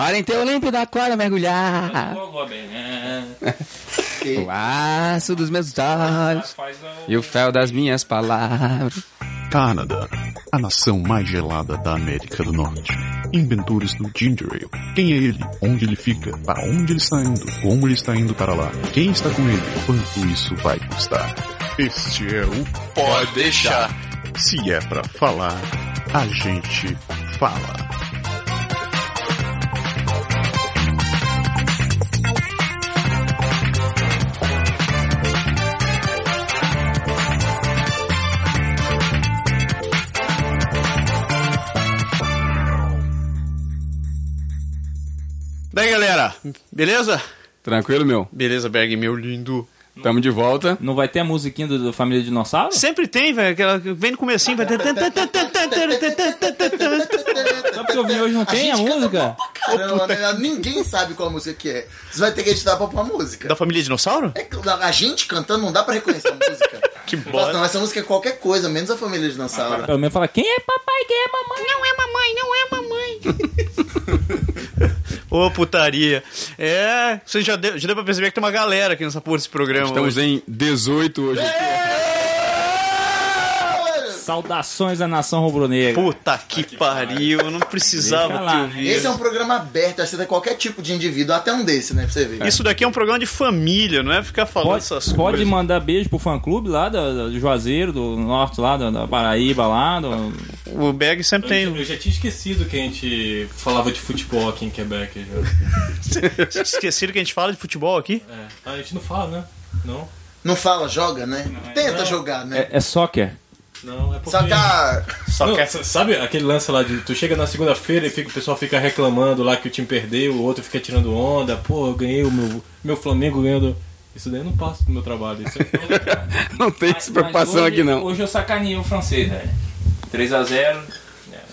Hora em teu limpo da aquário mergulhar. O aço dos meus olhos e o fel das minhas palavras. Canadá, a nação mais gelada da América do Norte. Inventores do Ginger Ale. Quem é ele? Onde ele fica? Para onde ele está indo? Como ele está indo para lá? Quem está com ele? Quanto isso vai custar? Este é o Pode deixar. Se é pra falar, a gente fala. Galera, beleza? Tranquilo, meu? Beleza, Berg, meu lindo. Tamo de volta. Não vai ter a musiquinha do, do Família Dinossauro? Sempre tem, velho, aquela que vem no comecinho, vai... Só porque eu vim hoje não tem a, gente canta música? Caramba, né? ninguém sabe qual música que é. Você vai ter que editar pra pôr a música. Da família dinossauro? É a gente cantando não dá pra reconhecer a música. Que Nossa, bosta. não, essa música é qualquer coisa, menos a família dinossauro. Pelo menos fala, quem é papai, quem é mamãe? Não é mamãe, não é mamãe. Ô, putaria. É, você já deu, já deu pra perceber que tem uma galera aqui nessa porra desse programa. Estamos hoje. em 18 hoje. Saudações à nação rubro-negra. Puta que pariu, eu não precisava ter lá. ouvido. Esse é um programa aberto, aceita qualquer tipo de indivíduo, até um desse, né? Pra você ver. Isso daqui é um programa de família, não é ficar falando Pode, essas pode coisas. mandar beijo pro fã-clube lá do, do Juazeiro, do Norte lá, da, da Paraíba lá. Do... O Berg sempre tem. Eu já tinha esquecido que a gente falava de futebol aqui em Quebec. Já. Esqueceram que a gente fala de futebol aqui? É. A gente não fala, né? Não? Não fala, joga, né? Tenta Não. jogar, né? É, é soccer. Não, é porque... Só que a... Só Não, que sa- Sabe aquele lance lá de tu chega na segunda-feira e fica, o pessoal fica reclamando lá que o time perdeu, o outro fica tirando onda, pô, eu ganhei o meu, meu Flamengo ganhando. Isso daí eu não passa do meu trabalho. Isso é Não tem essa preocupação aqui, não. Hoje eu sacaneei o francês, velho. 3x0.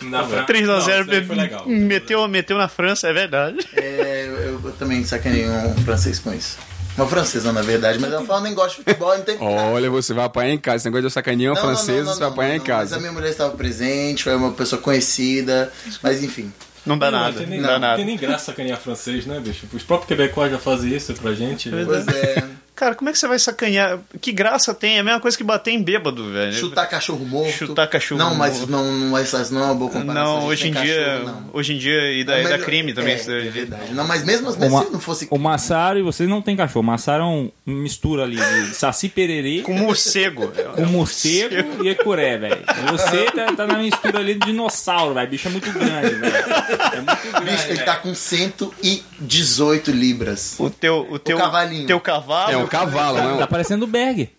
Da França. 3x0 Não, isso daí foi legal. meteu, meteu na França, é verdade. É, eu, eu também sacanei um francês com isso. Uma francesa, na verdade, mas ela fala, nem gosta de futebol, não tem Olha, você vai apanhar em casa. Esse negócio de sacanear uma Não, francesa, não, não, você vai apanhar em casa. Mas a minha mulher estava presente, foi uma pessoa conhecida, mas enfim. Não dá Não, nada, tem nem, não dá não nada. tem nem graça sacanear francês, né, bicho? Os próprios quebecois já fazem isso pra gente. né? Pois é. Cara, como é que você vai sacanear? Que graça tem? É a mesma coisa que bater em bêbado, velho. Chutar cachorro morto. Chutar cachorro Não, mas morto. não, não, mas não é uma boa comparação. Não, hoje em dia. cachorro, não. Hoje em dia e da, e mas- crime também. É, é verdade. Não, mas mesmo assim, Uma- se não fosse. O Massaro, e vocês não tem cachorro. O Massaro é um mistura ali de saci pererê Com morcego. com morcego e ecuré, velho. Você tá, tá na mistura ali de dinossauro, velho. Bicho é muito grande, velho. É muito grande. Bicho, ele tá com 118 libras. O teu, o teu, cavalinho. teu cavalo. É um cavalo, não é? Tá parecendo o Berg.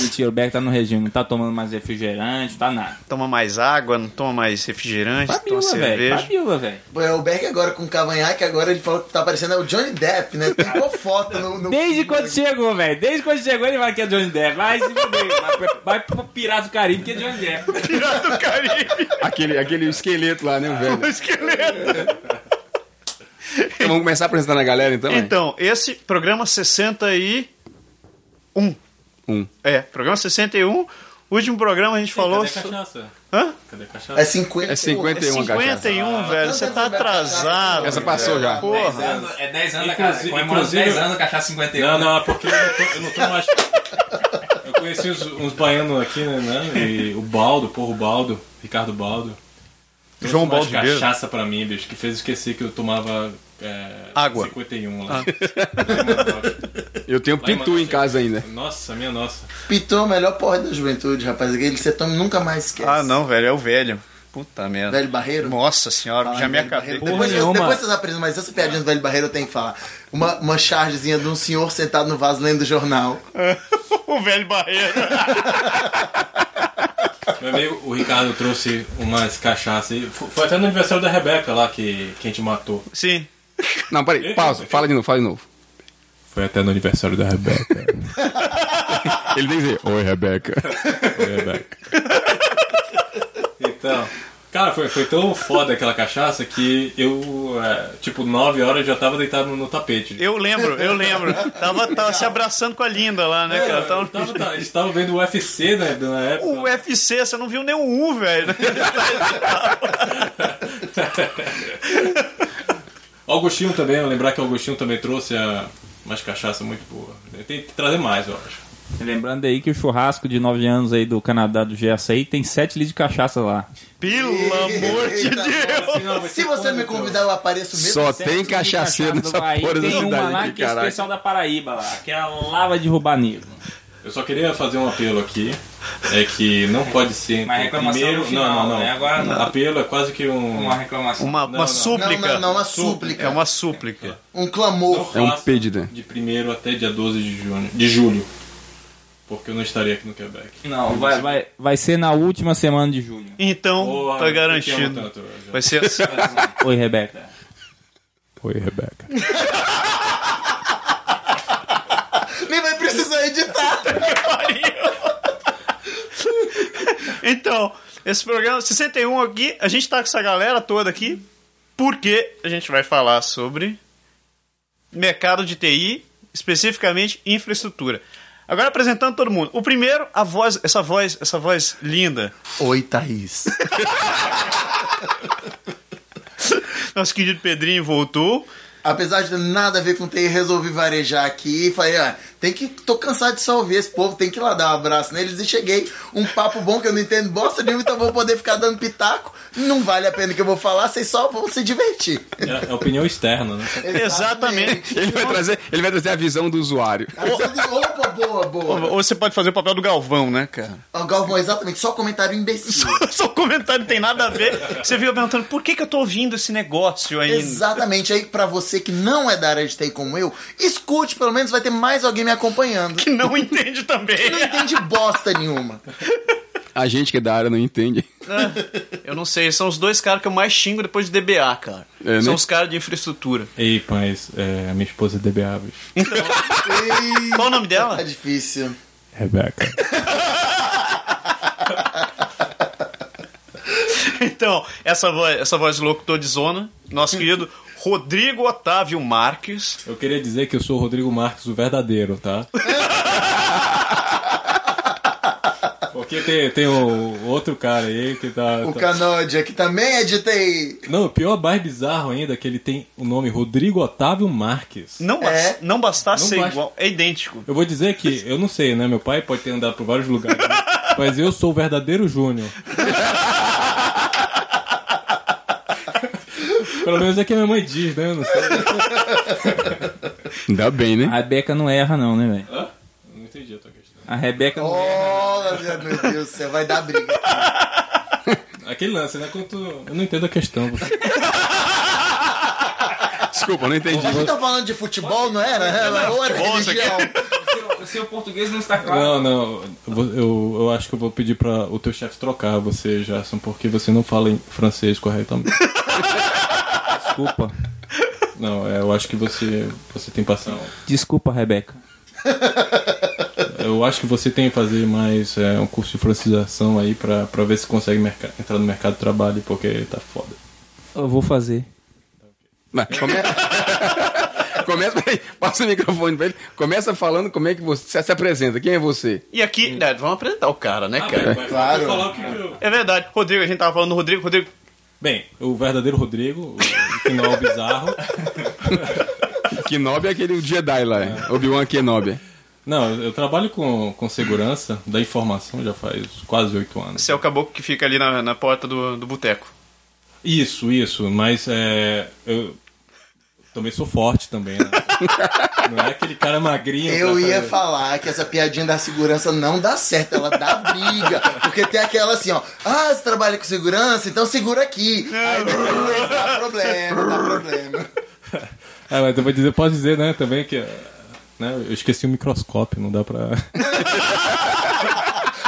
Mentira, o Berg tá no regime, não tá tomando mais refrigerante, tá nada. Toma mais água, não toma mais refrigerante, toma Fabiola, velho. cerveja. Fabiola, velho. É, o Berg agora com o cavanhaque, agora ele falou que tá parecendo o Johnny Depp, né? Tem uma foto no. no Desde quando chegou, velho. Desde quando chegou, ele vai que é Johnny Depp. Vai se fuder. Vai, vai pro Pirata do Caribe, que é Johnny Depp. Pirata do Caribe. Aquele, aquele esqueleto lá, né, o O velho? esqueleto. Então, vamos começar apresentando a galera, então? é? Então, esse programa 61. Um. É, programa 61. Último programa a gente falou. Cadê a cachaça? Hã? Cadê a cachaça? É 50. É 51 a cachaça. 51, velho. Você tá atrasado. Essa passou já. Porra. É 10 anos da Inclusive- Cachaça, comemorando inclusive- 10 anos da Cachaça 51. Não, não, é porque eu não tô, eu não tô mais. Eu conheci uns, uns baianos aqui, né? né, E o Baldo, porra, o Baldo, Ricardo Baldo. João Baldo Ribeiro. cachaça pra mim, bicho, que fez esquecer que eu tomava. é, Água. 51 lá. Eu tenho Lá em pitu em Manaus. casa ainda. Nossa, minha nossa. Piton é o melhor porra da juventude, rapaz. Aquele que você toma e nunca mais esquece. Ah, não, velho. É o velho. Puta merda. Velho Barreiro? Nossa senhora, Fala já me acabei. Depois, nenhuma. depois vocês aprendem, mas essa piadinha do velho barreiro eu tenho que falar. Uma, uma chargezinha de um senhor sentado no vaso lendo o jornal. o velho barreiro. Meu amigo, o Ricardo trouxe umas cachaças. fo- Foi até no aniversário da Rebeca lá que, que a gente matou. Sim. Não, peraí, pausa. Fala de novo, fala de novo. Foi até no aniversário da Rebeca. Ele tem que dizer, oi, Rebeca. Oi, Rebeca. Então, Cara, foi, foi tão foda aquela cachaça que eu, é, tipo, 9 horas já tava deitado no, no tapete. Eu lembro, eu lembro. Tava, tava se abraçando com a Linda lá, né, cara? Eu Tava... tava, tá, eles estavam vendo o UFC, né, na época. O UFC, você não viu nem o U, velho. Augustinho também, eu lembrar que o Augustinho também trouxe a, umas cachaça muito boa. Tem que trazer mais, eu acho. Lembrando aí que o churrasco de 9 anos aí do Canadá do GSI tem 7 litros de cachaça lá. Pelo amor de Deus. Se você me convidar, eu apareço mesmo. Só tem cachaceiro nessa porra Tem uma lá que é especial da Paraíba lá, que é a lava de Rubanilo. Eu só queria fazer um apelo aqui, é que não pode ser Mas reclamação primeiro... final, não, não, não. né? Agora não. Apelo é quase que um... Uma reclamação. Uma, Não, uma não. súplica. Não, não, não, uma súplica. É uma súplica. Um clamor. É um pedido. De primeiro até dia 12 de junho, de julho. Porque eu não estarei aqui no Quebec. Não, vai, vai, vai ser na última semana de julho. Então, Porra, tá garantido. tanto, Vai ser assim. Oi, Rebeca. Oi, Rebeca. Nem vai precisar editar. Então, esse programa 61 aqui, a gente tá com essa galera toda aqui porque a gente vai falar sobre mercado de TI, especificamente infraestrutura. Agora apresentando todo mundo. O primeiro, a voz, essa voz, essa voz linda. Oi, Thaís. Nosso querido Pedrinho voltou. Apesar de ter nada a ver com TI, resolvi varejar aqui e falei, ah, tem que. tô cansado de só ouvir esse povo, tem que ir lá dar um abraço neles e cheguei. Um papo bom que eu não entendo bosta nenhuma, então vou poder ficar dando pitaco. Não vale a pena que eu vou falar, vocês só vão se divertir. É, é opinião externa, né? Exatamente. Ele vai, trazer, ele vai trazer a visão do usuário. Opa, boa, boa. Ou você pode fazer o papel do Galvão, né, cara? Ó, Galvão, exatamente, só comentário imbecil. Seu comentário não tem nada a ver. Você viu perguntando por que, que eu tô ouvindo esse negócio ainda. Exatamente, aí pra você que não é da área de TI como eu, escute, pelo menos vai ter mais alguém me acompanhando. Que não entende também. Não entende bosta nenhuma. A gente que é da área não entende. Eu não sei, são os dois caras que eu mais xingo depois de DBA, cara. É, né? São os caras de infraestrutura. Ei, mas é, a minha esposa é DBA, bicho. Qual o nome dela? Tá difícil. Rebeca. Então, essa voz, essa voz locutor de zona, nosso querido Rodrigo Otávio Marques. Eu queria dizer que eu sou o Rodrigo Marques, o verdadeiro, tá? Porque tem, tem o outro cara aí que tá. O tá- Canódia, que também é de TI. Não, o pior, mais bizarro ainda, é que ele tem o nome Rodrigo Otávio Marques. Não, É. não bastasse Não ser basta. igual, é idêntico. Eu vou dizer que, eu não sei, né? Meu pai pode ter andado por vários lugares, né? mas eu sou o verdadeiro Júnior. Pelo menos é que a minha mãe diz, né? Eu não sei. Ainda bem, né? A Rebeca não erra, não, né, velho? Hã? Não entendi a tua questão. A Rebeca não erra. Olha, meu Deus do céu, vai dar briga. Aquele lance, né? Quando tu... Eu não entendo a questão. Desculpa, não entendi. A gente tá falando de futebol, não era? Era ou era religião? O seu português não está claro. Não, não. Eu, eu, eu acho que eu vou pedir pra o teu chefe trocar você, Jason, porque você não fala em francês corretamente. Desculpa. Não, é, eu acho que você, você tem passão. Desculpa, Rebeca. Eu acho que você tem que fazer mais é, um curso de francização aí pra, pra ver se consegue entrar no mercado de trabalho, porque tá foda. Eu vou fazer. Mas começa. começa, passa o microfone pra ele. Começa falando como é que você se apresenta. Quem é você? E aqui, né, vamos apresentar o cara, né, cara? Vai- Claro. vai falar o que que eu- É verdade. Rodrigo, a gente tava falando do Rodrigo. Rodrigo, Bem, o verdadeiro Rodrigo, o que não é o bizarro. Kenobi é aquele Jedi lá. é. Obi-Wan Kenobi. Não, eu trabalho com, com segurança da informação já faz quase oito anos. você é o caboclo que fica ali na, na porta do, do boteco. Isso, isso, mas é, eu também sou forte também, né? Não é aquele cara magrinho. Eu ia fazer- falar que essa piadinha da segurança não dá certo, ela dá briga. Porque tem aquela assim, ó. Ah, você trabalha com segurança, então segura aqui. Aí depois dá problema, dá problema. Ah, mas eu vou dizer, posso dizer, né, também que. Né, eu esqueci o microscópio, não dá pra.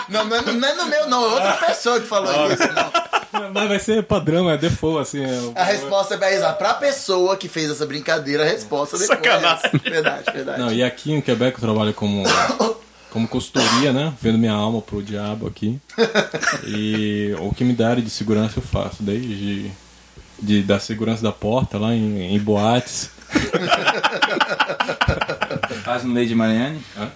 Não, não é, não é no meu, não. É outra pessoa que falou isso. Não. Mas vai ser padrão, é default, assim. é- A resposta é pra exato. Pra pessoa que fez essa brincadeira, a resposta depois. Sacanagem. É essa. Verdade, verdade. Não, e aqui em Quebec eu trabalho como, como consultoria, né? Vendo minha alma pro diabo aqui. E o que me darem de segurança eu faço, desde de, da segurança da porta lá em, em boates. Faz no Lady Mariane. Hã?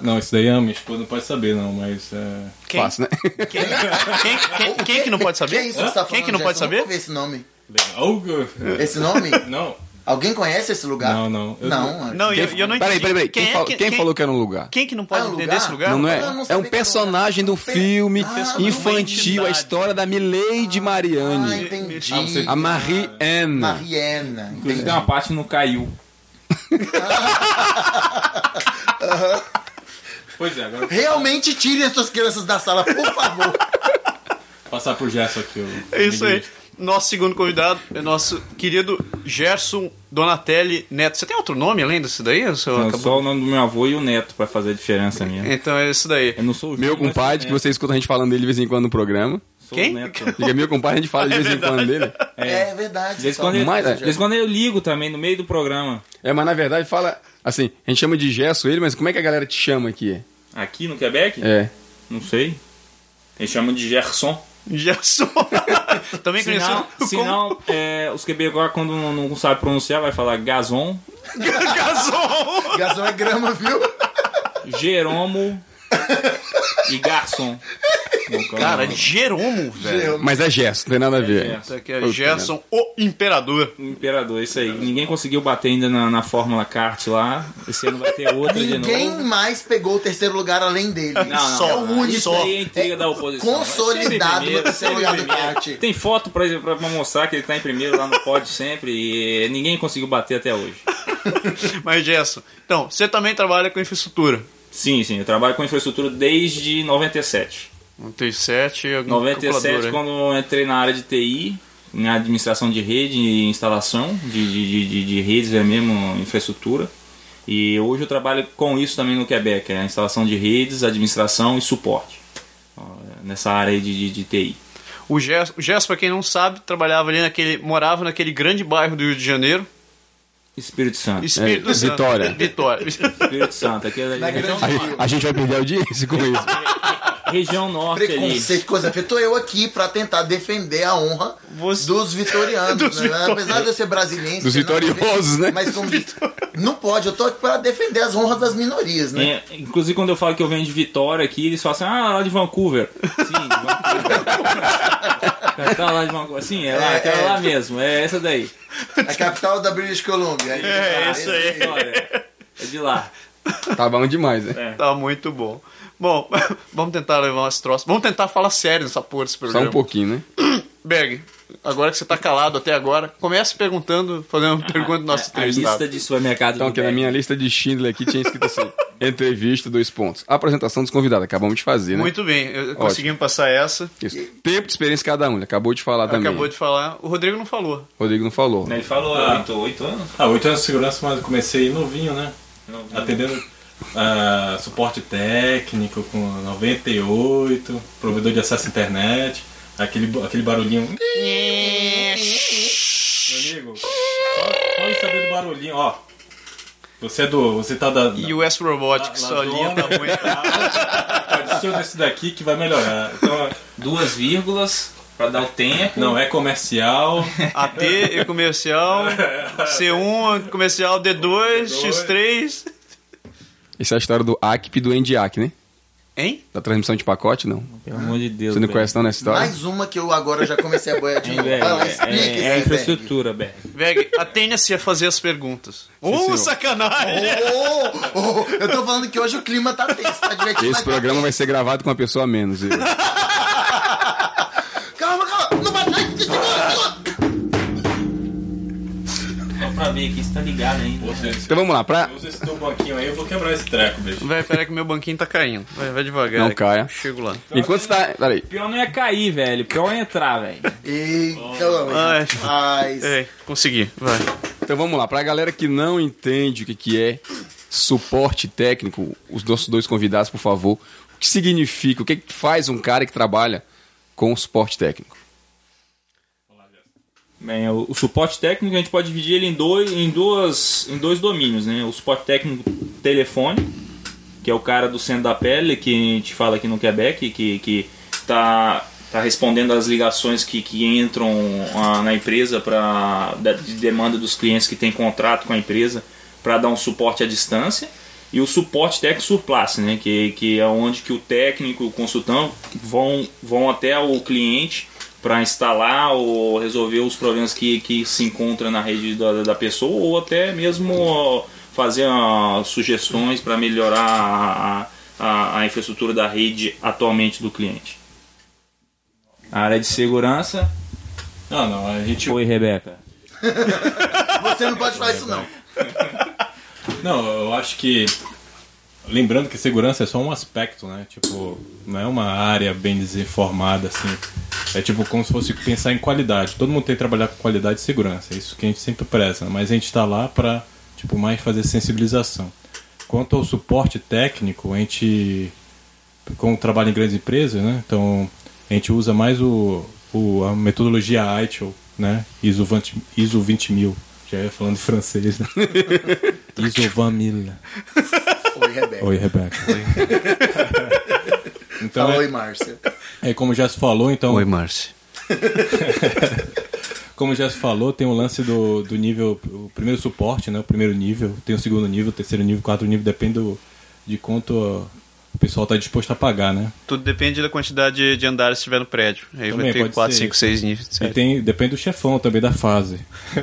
Não, isso daí a minha esposa não pode saber, não, mas é. Quem, Fácil, né? quem, quem, quem, quem é que não pode Que é saber? isso que você tá falando, Quem que não pode Gerson? Eu saber? nunca ouvi esse nome. Algo- Esse nome? Não, Alguém conhece esse lugar? Não, não. Eu- Não, Não, eu, eu não entendi. Peraí, peraí, peraí. Quem, é fal- que- quem falou que era um lugar? Quem que não pode Ah, entender lugar? esse lugar? Não, não é? Eu não É um personagem um do filme Ah, infantil, a história da Milady Ah, Marianne. entendi. Ah, você- A Marie Anne. Mariana. Inclusive Entendi. tem uma parte que não Pois é, agora Realmente tirem as suas crianças da sala, por favor. passar pro Gerson aqui. o- É isso aí. Nosso segundo convidado é nosso querido Gerson Donatelli Neto. Você tem outro nome além desse daí? Não, acabou- só o nome do meu avô e o neto pra fazer a diferença minha. Então é isso daí. Eu não sou o Meu compadre, sou que você escuta a gente falando dele de vez em quando no programa. Sou Quem? o neto. Diga, meu compadre, a gente fala de É vez em quando dele. É, verdade. De vez, em só quando eu, Mas, é. de vez em quando eu ligo também, no meio do programa. É, mas na verdade fala assim, a gente chama de Gesso ele, mas como é que a galera te chama aqui? Aqui no Quebec? É. Não sei. Eles chamam de Gerson. Gerson. Também conhecido como se não, é, os quebecóis, quando não, não sabe pronunciar, vai falar Gazon, Gazon. Gasol é grama, viu? Jeromo e Garçom. Cara, não. Jeromo, velho. Mas é Gesso, não tem nada a ver. Gerson. Isso aqui é Gerson, o Imperador. O Imperador, isso aí. Ninguém conseguiu bater ainda na, na Fórmula Kart lá. Esse ano vai ter outra de Ninguém novo. mais pegou o terceiro lugar além dele. Não, não, Só não, o único. Isso aí é intriga da oposição. Consolidado Sempre no terceiro lugar do primeiro. kart. Tem foto pra, pra, pra mostrar que ele tá em primeiro lá no pódio sempre e ninguém conseguiu bater até hoje. Mas Gerson, então, você também trabalha com infraestrutura. Sim, sim, eu trabalho com infraestrutura desde 97. 97, algum 97, calculador, quando eu entrei na área de TI, em administração de rede e instalação de, de, de, de redes, é mesmo, infraestrutura. E hoje eu trabalho com isso também no Quebec, é a instalação de redes, administração e suporte. Nessa área de, de, de TI. O Gerson, pra quem não sabe, trabalhava ali naquele. morava naquele grande bairro do Rio de Janeiro. Espírito Santo. Espírito É, Santo. Vitória. Vitória. Espírito Santo, aqui é a região, A, a gente vai perder audiência com isso. região norte ali. Preconceito, coisa feia. Tô eu aqui pra tentar defender a honra Você- dos vitorianos. Dos né? vitorianos. Apesar de eu ser brasileiro. Dos vitoriosos, né? Mas como. Não pode, eu tô aqui pra defender as honras das minorias, né? É, inclusive quando eu falo que eu venho de Vitória aqui, eles falam assim, ah, lá de Vancouver. Sim, de Vancouver. Tá lá de Vancouver. Sim, é lá, É, aquela é. lá mesmo, é essa daí. A capital da British Columbia. Aí, É, ah, isso aí. Vitória. É de lá. Tá bom demais, né? Tá muito bom. Bom, vamos tentar levar umas troças. Vamos tentar falar sério nessa porra desse Só programa. um pouquinho, né? Berg, agora que você tá calado até agora, comece perguntando, fazendo uma pergunta do nosso A entrevistado. lista de supermercado Então, aqui na minha lista de Schindler aqui tinha escrito assim: entrevista, dois pontos. Apresentação dos convidados, acabamos de fazer, né? Muito bem, eu- conseguimos passar essa. Isso. Tempo de experiência cada um, ele acabou de falar também. Acabou de falar. O Rodrigo não falou. Rodrigo não falou. Ele falou Ah. oito, oito anos. Ah, oito anos de segurança, mas eu comecei novinho, né? Atendendo ah, suporte técnico com 98, provedor de acesso à internet, aquele, aquele barulhinho. Meu amigo, só, só de saber do barulhinho, ó. Você é do. Você tá da. E o S Robotics, tá Lazona. muito. Adiciona esse daqui que vai melhorar. Então, Duas vírgulas pra dar o tempo. não, é comercial. AT e comercial, C1 comercial, D2, X3. Essa é a história do ACP e do ENDIAC, né? Hein? Da transmissão de pacote, não. Pelo amor de Deus. Você não conhece não nessa história? Mais uma que eu agora já comecei a boiar de novo. Lá, É, é, é Beck. infraestrutura, Beck. Veg, atenha-se a fazer as perguntas. Ô, sacanagem! Oh, oh, eu tô falando que hoje o clima tá tenso, tá divertido. Esse tá programa vai ser gravado com uma pessoa a menos. Aqui se tá ligado ainda. Então vamos lá, pra. Usa esse teu banquinho aí, eu vou quebrar esse treco, bicho. Vai, peraí que meu banquinho tá caindo. Vai, vai devagar. Não caia. Chego lá. Enquanto você tá. Peraí. Pior não é cair, velho. Pior é entrar, velho. Eita, Ai. rapaz. É, consegui. Vai. Então vamos lá, pra galera que não entende o que, que é suporte técnico, os nossos dois convidados, por favor, o que significa, o que, que faz um cara que trabalha com suporte técnico? Bem, o, o suporte técnico a gente pode dividir ele em dois, em duas, em dois domínios, né? O suporte técnico telefone que é o cara do centro da pele, que a gente fala aqui no Quebec, que, que tá, tá respondendo às ligações que, que entram ah, na empresa para de demanda dos clientes que tem contrato com a empresa para dar um suporte à distância e o suporte técnico surplace, né, que, que é onde que o técnico o consultante vão, vão até o cliente para instalar ou resolver os problemas que, que se encontram na rede da, da pessoa ou até mesmo fazer ó, sugestões para melhorar a, a, a infraestrutura da rede atualmente do cliente. A área de segurança. Não, não, a gente. Oi, Rebeca. Você não pode falar isso, não. Não, eu acho que. Lembrando que segurança é só um aspecto, né? Tipo, não é uma área bem dizer formada assim. É tipo como se fosse pensar em qualidade. Todo mundo tem que trabalhar com qualidade e segurança. É isso que a gente sempre preza. Mas a gente está lá para tipo mais fazer sensibilização. Quanto ao suporte técnico, a gente como trabalha em grandes empresas, né? Então a gente usa mais o, o a metodologia ITIL, né? ISO 20, ISO 20000. Já ia falando de francês, né? ISO 20000. Oi, Rebeca. Oi, Rebeca. então, Fala é, oi, Márcia. é como já se falou, então, Márcio. como já se falou, tem o lance do, do nível, o primeiro suporte, né? O primeiro nível, tem o segundo nível, o terceiro nível, o quarto nível, depende do, de quanto pessoal está disposto a pagar, né? Tudo depende da quantidade de andares que tiver no prédio. Aí Também vai ter pode 4, ser 5, 6 níveis. E certo? tem, depende do chefão também da fase.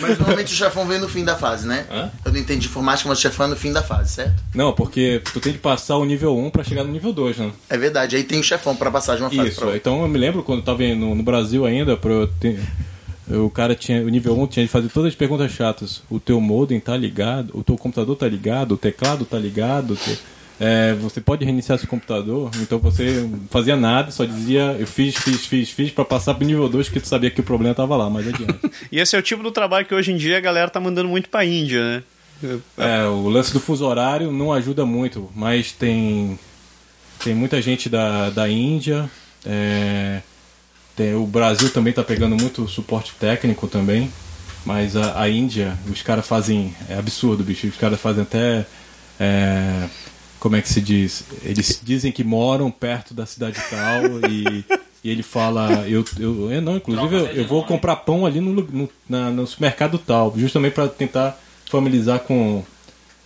Mas normalmente o chefão vem no fim da fase, né? Hã? Eu não entendi informática, mas o chefão é no fim da fase, certo? Não, porque tu tem que passar o nível 1 para chegar no nível 2, né? É verdade. Aí tem o chefão pra passar de uma fase Isso, pra outra. então eu me lembro quando eu tava no, no Brasil ainda, pra eu ter- o cara tinha, o nível 1 tinha de fazer todas as perguntas chatas. O teu modem tá ligado, o teu computador tá ligado, o teclado tá ligado, te- é, você pode reiniciar seu computador, então você fazia nada, só dizia eu fiz, fiz, fiz, fiz pra passar pro nível 2 que tu sabia que o problema tava lá, mas adiante. E esse é o tipo do trabalho que hoje em dia a galera tá mandando muito pra Índia, né? É, o lance do fuso horário não ajuda muito, mas tem tem muita gente da, da Índia, é, tem, o Brasil também está pegando muito suporte técnico também, mas a, a Índia, os caras fazem, é absurdo, bicho, os caras fazem até, é, como é que se diz? Eles dizem que moram perto da cidade tal e, e ele fala, eu, eu, eu não, inclusive eu, eu vou comprar pão ali no, no, na- no supermercado tal, justamente para tentar familiarizar com,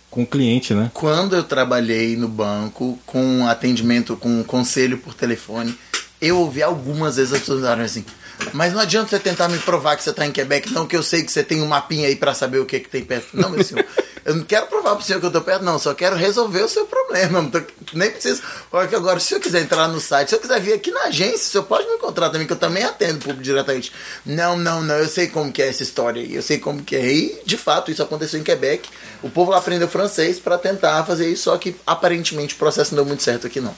com o cliente, né? Quando eu trabalhei no banco com atendimento, com conselho por telefone, eu ouvi algumas vezes as pessoas falaram assim. Mas não adianta você tentar me provar que você tá em Quebec, não, que eu sei que você tem um mapinha aí pra saber o que, que tem perto. Não, meu senhor, eu não quero provar pro senhor que eu tô perto, não, só quero resolver o seu problema. Tô- nem preciso. Olha que agora, se eu quiser entrar no site, se eu quiser vir aqui na agência, o senhor pode me encontrar também, que eu também atendo público diretamente. Não, não, não, eu sei como que é essa história aí, eu sei como que é. E, de fato, isso aconteceu em Quebec. O povo lá aprendeu francês pra tentar fazer isso, só que aparentemente o processo não deu muito certo aqui, não.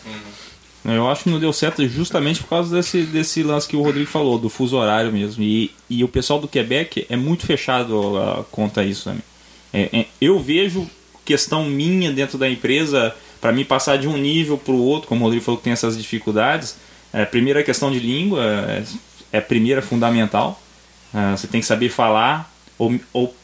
Eu acho que não deu certo justamente por causa desse, desse lance que o Rodrigo falou, do fuso horário mesmo. E, e o pessoal do Quebec é muito fechado a isso também. É, é, eu vejo questão minha dentro da empresa, para mim passar de um nível para o outro, como o Rodrigo falou que tem essas dificuldades. É, primeiro a questão de língua, é, é primeira fundamental. Ah, você tem que saber falar, ou, ou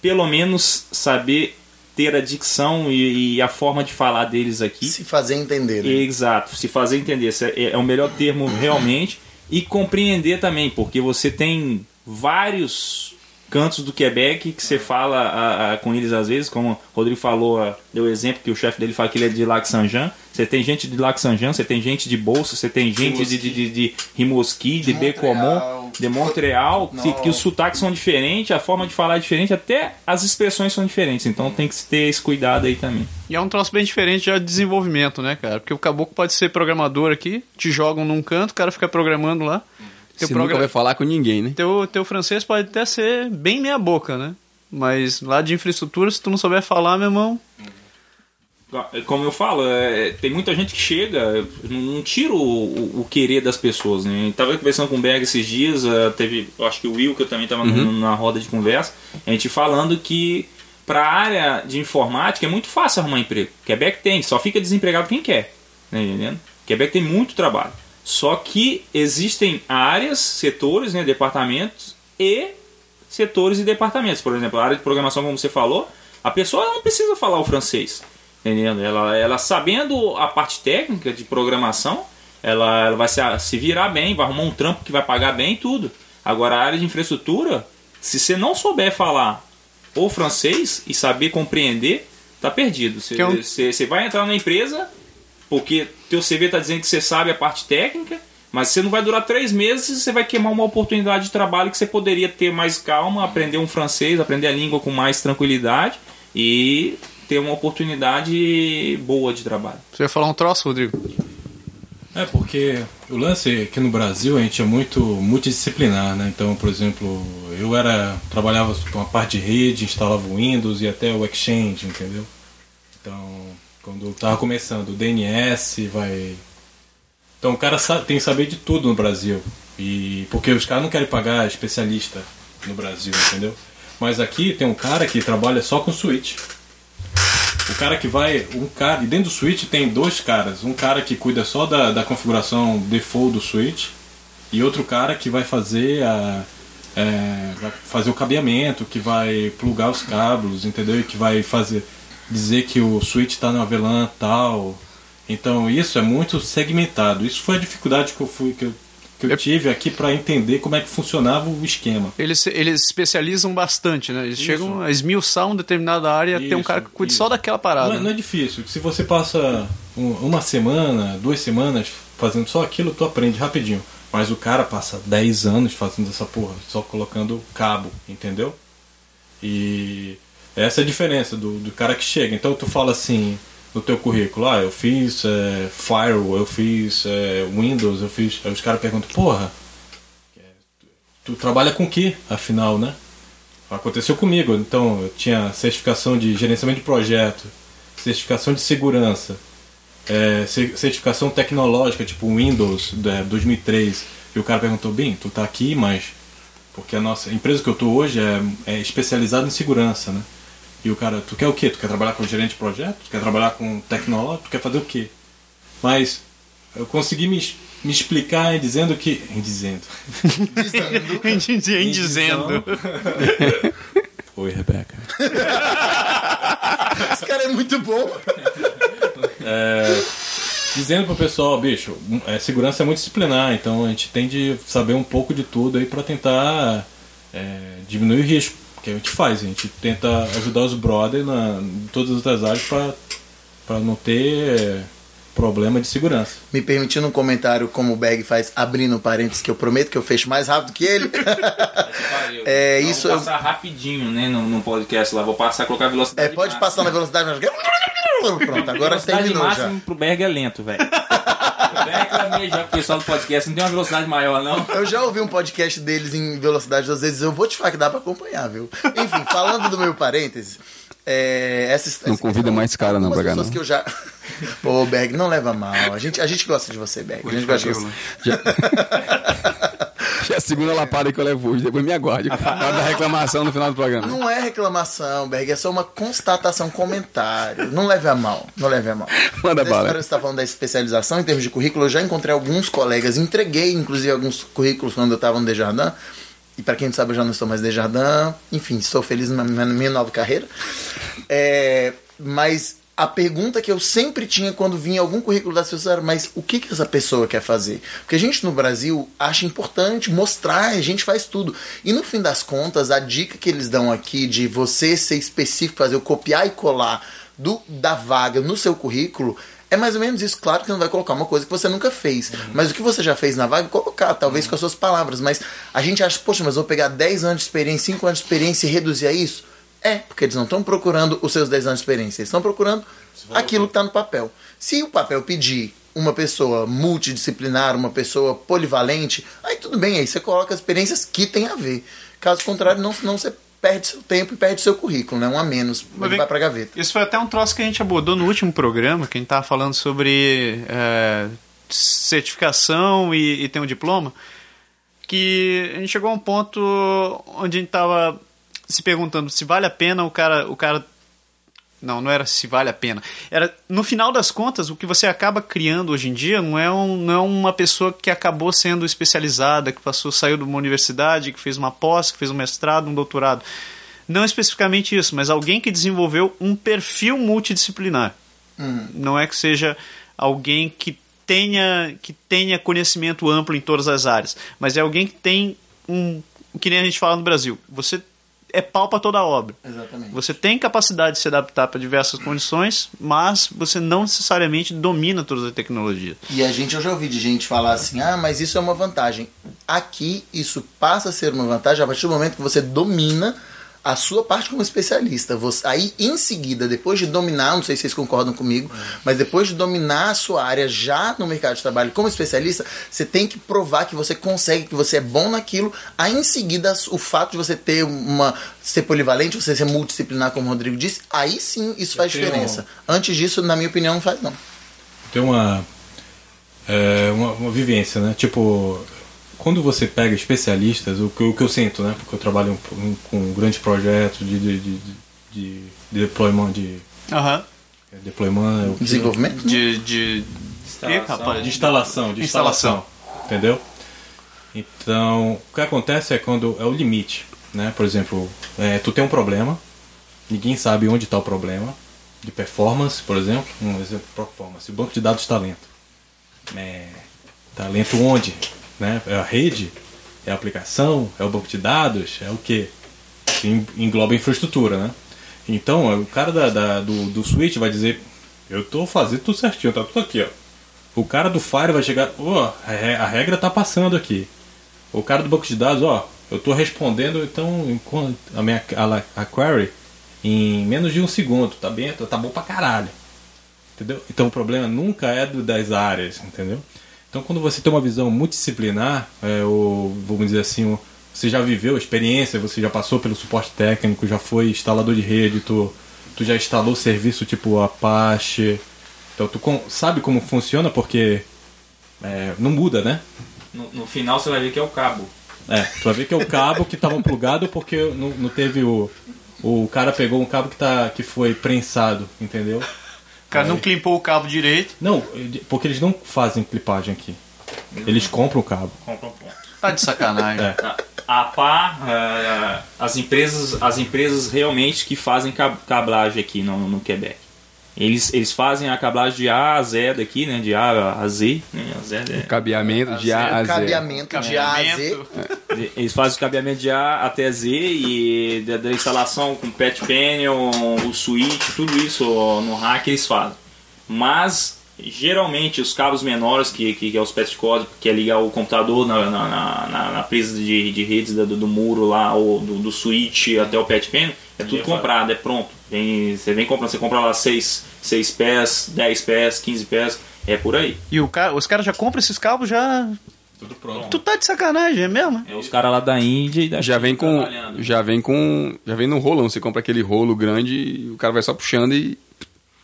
pelo menos saber ter a dicção e, e a forma de falar deles aqui. Se fazer entender, né? Exato, se fazer entender esse é, é o melhor termo realmente e compreender também, porque você tem vários cantos do Quebec que você fala a- a- com eles às vezes, como o Rodrigo falou, a- deu exemplo que o chefe dele fala que ele é de Lac Saint-Jean. Você tem gente de Lac Saint-Jean, você tem gente de Bolsa, você tem gente de, de, de, de Rimouski, de, De Montreal. De Montreal, que, os sotaques são diferentes, a forma de falar é diferente, até as expressões são diferentes. Então tem que ter esse cuidado aí também. E é um troço bem diferente já de desenvolvimento, né, cara? Porque o caboclo pode ser programador aqui, te jogam num canto, o cara fica programando lá. Teu, Você nunca vai falar com ninguém, né? teu, teu francês pode até ser bem meia boca, né? Mas lá de infraestrutura, se tu não souber falar, meu irmão, Como eu falo, é, tem muita gente que chega, não, tiro o, o- o querer das pessoas, né? Tava conversando com o Berg esses dias, eh, teve, eu acho que o Will, que eu também tava no- na roda de conversa, a gente falando que pra área de informática é muito fácil arrumar emprego. Quebec tem, só fica desempregado quem quer, né, entendendo? Quebec tem muito trabalho. Só que existem áreas, setores, né, departamentos e setores e departamentos. Por exemplo, a área de programação, como você falou, A pessoa não precisa falar o francês. Entendendo? Ela, ela sabendo a parte técnica de programação, ela, ela vai se, se virar bem, vai arrumar um trampo que vai pagar bem e tudo. Agora, a área de infraestrutura, se você não souber falar o francês e saber compreender, tá perdido. Você, um- você, você vai entrar na empresa porque teu CV tá dizendo que você sabe a parte técnica, mas você não vai durar três meses e você vai queimar uma oportunidade de trabalho que você poderia ter mais calma, aprender um francês, aprender a língua com mais tranquilidade e ter uma oportunidade boa de trabalho. Você ia falar um troço, Rodrigo? É, porque o lance aqui no Brasil a gente é muito multidisciplinar, né? Então, por exemplo, eu era trabalhava com a parte de rede, instalava o Windows e até o Exchange, entendeu? Então, quando eu tava começando, o DNS vai Então, o cara sa- tem que saber de tudo no Brasil. E porque os caras não querem pagar especialista no Brasil, entendeu? Mas aqui tem um cara que trabalha só com switch. O cara que vai. Um cara. E dentro do switch tem dois caras. Um cara que cuida só da, da configuração default do switch. E outro cara que vai fazer a. é, vai fazer o cabeamento, que vai plugar os cabos, entendeu? E que vai fazer. dizer que o switch está na VLAN tal. Então isso é muito segmentado. Isso foi a dificuldade que eu fui. que eu, que eu tive aqui para entender como é que funcionava o esquema. Eles, eles especializam bastante, né? Eles Isso. chegam a esmiuçar uma determinada área tem um cara que cuida isso. só daquela parada. Não, é- né? não é difícil. Se você passa um- uma semana, duas semanas fazendo só aquilo, tu aprende rapidinho. Mas o cara passa 10 anos fazendo essa porra, só colocando cabo, entendeu? E essa é a diferença do, do cara que chega. Então tu fala assim no teu currículo, ah, eu fiz é, Firewall, eu fiz é, Windows, eu fiz. Aí os caras perguntam, porra, tu, trabalha com que, afinal, né? Aconteceu comigo, então eu tinha certificação de gerenciamento de projeto, certificação de segurança, é, cer- certificação tecnológica, tipo Windows é, 2003. E o cara perguntou: Bem, tu tá aqui, mas. Porque a nossa a empresa que eu tô hoje é, é especializada em segurança, né? E o cara, tu quer o quê? Tu quer trabalhar com gerente de projeto? Tu quer trabalhar com tecnológico? Tu quer fazer o quê? Mas eu consegui me, me explicar em dizendo que. Em dizendo. Em dizendo. Oi, Rebeca. Esse cara é muito bom. É, dizendo pro pessoal, bicho, é, segurança é muito disciplinar, então a gente tem de saber um pouco de tudo aí para tentar é, diminuir o risco. Que a gente faz, a gente tenta ajudar os brothers na, em todas as outras áreas para não ter é, problema de segurança. Me permitindo um comentário como o Bag faz, abrindo parênteses, que eu prometo que eu fecho mais rápido que ele. É, Não, isso Vou eu- passar rapidinho, né, no, no podcast lá. Vou passar, colocar a velocidade É, pode máxima. passar na velocidade. mas- Pronto, agora terminou já. máxima pro Berg é lento, velho. o Berg reclamei já com o pessoal do podcast, não tem uma velocidade maior, não. Eu já ouvi um podcast deles em velocidade às vezes, eu vou te falar que dá pra acompanhar, viu? Enfim, falando do meu parênteses, é, essa, Não essa convida questão- mais cara não pessoas não. que eu já... Pô, Berg, não leva mal. A gente, a gente gosta de você, Berg. A gente gosta de você. Já é a segunda lapada que eu levo hoje, depois me aguarde. Hora da reclamação no final do programa. Não é reclamação, Berg, é só uma constatação, comentário. Não leve a mal, não leve a mal. Manda Nessa bala. Você está falando da especialização em termos de currículo. Eu já encontrei alguns colegas, entreguei inclusive alguns currículos quando eu estava no Desjardins. E para quem não sabe, eu já não estou mais Desjardins. Enfim, estou feliz na minha, na minha nova carreira. É, mas a pergunta que eu sempre tinha quando vinha algum currículo das pessoas era: mas o que, que essa pessoa quer fazer? Porque a gente no Brasil acha importante mostrar, a gente faz tudo. E no fim das contas, a dica que eles dão aqui de você ser específico, fazer o copiar e colar do, da vaga no seu currículo. É mais ou menos isso. Claro que você não vai colocar uma coisa que você nunca fez. Mas o que você já fez na vaga, colocar, talvez com as suas palavras. Mas a gente acha, poxa, mas vou pegar 10 anos de experiência, 5 anos de experiência e reduzir a isso? É, porque eles não estão procurando os seus 10 anos de experiência, eles estão procurando aquilo que está no papel. Se o papel pedir uma pessoa multidisciplinar, uma pessoa polivalente, aí tudo bem, aí você coloca as experiências que tem a ver. Caso contrário, não, não você perde seu tempo e perde seu currículo, né? Um a menos, ele vem- vai pra gaveta. Isso foi até um troço que a gente abordou no último programa, que a gente tava falando sobre é, certificação e, e ter um diploma, que a gente chegou a um ponto onde a gente tava se perguntando se vale a pena o cara, o cara não, não era se vale a pena. Era no final das contas o que você acaba criando hoje em dia não é, um, não é uma pessoa que acabou sendo especializada, que passou, saiu de uma universidade, que fez uma pós, que fez um mestrado, um doutorado. Não especificamente isso, mas alguém que desenvolveu um perfil multidisciplinar. Não é que seja alguém que tenha, que tenha conhecimento amplo em todas as áreas, mas é alguém que tem um. Que nem a gente fala no Brasil. Você é pau para toda a obra. Exatamente. Você tem capacidade de se adaptar para diversas condições, mas você não necessariamente domina todas as tecnologias. E a gente, eu já ouvi de gente falar assim, ah, mas isso é uma vantagem. Aqui, isso passa a ser uma vantagem a partir do momento que você domina a sua parte como especialista. Você, aí, em seguida, depois de dominar, não sei se vocês concordam comigo, mas depois de dominar a sua área já no mercado de trabalho como especialista, você tem que provar que você consegue, que você é bom naquilo. Aí, em seguida, o fato de você ter uma ser polivalente, você ser multidisciplinar, como o Rodrigo disse, aí sim isso faz diferença. Antes disso, na minha opinião, não faz não. tem uma, é, uma uma vivência, né? Tipo, quando você pega especialistas, o que, o que eu sinto, né? Porque eu trabalho um- com grandes projetos de, de, de, de, de deployment, de Aham. é, deployment, é o que- Desenvolvimento? De. de... Instalação. De instalação, de Instalação. entendeu? Então, o que acontece é quando é o limite, né? Por exemplo, é, tu tem um problema, ninguém sabe onde está o problema, de performance, por exemplo, um exemplo de performance, o banco de dados talento. É, talento onde? Né? É a rede? É a aplicação? É o banco de dados? É o que? Engloba a infraestrutura, né? Então, o cara da, da- do, do switch vai dizer, eu tô fazendo tudo certinho, tá tudo aqui, ó. O cara do Fire vai chegar, ó, a re- a regra tá passando aqui. O cara do banco de dados, ó, eu tô respondendo então a minha a, a query em menos de um segundo, tá bem, tá bom pra caralho. Entendeu? Então o problema nunca é do, das áreas, entendeu? Então quando você tem uma visão multidisciplinar, é, ou vamos dizer assim, você já viveu experiência, você já passou pelo suporte técnico, já foi instalador de rede, tu, tu já instalou serviço tipo Apache, então tu com- sabe como funciona porque é, não muda, né? No, no final você vai ver que é o cabo. É, tu vai ver que é o cabo que estava plugado porque não, não teve o. O cara pegou um cabo que, tá, que foi prensado, entendeu? O cara não clipou o cabo direito. Não, porque eles não fazem clipagem aqui. Eles compram o cabo. Compra ponto. Tá de sacanagem. É. A pá, eh, as empresas, as empresas realmente que fazem cab- cablagem aqui no, no Quebec. Eles, eles fazem a cablagem de A a Z daqui, né? De A a Z. Né? A Z é- Cabeamento de A a Z. Cabeamento de A a Z. De- Eles fazem o cabeamento de A até Z e da, da instalação com patch panel, o switch, tudo isso no rack eles fazem. Mas geralmente os cabos menores, que, que, que é os patch cord, que é ligar o computador na, na, na, na- presa de, de redes do, do muro lá, ou do, do switch até o patch panel, é tudo comprado, é pronto. Vem, você vem comprando, você compra lá 6, 6 pés, 10 pés, 15 pés, é por aí. E o cara, os caras já compram esses cabos já. Tudo pronto. Tu tá de sacanagem, é mesmo? É os caras lá da Índia e da Já vem com. Já vem com. Já vem no rolão. Você compra aquele rolo grande e o cara vai só puxando e.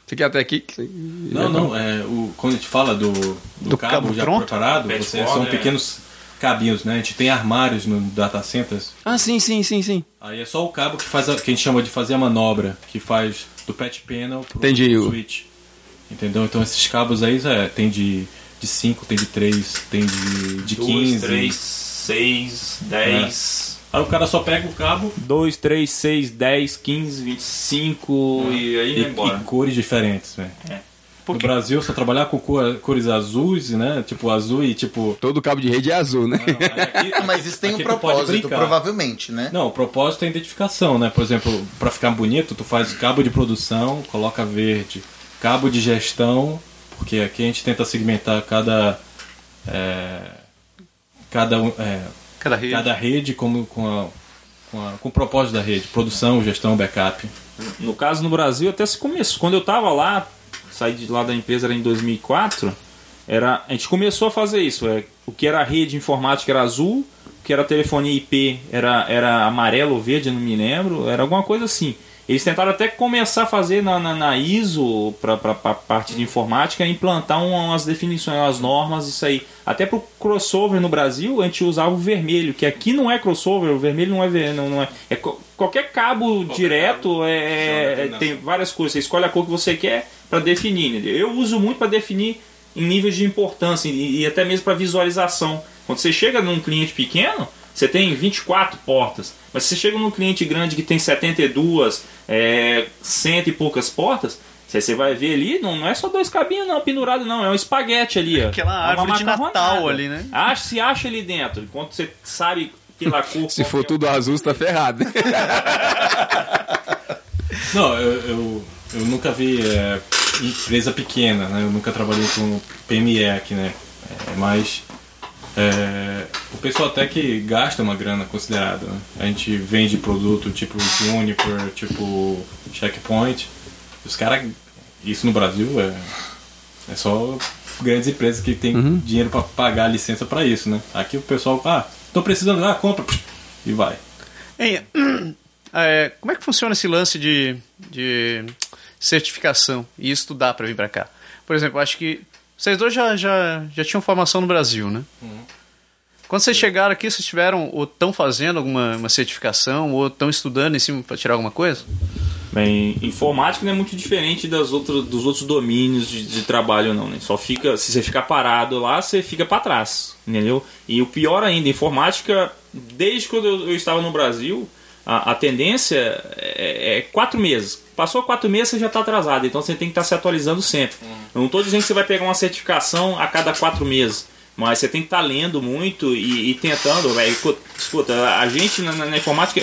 Você quer até aqui? Não, não, é, o, quando a gente fala do, do, Do cabo, cabo já pronto? preparado, você, são é. pequenos cabinhos, né? A gente tem armários no data centers. Ah, sim, sim, sim, sim. Aí é só o cabo que faz a, que a gente chama de fazer a manobra, que faz do patch panel pro, Entendi. switch. Entendeu? Então esses cabos aí é, tem de de 5, tem de 3, tem de, de 15. 2, 3, 6, 10. Aí o cara só pega o cabo 2, 3, 6, 10, 15, 25 e aí e, embora. e cores diferentes, velho. É. No Brasil, só trabalhar com cor- cores azuis, né? Tipo azul e tipo. Todo cabo de rede é azul, né? Aqui- Ah, Mas isso tem um propósito, provavelmente, né? Não, o propósito é a identificação, né? Por exemplo, para ficar bonito, tu faz cabo de produção, coloca verde, cabo de gestão, porque aqui a gente tenta segmentar cada é, cada um- é, Cada rede. cada rede como com a, com, a- com o propósito da rede, produção, gestão, backup. No caso no Brasil até se começou. Quando eu tava lá, saí de lá da empresa era em 2004, era, a gente começou a fazer isso. É, o que era rede informática era azul, o que era telefonia IP era, era amarelo ou verde, não me lembro, era alguma coisa assim. Eles tentaram até começar a fazer na, na, na ISO, para a parte de informática, implantar um- umas definições, umas normas, isso aí. Até para o crossover no Brasil, a gente usava o vermelho, que aqui não é crossover, o vermelho não é. Não, não é, é qualquer cabo direto, é, é- tem várias coisas. Você escolhe a cor que você quer para definir. Eu uso muito para definir em níveis de importância e, e até mesmo para visualização. Quando você chega num cliente pequeno, você tem 24 portas. Mas se você chega num cliente grande que tem 72, é, cento e poucas portas, você você vai ver ali, não, não é só dois cabinhos não, pendurado não, é um espaguete ali. ó. Aquela É árvore de. Natal ali, né? Acha, se acha ali dentro, enquanto você sabe pela cor. Se for é o- tudo azul, você tá ferrado. Não, eu, eu, eu nunca vi é, empresa pequena, né? Eu nunca trabalhei com PME aqui, né? É, mas é, o pessoal até que gasta uma grana considerada. Né? A gente vende produto tipo Juniper, tipo Checkpoint. Os caras, isso no Brasil é, é só grandes empresas que têm dinheiro para pagar a licença para isso, né? Aqui o pessoal, ah, tô precisando, ah, compra e vai. Hein, é, como é que funciona esse lance de, de certificação e estudar para vir para cá? Por exemplo, acho que vocês dois já, já, já tinham formação no Brasil, né? Quando vocês chegaram aqui, vocês tiveram ou estão fazendo alguma uma certificação ou estão estudando em cima para tirar alguma coisa? Bem, informática não é muito diferente das outras, dos outros domínios de, de trabalho, não. Né? Só fica, se você ficar parado lá, você fica para trás, entendeu? E o pior ainda, informática, desde quando eu, eu estava no Brasil, a, a tendência é, é quatro meses. Passou quatro meses, você já está atrasado, então você tem que estar se atualizando sempre. Eu não estou dizendo que você vai pegar uma certificação a cada quatro meses. Mas você tem que estar lendo muito e, e tentando, velho. Escuta, a gente na, na informática,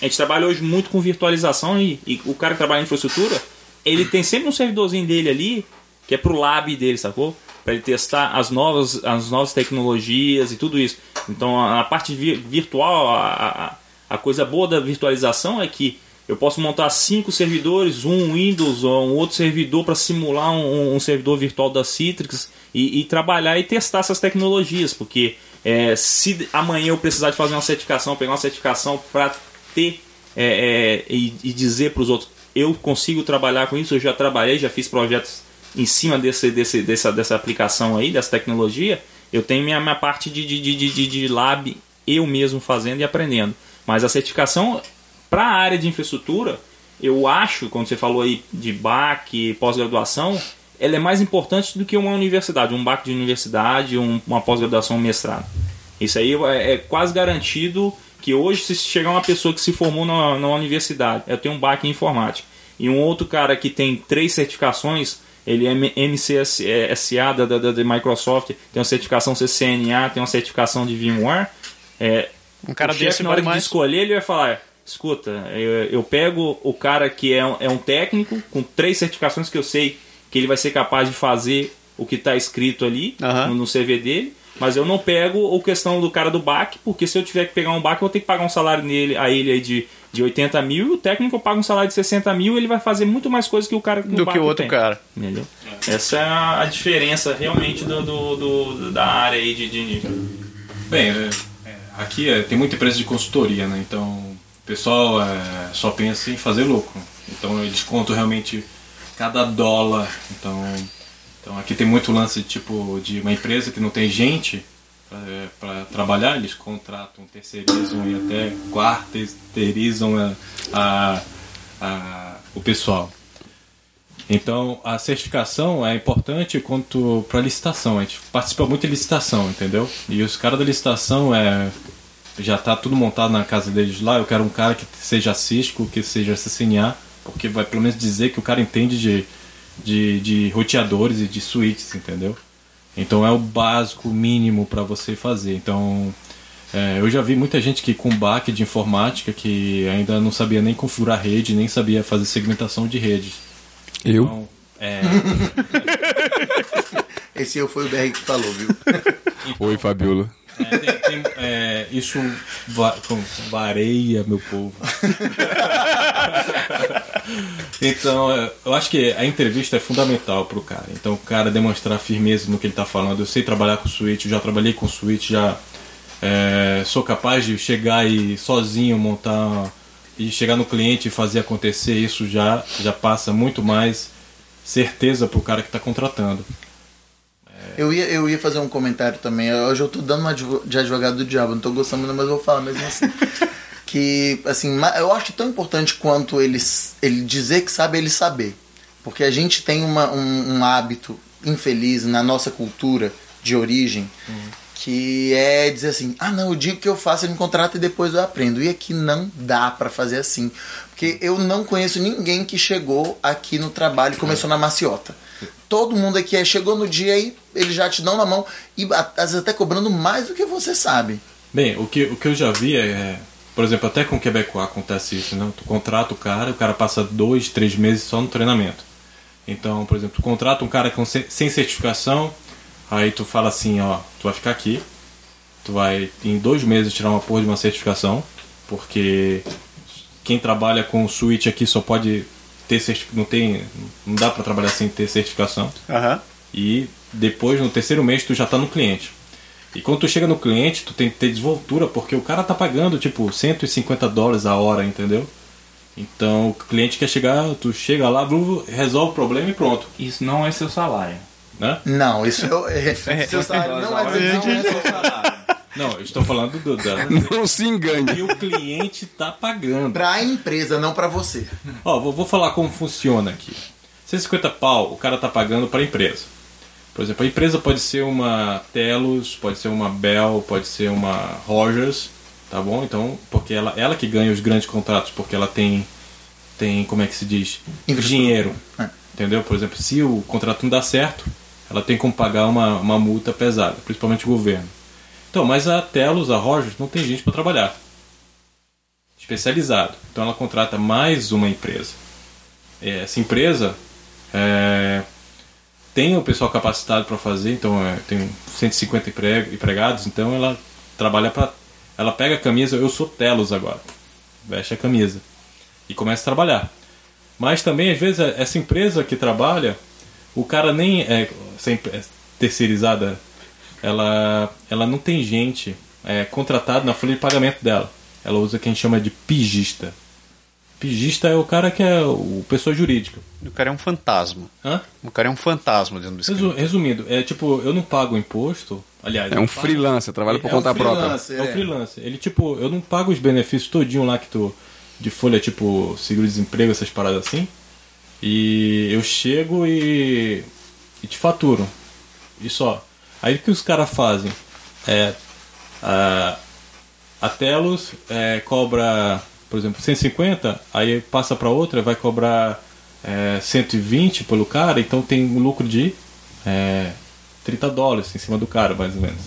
a gente trabalha hoje muito com virtualização e, e o cara que trabalha em infraestrutura, ele tem sempre um servidorzinho dele ali, que é pro lab dele, sacou? Para ele testar as novas, as novas tecnologias e tudo isso. Então a, a parte vi- virtual, a, a, coisa boa da virtualização é que eu posso montar cinco servidores, um Windows ou um outro servidor para simular um, um servidor virtual da Citrix e, e trabalhar e testar essas tecnologias, porque é, se amanhã eu precisar de fazer uma certificação, pegar uma certificação para ter é, é, e, e dizer para os outros, eu consigo trabalhar com isso, eu já trabalhei, já fiz projetos em cima desse, desse, dessa, dessa aplicação aí, dessa tecnologia, eu tenho minha, minha parte de, de, de, de, de lab eu mesmo fazendo e aprendendo. Mas a certificação para a área de infraestrutura, eu acho, quando você falou aí de BAC, pós-graduação, ela é mais importante do que uma universidade, um BAC de universidade, um- uma pós-graduação, um mestrado. Isso aí é, é quase garantido que hoje, se chegar uma pessoa que se formou na, na universidade, eu tenho um BAC em informática, e um outro cara que tem três certificações, ele é MCSA da, da, da Microsoft, tem uma certificação CCNA, tem uma certificação de VMware, é, Um cara o chefe, desse na hora vale de mais. escolher, ele vai falar: escuta, eu, eu pego o cara que é um, é um técnico, com três certificações que eu sei que ele vai ser capaz de fazer o que está escrito ali Aham. no, no CV dele, mas eu não pego a questão do cara do BAC, porque se eu tiver que pegar um BAC, eu vou ter que pagar um salário nele, a ele aí de, de 80 mil, e o técnico paga um salário de 60 mil, ele vai fazer muito mais coisas que o cara Do BAC que o outro tem. cara. Entendeu? Essa é a, diferença realmente do, do- do- da área aí de, de, Bem, é, aqui é, tem muita empresa de consultoria, né? Então o pessoal é, só pensa em fazer lucro. Então eles contam realmente cada dólar. Então, então aqui tem muito lance tipo de uma empresa que não tem gente para trabalhar, eles contratam, terceirizam e até quarteirizam a, a, a- o pessoal. Então, a certificação é importante quanto para licitação. A gente participa muito de licitação, entendeu? E os caras da licitação é já tá tudo montado na casa deles lá. Eu quero um cara que seja Cisco, que seja CCNA, porque vai pelo menos dizer que o cara entende de, de, de roteadores e de switches, entendeu? Então é o básico mínimo para você fazer. Então é, eu já vi muita gente que com back de informática que ainda não sabia nem configurar rede, nem sabia fazer segmentação de redes. Eu? Então, é, Esse eu foi o BR que falou, viu? Oi, Fabiola. é, tem- tem- é, isso va com- vareia, meu povo. então, é, eu acho que a entrevista é fundamental pro cara. Então, o cara demonstrar firmeza no que ele tá falando. Eu sei trabalhar com Switch, já trabalhei com Switch, já é, sou capaz de chegar e sozinho montar e chegar no cliente e fazer acontecer. Isso já, já passa muito mais certeza pro cara que tá contratando. Eu ia, eu ia fazer um comentário também. Hoje eu tô dando uma de advogado do diabo, não tô gostando, mas eu vou falar mesmo assim. que, assim, eu acho tão importante quanto ele, ele dizer que sabe, ele saber. Porque a gente tem uma, um, um hábito infeliz na nossa cultura de origem que é dizer assim: ah, não, eu digo que eu faço, ele me contrata e depois eu aprendo. E aqui não dá pra fazer assim. Porque eu não conheço ninguém que chegou aqui no trabalho e começou na maciota. Todo mundo aqui é, chegou no dia e eles já te dão na mão e às vezes até cobrando mais do que você sabe. Bem, o que, o que eu já vi é, por exemplo, até com o Quebecois acontece isso, né? Tu contrata o cara, o cara passa dois, três meses só no treinamento. Então, por exemplo, tu contrata um cara com, sem certificação, aí tu fala assim, ó, tu vai ficar aqui, tu vai em dois meses tirar uma porra de uma certificação, porque quem trabalha com switch aqui só pode ter certificação, não tem, não dá pra trabalhar sem ter certificação. Aham. E depois, no terceiro mês, tu já tá no cliente. E quando tu chega no cliente, tu tem que ter desenvoltura, porque o cara tá pagando, tipo, 150 dólares a hora, entendeu? Então, o cliente quer chegar, tu chega lá, resolve o problema e pronto, Isso não é seu salário. Né? Não, isso eu, é, seu salário não é dizer que não é seu salário. Não, eu estou falando do, da, Não se engane. que o cliente tá pagando. Pra empresa, não pra você. Ó, vou, vou falar como funciona aqui. 150 pau, o cara tá pagando para a empresa. Por exemplo, a empresa pode ser uma Telos, pode ser uma Bell, pode ser uma Rogers, tá bom? Então, porque ela, ela que ganha os grandes contratos, porque ela tem, tem como é que se diz? Dinheiro. É. Entendeu? Por exemplo, se o contrato não dá certo, ela tem como pagar uma, uma multa pesada, principalmente o governo. Então, mas a Telos, a Rogers, não tem gente para trabalhar. Especializado. Então ela contrata mais uma empresa. É, Essa empresa é, tem o pessoal capacitado para fazer, então é, tem 150 empre- empregados, então ela trabalha para. Ela pega a camisa, eu sou Telos agora. Veste a camisa. E começa a trabalhar. Mas também, às vezes, essa empresa que trabalha, o cara nem é, em- é terceirizada, ela, ela não tem gente é, contratada na folha de pagamento dela. Ela usa o que a gente chama de pigista. Pigista é o cara que é o pessoa jurídica. O cara é um fantasma. Hã? O cara é um fantasma dentro do escritório. Resumindo, é tipo, eu não pago imposto. Aliás, É um pago- freelancer, trabalha por É um conta própria. freelancer. É o freelancer. Ele, tipo, eu não pago os benefícios todinho lá que tu. De folha, tipo, seguro-desemprego, essas paradas assim. E eu chego e. e te faturo. E só. Aí o que os caras fazem? É. A, a Telos é, cobra, por exemplo, 150, aí passa para outra, vai cobrar é, 120 pelo cara, então tem um lucro de é, 30 dólares em cima do cara, mais ou menos.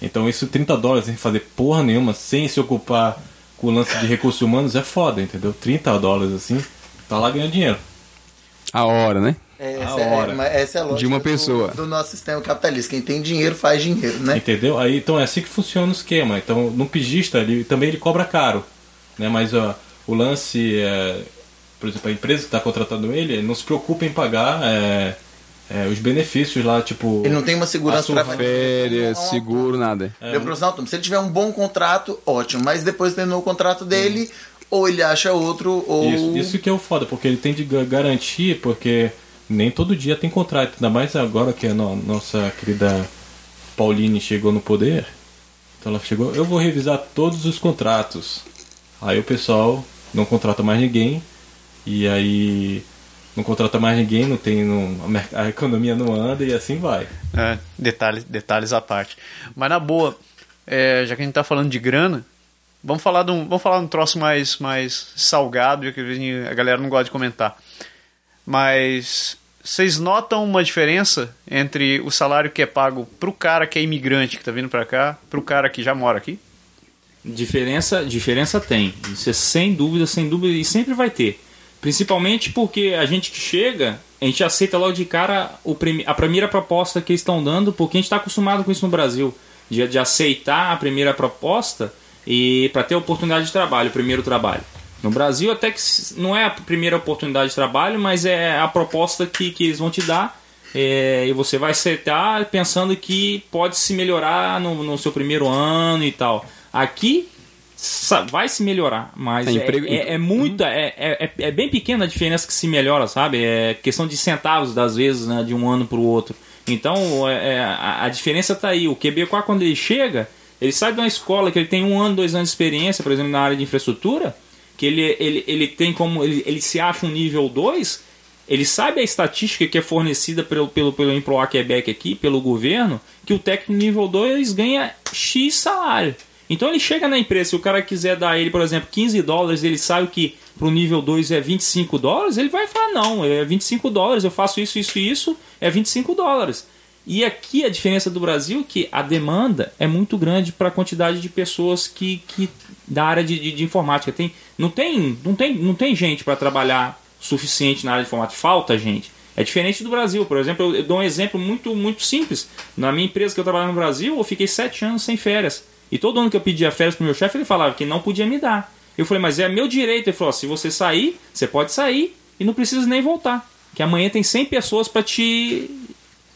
Então isso 30 dólares sem fazer porra nenhuma, sem se ocupar com o lance de recursos humanos é foda, entendeu? 30 dólares assim, tá lá ganhando dinheiro. A hora, né? Essa, A é, hora. essa é a lógica De uma do- pessoa. Do, nosso sistema capitalista. Quem tem dinheiro faz dinheiro, né? Entendeu? Aí então é assim que funciona o esquema. Então no pigista ele também ele cobra caro, né? Mas ó, o lance é, por exemplo, a empresa que está contratando ele, ele não se preocupa em pagar é, é, os benefícios lá, tipo Ele não tem uma segurança A sua pra Férias, Não, seguro, nada. Meu profissional autônomo, se ele tiver um bom contrato, ótimo. Mas depois terminou o contrato dele, ou ele acha outro, ou. Isso, isso que é o foda, porque ele tem de ga- garantir, porque nem todo dia tem contrato, ainda mais agora que a no- nossa querida Pauline chegou no poder. Então ela chegou, eu vou revisar todos os contratos. Aí o pessoal não contrata mais ninguém, e aí não contrata mais ninguém, não tem. Não, a economia não anda e assim vai. É, detalhes, detalhes à parte. Mas na boa, é, já que a gente tá falando de grana, vamos falar de um, vamos falar de um troço mais, mais salgado, que a galera não gosta de comentar. Mas vocês notam uma diferença entre o salário que é pago pro cara que é imigrante, que tá vindo pra cá, pro cara que já mora aqui? Diferença, diferença tem. Isso é sem dúvida, sem dúvida, e sempre vai ter. Principalmente porque a gente que chega, a gente aceita logo de cara o a primeira proposta que eles estão dando, porque a gente está acostumado com isso no Brasil, de, de aceitar a primeira proposta e para ter oportunidade de trabalho, o primeiro trabalho. No Brasil até que não é a primeira oportunidade de trabalho, mas é a proposta que, que eles vão te dar é, e você vai aceitar pensando que pode se melhorar no, no seu primeiro ano e tal. Aqui vai se melhorar, mas É, emprego- é, é muita, é, é, é bem pequena a diferença que se melhora, sabe? É questão de centavos, das vezes, né, de um ano para o outro. Então, é, é, a, a diferença tá aí. O QB4, quando ele chega, ele sai de uma escola que ele tem um ano, dois anos de experiência, por exemplo, na área de infraestrutura, que ele, ele, ele tem como. Ele, ele se acha um nível 2, Ele sabe a estatística que é fornecida pelo, pelo, pelo Emproa Quebec aqui, pelo governo, que o técnico nível 2 ganha X salário. Então ele chega na empresa, se o cara quiser dar ele, por exemplo, 15 dólares, ele sabe que pro nível 2 é 25 dólares, ele vai falar, não, é 25 dólares, eu faço isso, isso e isso, é 25 dólares. E aqui a diferença do Brasil é que a demanda é muito grande para a quantidade de pessoas que, que da área de, de, de informática. Tem, não, tem, não, tem, não tem gente para trabalhar suficiente na área de informática, falta gente. É diferente do Brasil, por exemplo, eu, eu dou um exemplo muito, muito simples. Na minha empresa que eu trabalho no Brasil, eu fiquei sete anos sem férias. E todo ano que eu pedia férias pro meu chefe, ele falava que não podia me dar. Eu falei, mas é meu direito. Ele falou, se você sair, você pode sair e não precisa nem voltar. Que amanhã tem 100 pessoas para te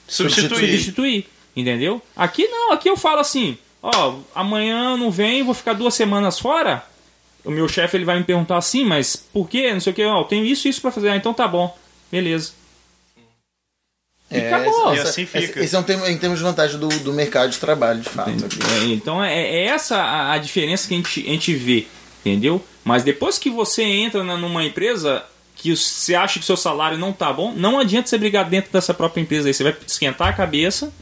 Substituir. substituir. Entendeu? Aqui não, aqui eu falo assim, ó, amanhã não vem, vou ficar duas semanas fora. O meu chefe ele vai me perguntar assim, mas por quê? Não sei o que, ó, eu tenho isso e isso pra fazer. Ah, então tá bom. Beleza. E acabou. E assim fica. Esse é um tema, em termos de vantagem do, do mercado de trabalho, de fato. É, então é, é essa a, a diferença que a gente, a gente vê, entendeu? Mas depois que você entra na- numa empresa que você acha que seu salário não tá bom, não adianta você brigar dentro dessa própria empresa aí. Você vai esquentar a cabeça,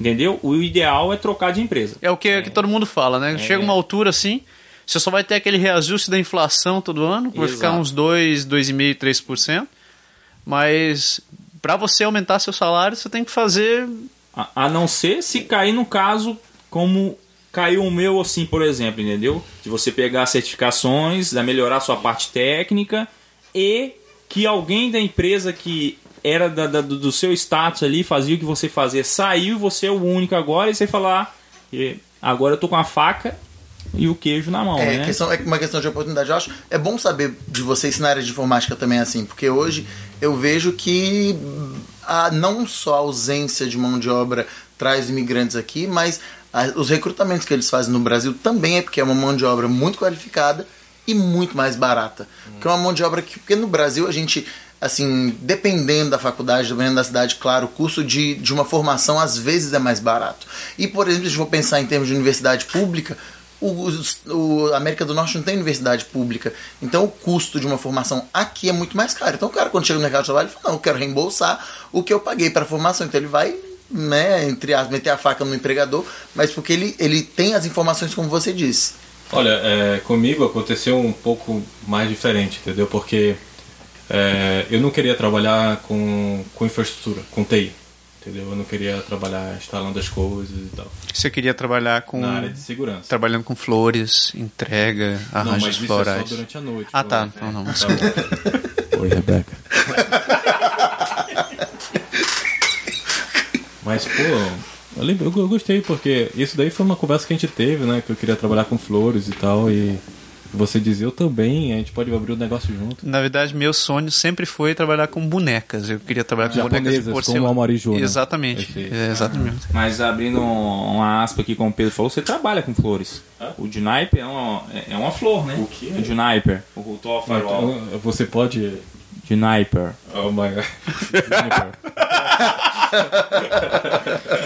entendeu? O ideal é trocar de empresa. É o que, que todo mundo fala, né? Chega uma altura assim, você só vai ter aquele reajuste da inflação todo ano, vai ficar uns 2, 2,5%, 3%. Mas para você aumentar seu salário, você tem que fazer. A, a não ser se cair no caso como caiu o meu, assim, por exemplo, entendeu? De você pegar certificações, da melhorar sua parte técnica e que alguém da empresa que era da- da- do seu status ali, fazia o que você fazia, saiu, você é o único agora, e você falar, "E agora eu tô com a faca e o queijo na mão, É, né? questão, é uma questão de oportunidade. Eu acho é bom saber de vocês na área de informática também é assim, porque hoje eu vejo que a, não só a ausência de mão de obra traz imigrantes aqui, mas a- os recrutamentos que eles fazem no Brasil também é porque é uma mão de obra muito qualificada e muito mais barata. Que é uma mão de obra que, porque no Brasil a gente, assim, dependendo da faculdade, dependendo da cidade, claro, o custo de, de uma formação às vezes é mais barato. E, por exemplo, se for pensar em termos de universidade pública, o, o- a América do Norte não tem universidade pública, então o custo de uma formação aqui é muito mais caro. Então o cara, quando chega no mercado de trabalho, ele fala: Não, eu quero reembolsar o que eu paguei para a formação. Então ele vai, né, entre aspas, meter a faca no empregador, mas porque ele, ele tem as informações, como você disse. Olha, é, comigo aconteceu um pouco mais diferente, entendeu? Porque é, eu não queria trabalhar com, com infraestrutura, com TI, entendeu? Eu não queria trabalhar instalando as coisas e tal. Você queria trabalhar com. Na área de segurança. Trabalhando com flores, entrega, Não, arranjos mas isso é florais. só durante a noite. Ah, tá. Não, não. Tá. Oi, Rebeca. Mas, pô, eu, lembro- eu gostei porque isso daí foi uma conversa que a gente teve, né? Que eu queria trabalhar com flores e tal. E você dizia, eu também, a gente pode abrir o negócio junto. Na verdade, meu sonho sempre foi trabalhar com bonecas. Eu queria trabalhar com bonecas de Japonesas, porcelana. como o Júnior. Exatamente. É, exatamente. Mas abrindo um- uma aspa aqui, como o Pedro falou, você trabalha com flores. O Juniper é uma, é- é uma flor, né? O quê? O Juniper. O Firewall. Então, você pode. Juniper. Oh my god.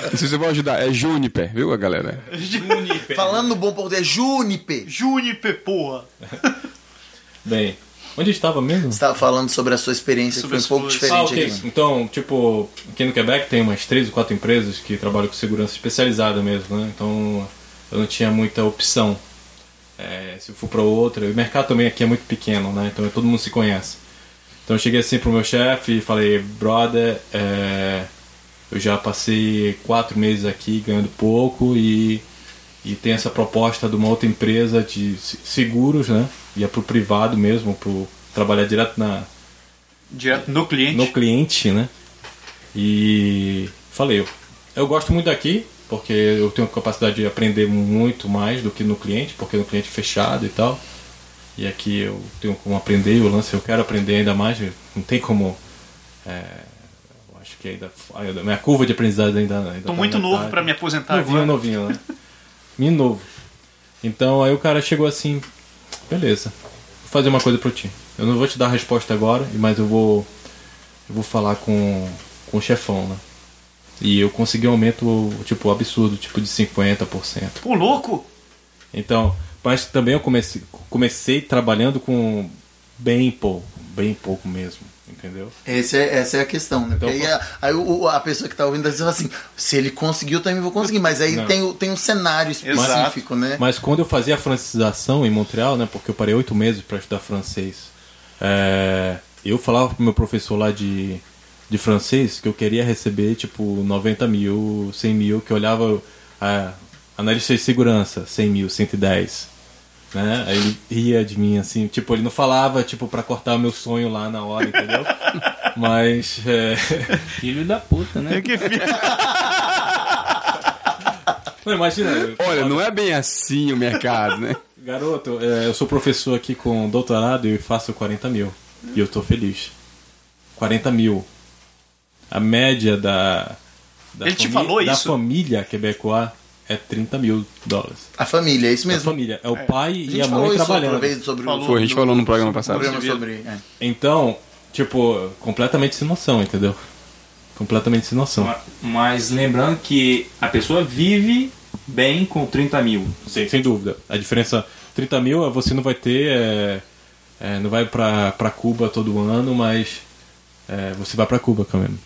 Se você vai ajudar, é Juniper, viu, galera? Juniper. Falando no bom português, Juniper. Juniper, porra! Bem, onde estava mesmo? Você estava falando sobre a sua experiência, Sobre que foi um pouco flores. Ah, diferente ok. aqui. Então, tipo, aqui no Quebec tem umas três ou quatro empresas que trabalham com segurança especializada mesmo, né? Então, eu não tinha muita opção. É, se eu for para outra, o mercado também aqui é muito pequeno, né? Então todo mundo se conhece. Então eu cheguei assim pro meu chefe e falei, brother, é, eu já passei quatro meses aqui ganhando pouco e, e tem essa proposta de uma outra empresa de se- seguros, né? E é pro privado mesmo, pro trabalhar direto na, Direto no cliente. no cliente, né? E falei, eu, eu gosto muito daqui, porque eu tenho capacidade de aprender muito mais do que no cliente, porque no cliente é fechado e tal. E aqui eu tenho como aprender, o lance eu quero aprender ainda mais, não tem como. é, eu acho que ainda. A minha curva de aprendizagem ainda. ainda Tô tá muito novo pra me aposentar Novinho, agora. novinho, né? Menino novo. Então aí o cara chegou assim, beleza, vou fazer uma coisa pro ti. Eu não vou te dar a resposta agora, mas eu vou. Eu vou falar com, com o chefão, né? E eu consegui um aumento, tipo, absurdo, tipo de 50%. Pô, louco! Então, mas também eu comecei, comecei trabalhando com bem pouco, bem pouco mesmo, entendeu? Esse é- essa é a questão, né? Então, aí, a, aí o- a pessoa que tá ouvindo tá dizendo assim, se ele conseguiu, eu também vou conseguir. Mas aí Não. tem, tem um cenário específico, né? Mas quando eu fazia a francização em Montreal, né, porque eu parei oito meses para estudar francês, é, eu falava pro meu professor lá de, de francês que eu queria receber tipo 90 mil, 100 mil, que eu olhava a analista de segurança, 100 mil, 110. Né? Aí ele ria de mim assim, tipo, ele não falava tipo para cortar o meu sonho lá na hora, entendeu? Mas é, Filho da puta, né? Que filho. não, imagina, Olha, não é bem assim o mercado, né? Garoto, é, eu sou professor aqui com doutorado e faço 40 mil. E eu tô feliz. 40 mil. A média da. da Ele te falou da isso? família quebecois é 30 mil dólares. A família, é isso A mesmo. família. É o pai A e a mãe trabalhando. vez sobre Falou. o Foi, a gente falou no programa passado. programa sobre. é. Então, tipo, completamente sem noção, entendeu? Completamente sem noção. Ma- Mas lembrando que a pessoa vive bem com 30 mil. Sim, sem dúvida. A diferença 30 mil é você não vai ter. é, é, não vai pra, pra Cuba todo ano, mas é, você vai pra Cuba também.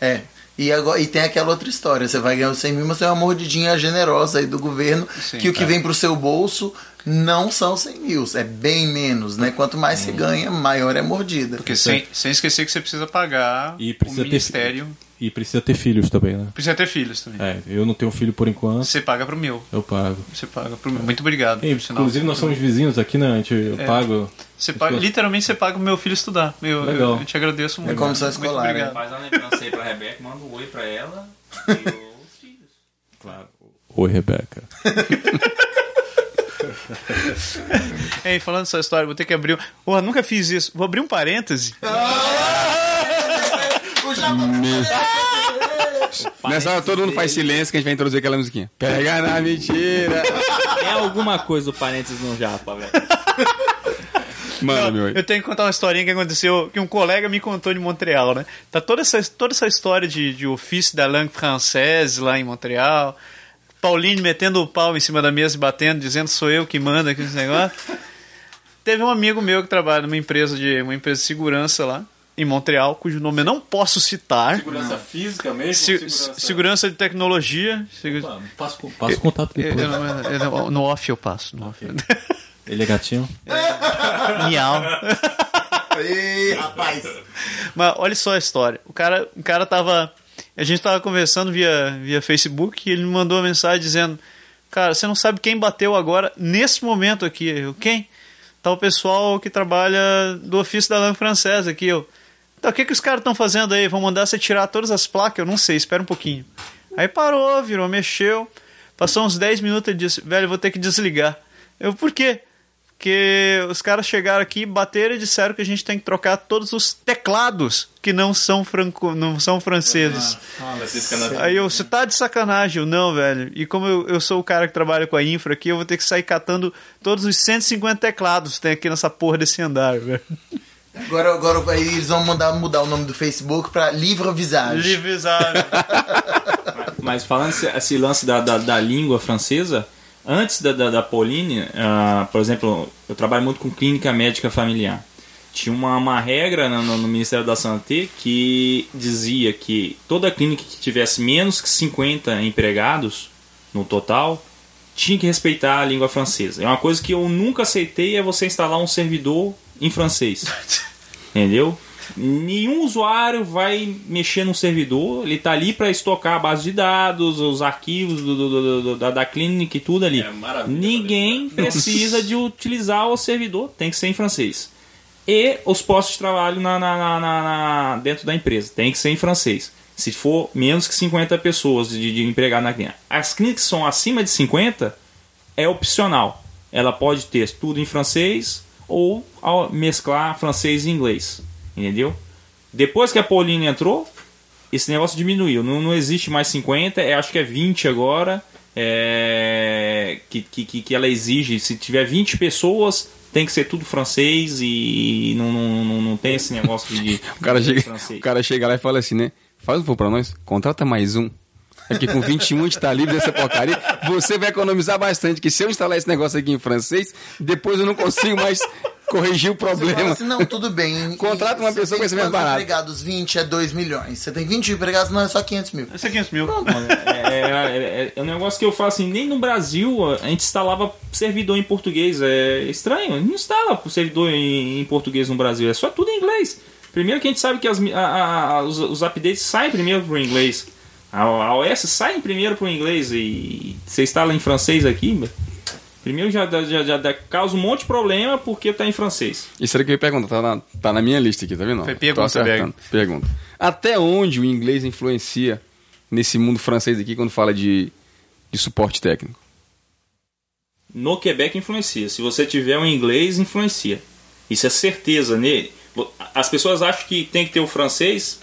É. E, agora, e tem aquela outra história, você vai ganhar os 100 mil, mas tem uma mordidinha generosa aí do governo, Sim, que o que é. vem pro seu bolso não são 100 mil, é bem menos, né? Quanto mais Hum. você ganha, maior é a mordida. Porque sem, sem esquecer que você precisa pagar E o precisa ter- ministério. E precisa ter filhos também, né? Precisa ter filhos também. É, eu não tenho filho por enquanto, Você paga pro meu. eu pago. Você paga pro meu. Muito obrigado. E, inclusive nós somos vizinhos aqui, né? A gente, eu É. pago. Você paga, literalmente você paga o meu filho estudar. Eu, Legal. eu te agradeço muito. comissão Muito escolar, obrigado. Faz uma lembrança aí pra Rebeca, manda um oi pra ela e os filhos. Claro. Oi, Rebeca. Ei, falando dessa história, vou ter que abrir. um- Porra, nunca fiz isso. Vou abrir um parêntese. Nessa hora todo mundo faz silêncio que a gente vai introduzir aquela musiquinha. Pega na mentira. É alguma coisa o parênteses no japa, velho. Manda, meu. Eu tenho que contar uma historinha que aconteceu, que um colega me contou de Montreal, né? Tá toda essa, toda essa história de, de ofício da langue française lá em Montreal. Pauline metendo o pau em cima da mesa e batendo, dizendo sou eu que manda aqui nesse negócio. Teve um amigo meu que trabalha numa empresa de uma empresa de segurança lá em Montreal, cujo nome eu não posso citar. Segurança física mesmo? Se- segurança de tecnologia. Segu- Opa, Passa o passa o contato Eu- depois. eu não- eu não- no off eu passo. No off. Ele é gatinho? Miau. Ei, rapaz. Mas olha só a história. O cara, o cara tava. A gente tava conversando via, via Facebook e ele me mandou uma mensagem dizendo: Cara, você não sabe quem bateu agora, nesse momento aqui. Eu, quem? Tá o pessoal que trabalha do ofício da língua francesa aqui. Eu, tá, o que, que os caras estão fazendo aí? Vão mandar você tirar todas as placas? Eu não sei, espera um pouquinho. Aí parou, virou, mexeu. Passou uns 10 minutos e disse: Velho, vou ter que desligar. Eu, por quê? Porque os caras chegaram aqui, bateram e disseram que a gente tem que trocar todos os teclados que não são, franco, não são franceses. Aí eu, você tá de sacanagem? Eu, não, velho. E como eu, eu sou o cara que trabalha com a infra aqui, eu vou ter que sair catando todos os 150 teclados que tem aqui nessa porra desse andar, velho. Agora, agora aí eles vão mandar mudar o nome do Facebook pra Livre Visage. Livrizado. Mas falando esse, esse lance da, da, da língua francesa, antes da, da, da Pauline, ah, por exemplo, eu trabalho muito com clínica médica familiar. Tinha uma, uma regra no, no Ministério da Santé que dizia que toda clínica que tivesse menos que 50 empregados no total tinha que respeitar a língua francesa. É uma coisa que eu nunca aceitei é você instalar um servidor em francês. Entendeu? Nenhum usuário vai mexer no servidor, ele tá ali para estocar a base de dados, os arquivos do, do- do- do- da, da clínica e tudo ali. É Ninguém precisa de utilizar o servidor, tem que ser em francês. E os postos de trabalho na, na- na- na- na- dentro da empresa, tem que ser em francês. Se for menos que 50 pessoas de, de empregado na clínica. As clínicas que são acima de 50, é opcional. Ela pode ter tudo em francês ou ao mesclar francês e inglês. Entendeu? Depois que a Pauline entrou, esse negócio diminuiu. Não, não existe mais 50, é, acho que é 20 agora. é, que, que, que- ela exige. Se tiver 20 pessoas, tem que ser tudo francês e não, não, não, não tem esse negócio de. O cara, chega, francês. o cara chega lá e fala assim, né? Faz um favor pra nós, contrata mais um. Aqui com 21 a gente tá livre dessa porcaria. Você vai economizar bastante, que se eu instalar esse negócio aqui em francês, depois eu não consigo mais corrigir o Você fala problema. assim, não, tudo bem. Contrata uma pessoa com esse mesmo barato. empregados? 20 é 2 milhões. Você tem 20 empregados, não é só 500 mil. Esse é 500 mil. É, é, é- é um negócio que eu falo assim, nem no Brasil a gente instalava servidor em português. É estranho, não instala servidor em, em português no Brasil, é só tudo em inglês. Primeiro que a gente sabe que as a- a- os, os updates saem primeiro pro inglês. A, a OS sai primeiro pro inglês e você instala em francês aqui. Primeiro já, já, já dá- causa um monte de problema porque tá em francês. Isso era o que eu ia perguntar, tá na, tá na minha lista aqui, tá vendo? Foi pergunta. Pergunta. Até onde o inglês influencia nesse mundo francês aqui quando fala de, de suporte técnico? no Quebec influencia. Se você tiver um inglês, influencia. Isso é certeza nele. As pessoas acham que tem que ter o francês.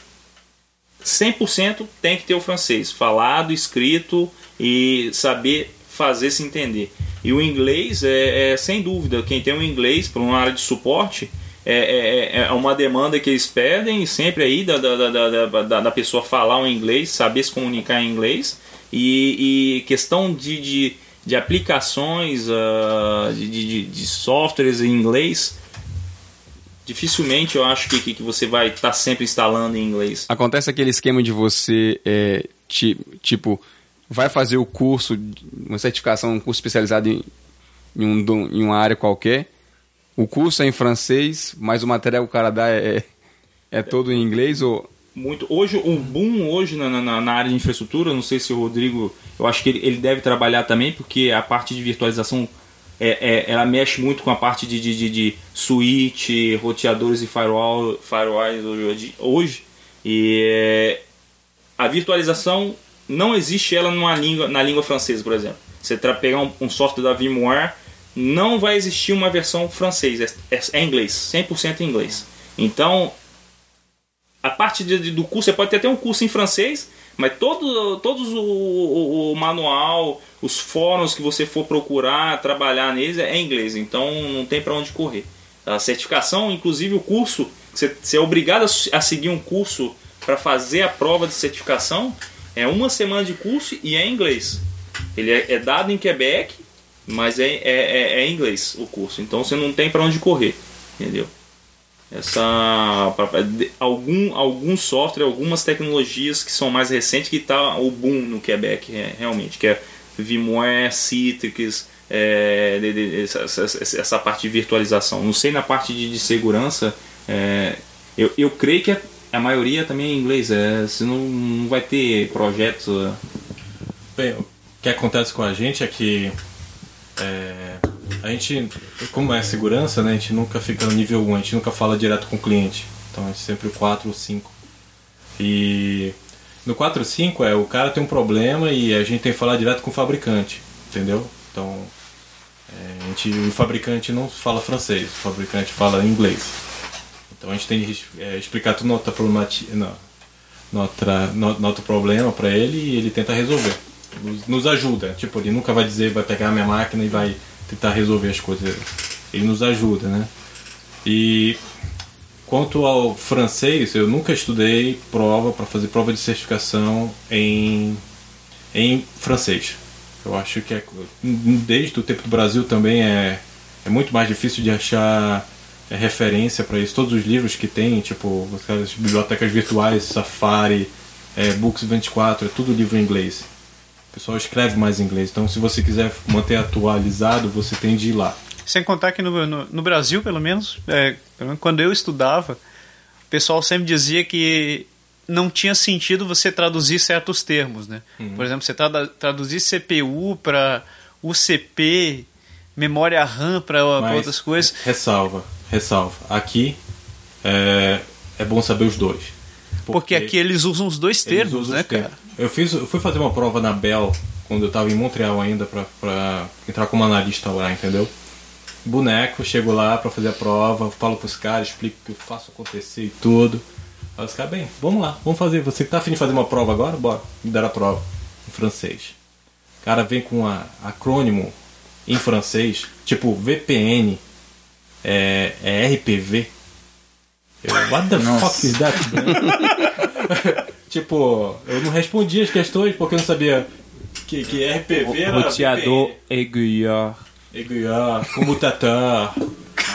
100% tem que ter o francês. Falado, escrito e saber fazer se entender. E o inglês é, é, sem dúvida, quem tem um inglês para uma área de suporte é, é, é uma demanda que eles pedem sempre aí da, da, da, da, da, pessoa falar o inglês, saber se comunicar em inglês. E, e questão de, de, de aplicações, ah, de, de, de softwares em inglês, dificilmente eu acho que, que, você vai estar sempre instalando em inglês. Acontece aquele esquema de você, é, ti- tipo, vai fazer o curso, uma certificação, um curso especializado em, em, um, em uma área qualquer. O curso é em francês, mas o material que o cara dá é, é todo em inglês ou muito. Hoje, o boom hoje na, na, na área de infraestrutura, não sei se o Rodrigo, eu acho que ele, ele deve trabalhar também, porque a parte de virtualização é, é- ela mexe muito com a parte de, de, de, de switch, roteadores e firewall, firewalls hoje. hoje. E é, a virtualização não existe ela numa língua, na língua francesa, por exemplo. Você pegar um, um software da VMware, não vai existir uma versão francês, é, é, é inglês, 100% em inglês. Então, a parte de- do curso, você pode ter até um curso em francês, mas todo, todos o, o- o manual, os fóruns que você for procurar, trabalhar neles é em inglês, então não tem para onde correr. A certificação, inclusive o curso, você, você é obrigado a, a seguir um curso para fazer a prova de certificação, é uma semana de curso e é em inglês. Ele é, é dado em Quebec, mas é, é, é- é inglês o curso, então você não tem para onde correr, entendeu? essa algum algum software algumas tecnologias que são mais recentes que tá o boom no Quebec é, realmente que é VMware Citrix é, de- de- essa, essa- essa parte de virtualização não sei na parte de, de segurança é, eu, eu creio que a, a maioria também é em inglês é, senão não vai ter projetos é, Bem, o que acontece com a gente é que é, a gente, como é segurança, né, a gente nunca fica no nível 1, a gente nunca fala direto com o cliente. Então é sempre o 4 ou 5. E no 4 ou 5 é o cara tem um problema e a gente tem que falar direto com o fabricante, entendeu? Então é, a gente, o fabricante não fala francês, o fabricante fala inglês. Então a gente tem que é, explicar tudo nota problemática, nota, no- nota problema para ele e ele tenta resolver. Nos, nos ajuda. Tipo, ele nunca vai dizer, vai pegar a minha máquina e vai tentar resolver as coisas. Ele nos ajuda, né? E quanto ao francês, eu nunca estudei prova para fazer prova de certificação em, em francês. Eu acho que é, desde o tempo do Brasil também é, é muito mais difícil de achar é, referência para isso. Todos os livros que tem, tipo as bibliotecas virtuais, Safari, é, Books 24, é tudo livro em inglês. O pessoal escreve mais em inglês. Então, se você quiser manter atualizado, você tem de ir lá. Sem contar que no, no, no Brasil, pelo menos, é, quando eu estudava, o pessoal sempre dizia que não tinha sentido você traduzir certos termos, né? Por exemplo, você trada- traduzir CPU para UCP, memória RAM para outras coisas. Ressalva, ressalva. Aqui é, é bom saber os dois. Porque aqui eles usam os dois termos, né, os termos. cara? Eu, fiz, eu fui fazer uma prova na Bell quando eu estava em Montreal ainda pra entrar como analista lá, entendeu? Boneco, chego lá pra fazer a prova, falo pros caras, explico o que eu faço acontecer e tudo. Aí os caras, bem, vamos lá, vamos fazer. Você que tá afim de fazer uma prova agora? Bora, me dar a prova em francês. O cara vem com a, acrônimo em francês, tipo VPN, é, é RPV. Eu, what the fuck is that? tipo, eu não respondi as questões porque eu não sabia que, que RPV era roteador aiguillard Aiguillard, comutateur.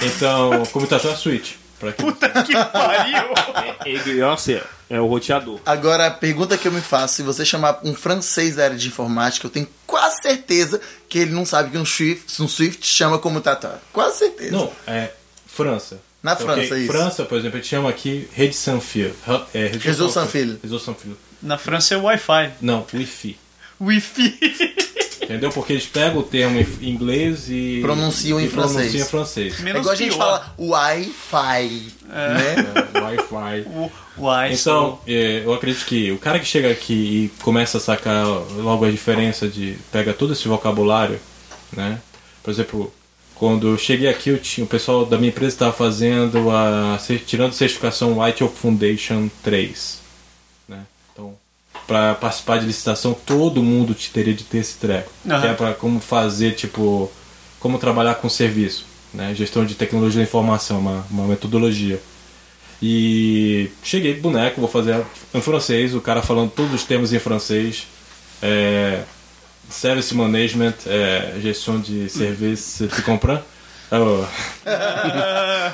Então, comutator é switch. Pra quem... Puta que pariu! Aiguillon é o roteador. Agora, a pergunta que eu me faço, se você chamar um francês da área de informática, eu tenho quase certeza que ele não sabe que um Swift, um Swift chama comutator. Quase certeza. Não, é França. Na Então, França, ok, isso. França, por exemplo, a gente chama aqui rede sans fil. Ra- É, Réseau sans fil. Réseau sans fil. Na França é Wi-Fi. Não, Wi-Fi. Wi-Fi. Entendeu? Porque eles pegam o termo em inglês e. Pronunciam em e francês. Pronunciam em francês. é Menos igual a gente pior. fala Wi-Fi, né? É, Wi-Fi. Wi-Fi. Então, é, eu acredito que o cara que chega aqui e começa a sacar logo a diferença de. pega todo esse vocabulário, né? Por exemplo, quando eu cheguei aqui, eu tinha, o pessoal da minha empresa estava fazendo a. tirando a certificação White Oak Foundation 3. Para participar de licitação, todo mundo te teria de ter esse treco. Aham. Que é para como fazer, tipo. como trabalhar com serviço. Né? Gestão de tecnologia da informação, uma, uma metodologia. E cheguei boneco, vou fazer em francês, o cara falando todos os termos em francês. É, service management, é, gestão de serviço, tu comprend? Oh.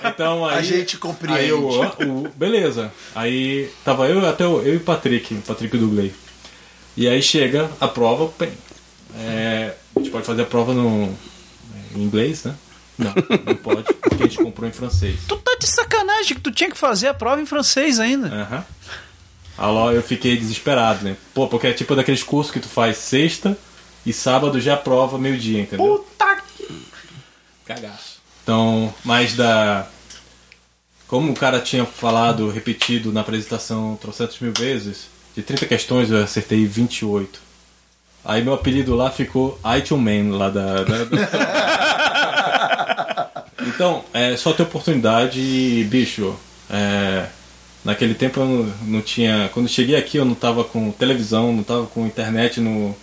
então aí, A gente compreende. Aí eu, o- beleza. Aí tava eu até o- eu e o Patrick, o Patrick Dugley. E aí chega a prova, bem, é, a gente pode fazer a prova no em inglês, né? Não, não pode, porque a gente comprou em francês. Tu tá de sacanagem que tu tinha que fazer a prova em francês ainda. Aham. Alô, eu fiquei desesperado, né? Pô, porque é tipo daqueles cursos que tu faz sexta e sábado já prova meio-dia, entendeu? Puta que... Cagaço. Então, mais da. Como o cara tinha falado, repetido na apresentação trocentos mil vezes, de 30 questões eu acertei 28. Aí meu apelido lá ficou iTunes Man, lá da. da- da- então, é só ter oportunidade e, bicho, é, naquele tempo eu não, não tinha. Quando cheguei aqui eu não tava com televisão, não tava com internet, no,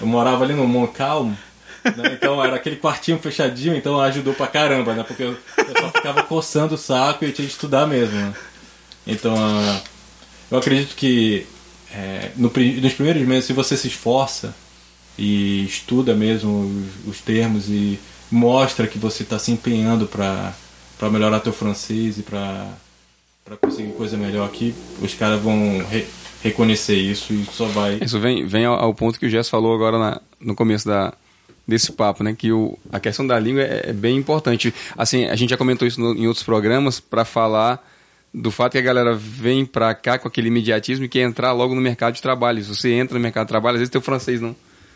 eu morava ali no Montcalm. Né? Então era aquele quartinho fechadinho, então ajudou pra caramba, né? Porque eu, eu só ficava coçando o saco e tinha que estudar mesmo. Né? Então eu acredito que é, no nos primeiros meses, se você se esforça e estuda mesmo os, os termos e mostra que você está se empenhando para melhorar teu francês e para conseguir coisa melhor aqui, os caras vão re- reconhecer isso e só vai. Isso vem, vem ao, ao ponto que o Jess falou agora na- no começo da, desse papo, né? Que o, a questão da língua é, é bem importante. Assim, a gente já comentou isso no- em outros programas para falar do fato que a galera vem pra cá com aquele imediatismo e quer entrar logo no mercado de trabalho. Se você entra no mercado de trabalho, às vezes teu francês não,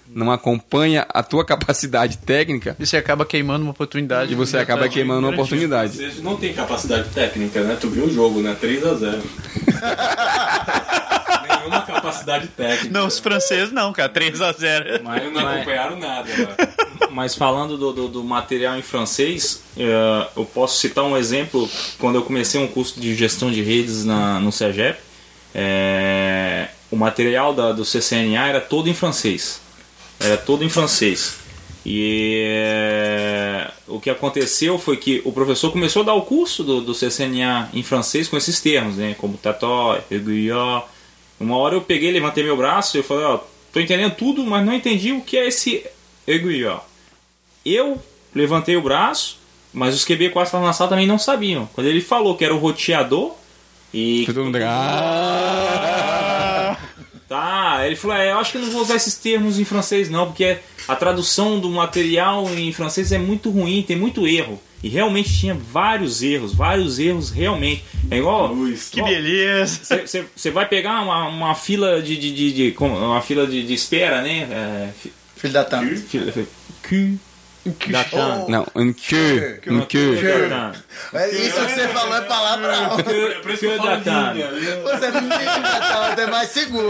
não acompanha a tua capacidade técnica E você acaba queimando uma oportunidade. e você acaba queimando uma oportunidade. Vocês não tem capacidade técnica, né? Tu viu o jogo, né? 3 a 0 Nenhuma capacidade técnica. Não, os franceses não, cara. 3x0. Mas não Mas- acompanharam nada. né? Mas falando do, do, do material em francês, eh, eu posso citar um exemplo. Quando eu comecei um curso de gestão de redes na, no CEGEP, eh, o material da, do CCNA era todo em francês. Era todo em francês. E eh, o que aconteceu foi que o professor começou a dar o curso do, do CCNA em francês com esses termos, né? Como tató, aiguillon. Uma hora eu peguei, levantei meu braço e eu falei, ó, tô entendendo tudo, mas não entendi o que é esse aiguillon. Eu levantei o braço, mas os QB quase estavam na sala também não sabiam. Quando ele falou que era o roteador e Todo mundo... Ah! Tá, ele falou, é, eu acho que não vou usar esses termos em francês não, porque a tradução do material em francês é muito ruim, tem muito erro. E realmente tinha vários erros, vários erros realmente. É igual. Que beleza. Você vai pegar uma, uma fila de, de, de, de- uma fila de, de espera, né? É, fi- Filho da Tam. fila, Q. Datan. Não, um que, um que. É isso que você falou é palavrão. Que Datan. Você não tem que Tam, é mais seguro.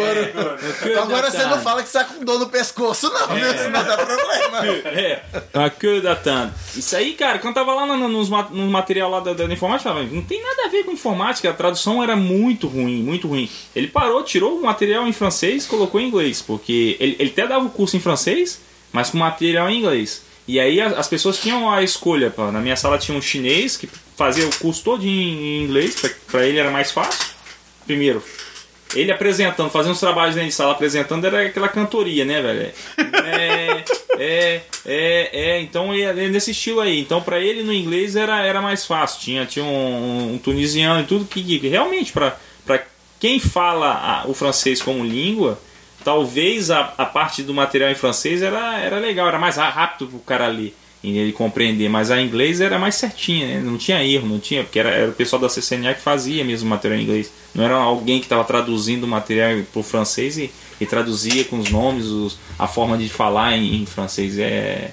Agora você não fala que você tá com dor no pescoço, não, viu? Senão dá problema. É, a queue datando. Isso aí, cara, quando tava lá no, nos, ma- no material lá da, da informática, eu falava, não tem nada a ver com informática, a tradução era muito ruim, muito ruim. Ele parou, tirou o material em francês e colocou em inglês, porque ele, ele até dava o curso em francês, mas com material em inglês. E aí as pessoas tinham a escolha, na minha sala tinha um chinês que fazia o curso todo em, inglês, pra ele era mais fácil. Primeiro, ele apresentando, fazendo os trabalhos dentro de sala apresentando, era aquela cantoria, né, velho? É, É, é, é, então é, é nesse estilo aí. Então pra ele no inglês era, era mais fácil. Tinha, tinha um, um tunisiano e tudo que, que realmente pra quem fala a- o francês como língua, talvez a, a parte do material em francês era, era legal, era mais rápido pro cara ler e ele compreender, mas a inglês era mais certinha, né? não tinha erro, não tinha, porque era, era o pessoal da CCNA que fazia mesmo o material em inglês, não era alguém que estava traduzindo o material pro francês e, e traduzia com os nomes, os- a forma de falar em, em francês. É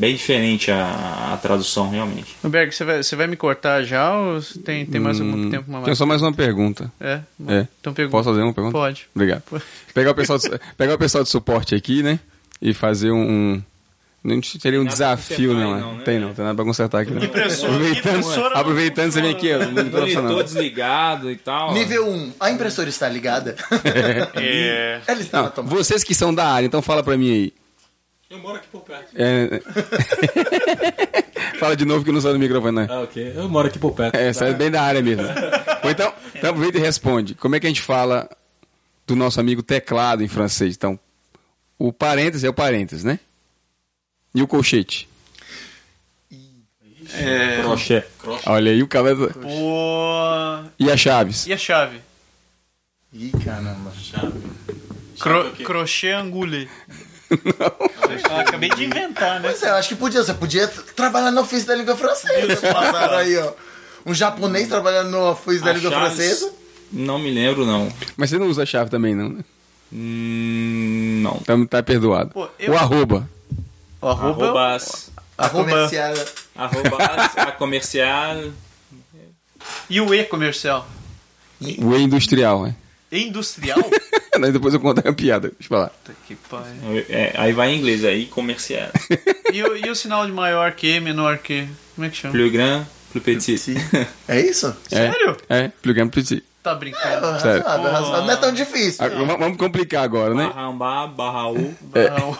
bem diferente a, a tradução realmente. Berg, você vai, você vai me cortar já ou tem, tem mais algum tempo? Uma Tenho só mais uma pergunta. É? É. Então pergunta. Posso fazer uma pergunta? Pode. Obrigado. Pegar o pessoal de, pegar o pessoal de suporte aqui, né? E fazer um. um- não seria um desafio, não, né? não, né? Tem não, tem nada pra consertar aqui. Não. Impressora- aproveitando, impressora não aproveitando você vem aqui, ó. Monitor desligado e tal. Nível 1, a impressora está ligada? É. Ela está Não, vocês que são da área, então fala pra mim aí. Eu moro aqui por perto. É... fala de novo que não sai do microfone, né? Ah, ok. Eu moro aqui por perto. É, sai bem da área mesmo. Ou então, então aproveita e responde. Como é que a gente fala do nosso amigo teclado em francês? Então, o parênteses é o parênteses, né? E o colchete? é... Crochê. Olha aí o cara. O... E as chaves? E a chave? Ih, caramba. Cro... Crochê angule. Eu acabei de inventar, né? Pois é, eu acho que podia. Você podia trabalhar no ofício da língua francesa. Passaram aí, ó. Um japonês trabalhando no ofício da A língua Chaves- francesa. Não me lembro, não. Mas você não usa a chave também, não, né? Hum, não. Então tá perdoado. Pô, eu- O arroba. O arroba... Arrobas. A Arroba. comercial. Arrobas, a comercial. E o E comercial? O E industrial, né? E industrial? Daí depois eu conto a piada. Deixa eu falar. Puta que pariu. É, aí vai em inglês, aí comercial. E o, e o sinal de maior que, menor que? Como é que chama? Plus grand, plus petit. É isso? É, Sério? É, plugamos petit. Tá brincando. Sério. Razoável, razoável. Não é tão difícil. Ah, vamos- complicar agora, né? Barra U, Não.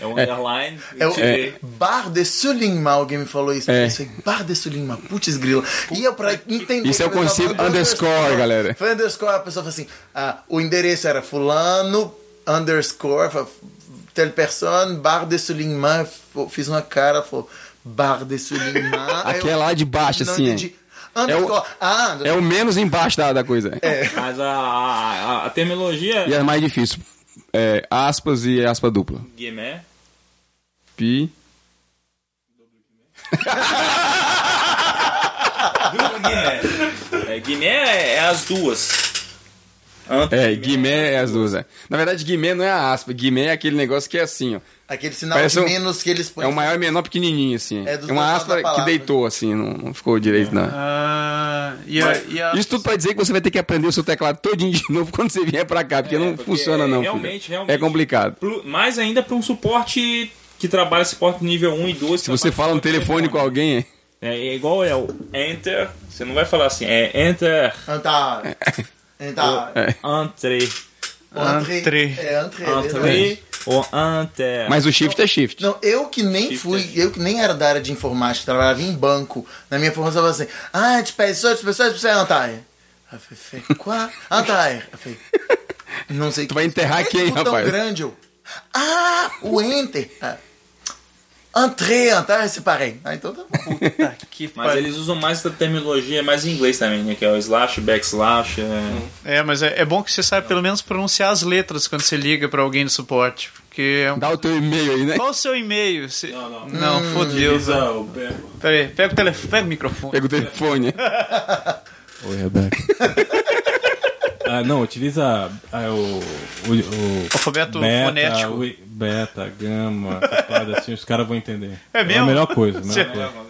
É um underline. É o É. Bar de Soulignement, alguém me falou isso. É. Eu pensei, Bar de Soulignement, putz grila. E eu pra entender... Isso é o que eu conceito falando, underscore, galera. Foi underscore, a pessoa falou assim, ah, o endereço era fulano, underscore, telle personne, Bar de F- fiz uma cara, falou, Bar de Soulignement. Aí Aqui é lá de baixo, assim, é. entendi. Underscore, ah, É o menos embaixo da, da coisa. Mas a, a, a terminologia E é mais difícil. É, aspas e aspa dupla. Guimé. Pi. Duplo Guimé. É, Guimé é, é as duas. Antes É, Guimé é as duas. é. Na verdade, Guimé não é a aspa. Guimé é aquele negócio que é assim, ó. aquele sinal Parece de um- menos que eles põem. É um maior e menor pequenininho, assim. É É, uma aspa que deitou, assim, não, não ficou direito, não. Ah, e a, e a- Isso tudo pra dizer que você vai ter que aprender o seu teclado todinho de novo quando você vier pra cá, porque É, não porque funciona, não. filho. realmente, realmente. É complicado. Mais ainda para um suporte que trabalha suporte nível 1 e 2. Se você fala no telefone com alguém, É, é igual é o Enter. Você não vai falar assim, é Enter. Tá. É. Entre, Entrée. Entrée. É. Entre ou Enter. mas o shift é shift. Não, eu que nem Shift fui, é- eu que nem era da área de informática, trabalhava em banco. Na minha formação, eu falava assim: Ah, tu pessoas, tu pessoas, tu pessoas, Antair. Eu falei, "Fé, qual? Antair. Eu falei, não sei. Tu vai enterrar quem, rapaz? grande, eu. Ah, o Enter. Ah. Entrée, Antair, separei. Ah, então tá bom. Puta que Mas eles usam mais essa terminologia, mais em inglês também, né? Que é o slash, backslash. É... É, mas é, é bom que você saiba pelo menos pronunciar as letras quando você liga pra alguém do suporte. Porque. é um- Dá o teu e-mail aí, né? Qual o seu e-mail? Você- Não, não. Não, fodeu. Utiliza o verbo. Pera aí, pega o telefone, pega o microfone. Pega o telefone. Oi, Rebeca. Ah, não, utiliza ah, o, o, o Alfabeto beta, fonético. O- beta, gama, essas paradas assim, os caras vão entender. É mesmo? a melhor coisa, a melhor Você- coisa.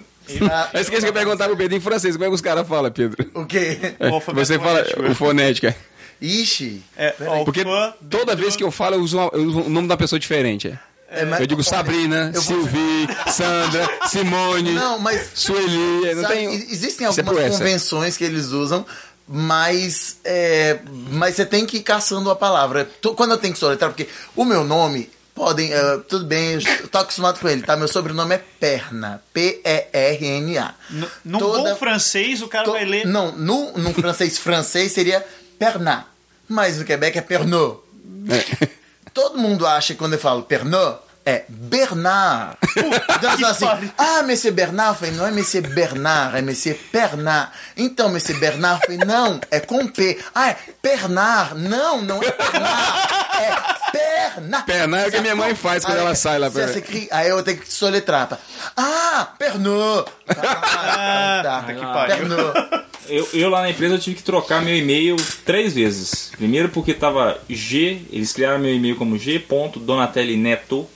Ah, Eu esqueci de perguntar pro Pedro em francês. Como é que os caras falam, Pedro? o quê? O alfabeto Você fala fonético. o fonética. Ixi. É, Porque toda vez que eu falo, eu uso, uma- eu uso o nome da pessoa diferente. é. É, mas- Eu digo Sabrina, Eu vou- Sylvie, Sandra, Simone, Não, mas Sueli. Não Sabe, e- Existem é algumas convenções que eles usam, mas, é, mas você tem que ir caçando a palavra. Quando eu tenho que soletrar, porque o meu nome, podem. é, tudo bem, eu tô acostumado com ele, tá? Meu sobrenome é Perna. P-E-R-N-A. Num Toda- bom francês, o cara To- vai ler. Não, no, num francês francês seria Pernat. Mas no Quebec é Pernod. Todo mundo acha que quando eu falo Pernod, é Bernard. Então, que assim, ah, Monsieur Bernard, eu falei, não é Monsieur Bernard, é Monsieur Pernard. Então, Monsieur Bernard, eu falei, não, é com P. Ah, é Pernard. Não, não é Pernard, é Pernard. Pernard é o que minha mãe faz quando Aí, ela sai lá você pra- escreve- Aí eu tenho que soletrar. tá? Ah, Pernod. Ah, tá. que pariu. Pernod. Eu, eu lá na empresa eu tive que trocar meu e-mail três vezes. Primeiro porque tava G, eles criaram meu e-mail como g.donatelineto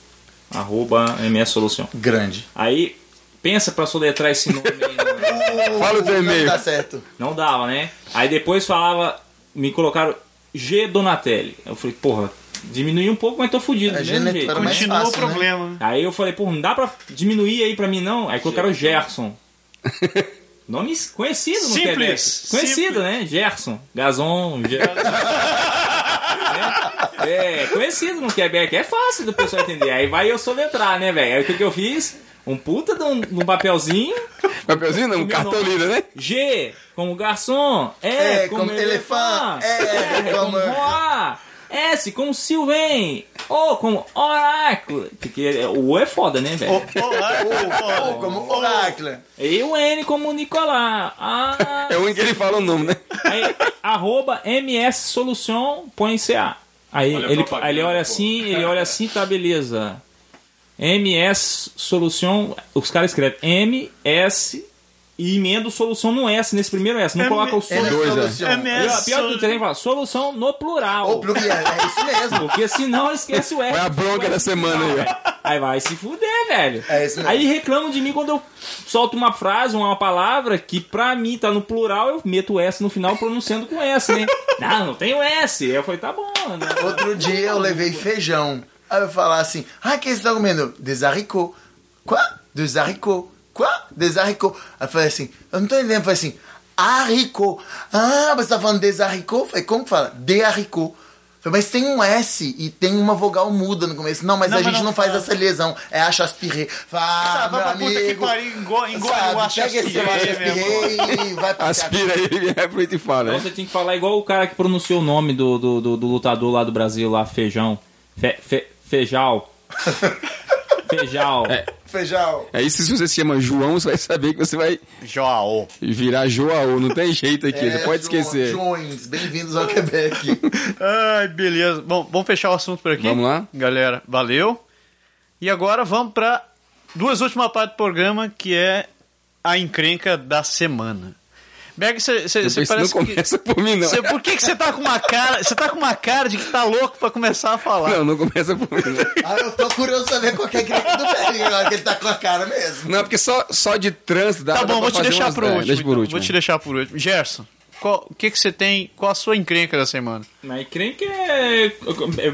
arroba MS Solução. Grande. Aí pensa pra soletrar esse nome aí. não- Fala o teu Não e-mail. Tá certo. Não dava, né? Aí depois falava, me colocaram G Donatelli. Eu falei, porra, diminui um pouco, mas tô fudido. G mesmo não é jeito. Continua o fácil, né? problema. né? Aí eu falei, pô, não dá pra diminuir aí pra mim não. Aí colocaram Gerson. Nome conhecido no Simples, Quebec. Conhecido, simples. né? Gerson. Gazon. Ger- é, é, conhecido no Quebec. É fácil do pessoal entender. Aí vai eu soletrar, né, velho? Aí o que, que eu fiz? Um puta de um, de um papelzinho. Papelzinho não, um cartão líder, né? G como garçom. E É, como, como elefante. elefante. É, R como como- Roa. S como Sylvain. O como oráculo. Porque o O é foda, né, velho? Ou como oráculo. E o N como Nicolás. Ah, É o que ele fala o nome, né? aí, arroba MS Solução, põe CA. Aí Olha ele, aí ele olha pô. assim, ele olha assim, tá beleza. MS Solução, os caras escrevem MS e emenda o solução no S, nesse primeiro S. Não M- coloca o É solução. dois, solução. é. MS. Pior, pior que tem que falar solução no plural. Ou pluriel, é isso mesmo. Porque senão esquece o S. Foi a bronca da semana aí, ó. Aí vai se fuder, velho. É isso mesmo. Aí reclamam de mim quando eu solto uma frase, uma palavra que pra mim tá no plural, eu meto o S no final pronunciando com S, né? não, não tem o S. Aí eu falei, tá bom. Né? Outro dia eu levei feijão. Aí eu falar assim, ah, que você tá comendo? Des haricots. Quoi? Des haricots. Quoi? Des haricots. Aí eu falei assim, eu não tô entendendo. Eu falei assim, haricot. Ah, mas você tá falando des haricots? Eu falei, como que fala? De haricot. Eu falei, mas tem um S e tem uma vogal muda no começo. Não, mas Não, a mas gente não não, faz fala. essa lesão. É achaspirê. Fala, meu vai pra puta que amigo. pariu, engole, engole Sabe, o pega esse achaspirê, e vai pra Aspira aí, ele e fala, Então você tinha que falar igual o cara que pronunciou o nome do, do, do, do lutador lá do Brasil, lá, Feijão. Fe, fe, feijal. Feijal. Feijão. Aí se você se chama João, você vai saber que você vai Joao. virar João. Não tem jeito aqui, você É, pode Jo- esquecer. Joões, bem-vindos ao Quebec. Ai, beleza. Bom, vamos fechar o assunto por aqui. Vamos lá? Galera, valeu. E agora vamos para duas últimas partes do programa, que é a encrenca da semana. Berg, você Depois não parece que... começa por mim, não. Cê, por que que você tá com uma cara... Você tá com uma cara de que tá louco pra começar a falar. Não, não começa por mim, não. Ah, eu tô curioso saber qual que é a crítica do Berg agora, que ele tá com a cara mesmo. Não, porque só, só de trânsito dá Tá dá bom, pra vou te deixar por último. Deixa por então. último. Vou te deixar por último. Gerson, qual, o que que você tem... Qual a sua encrenca da semana? Creio que é, é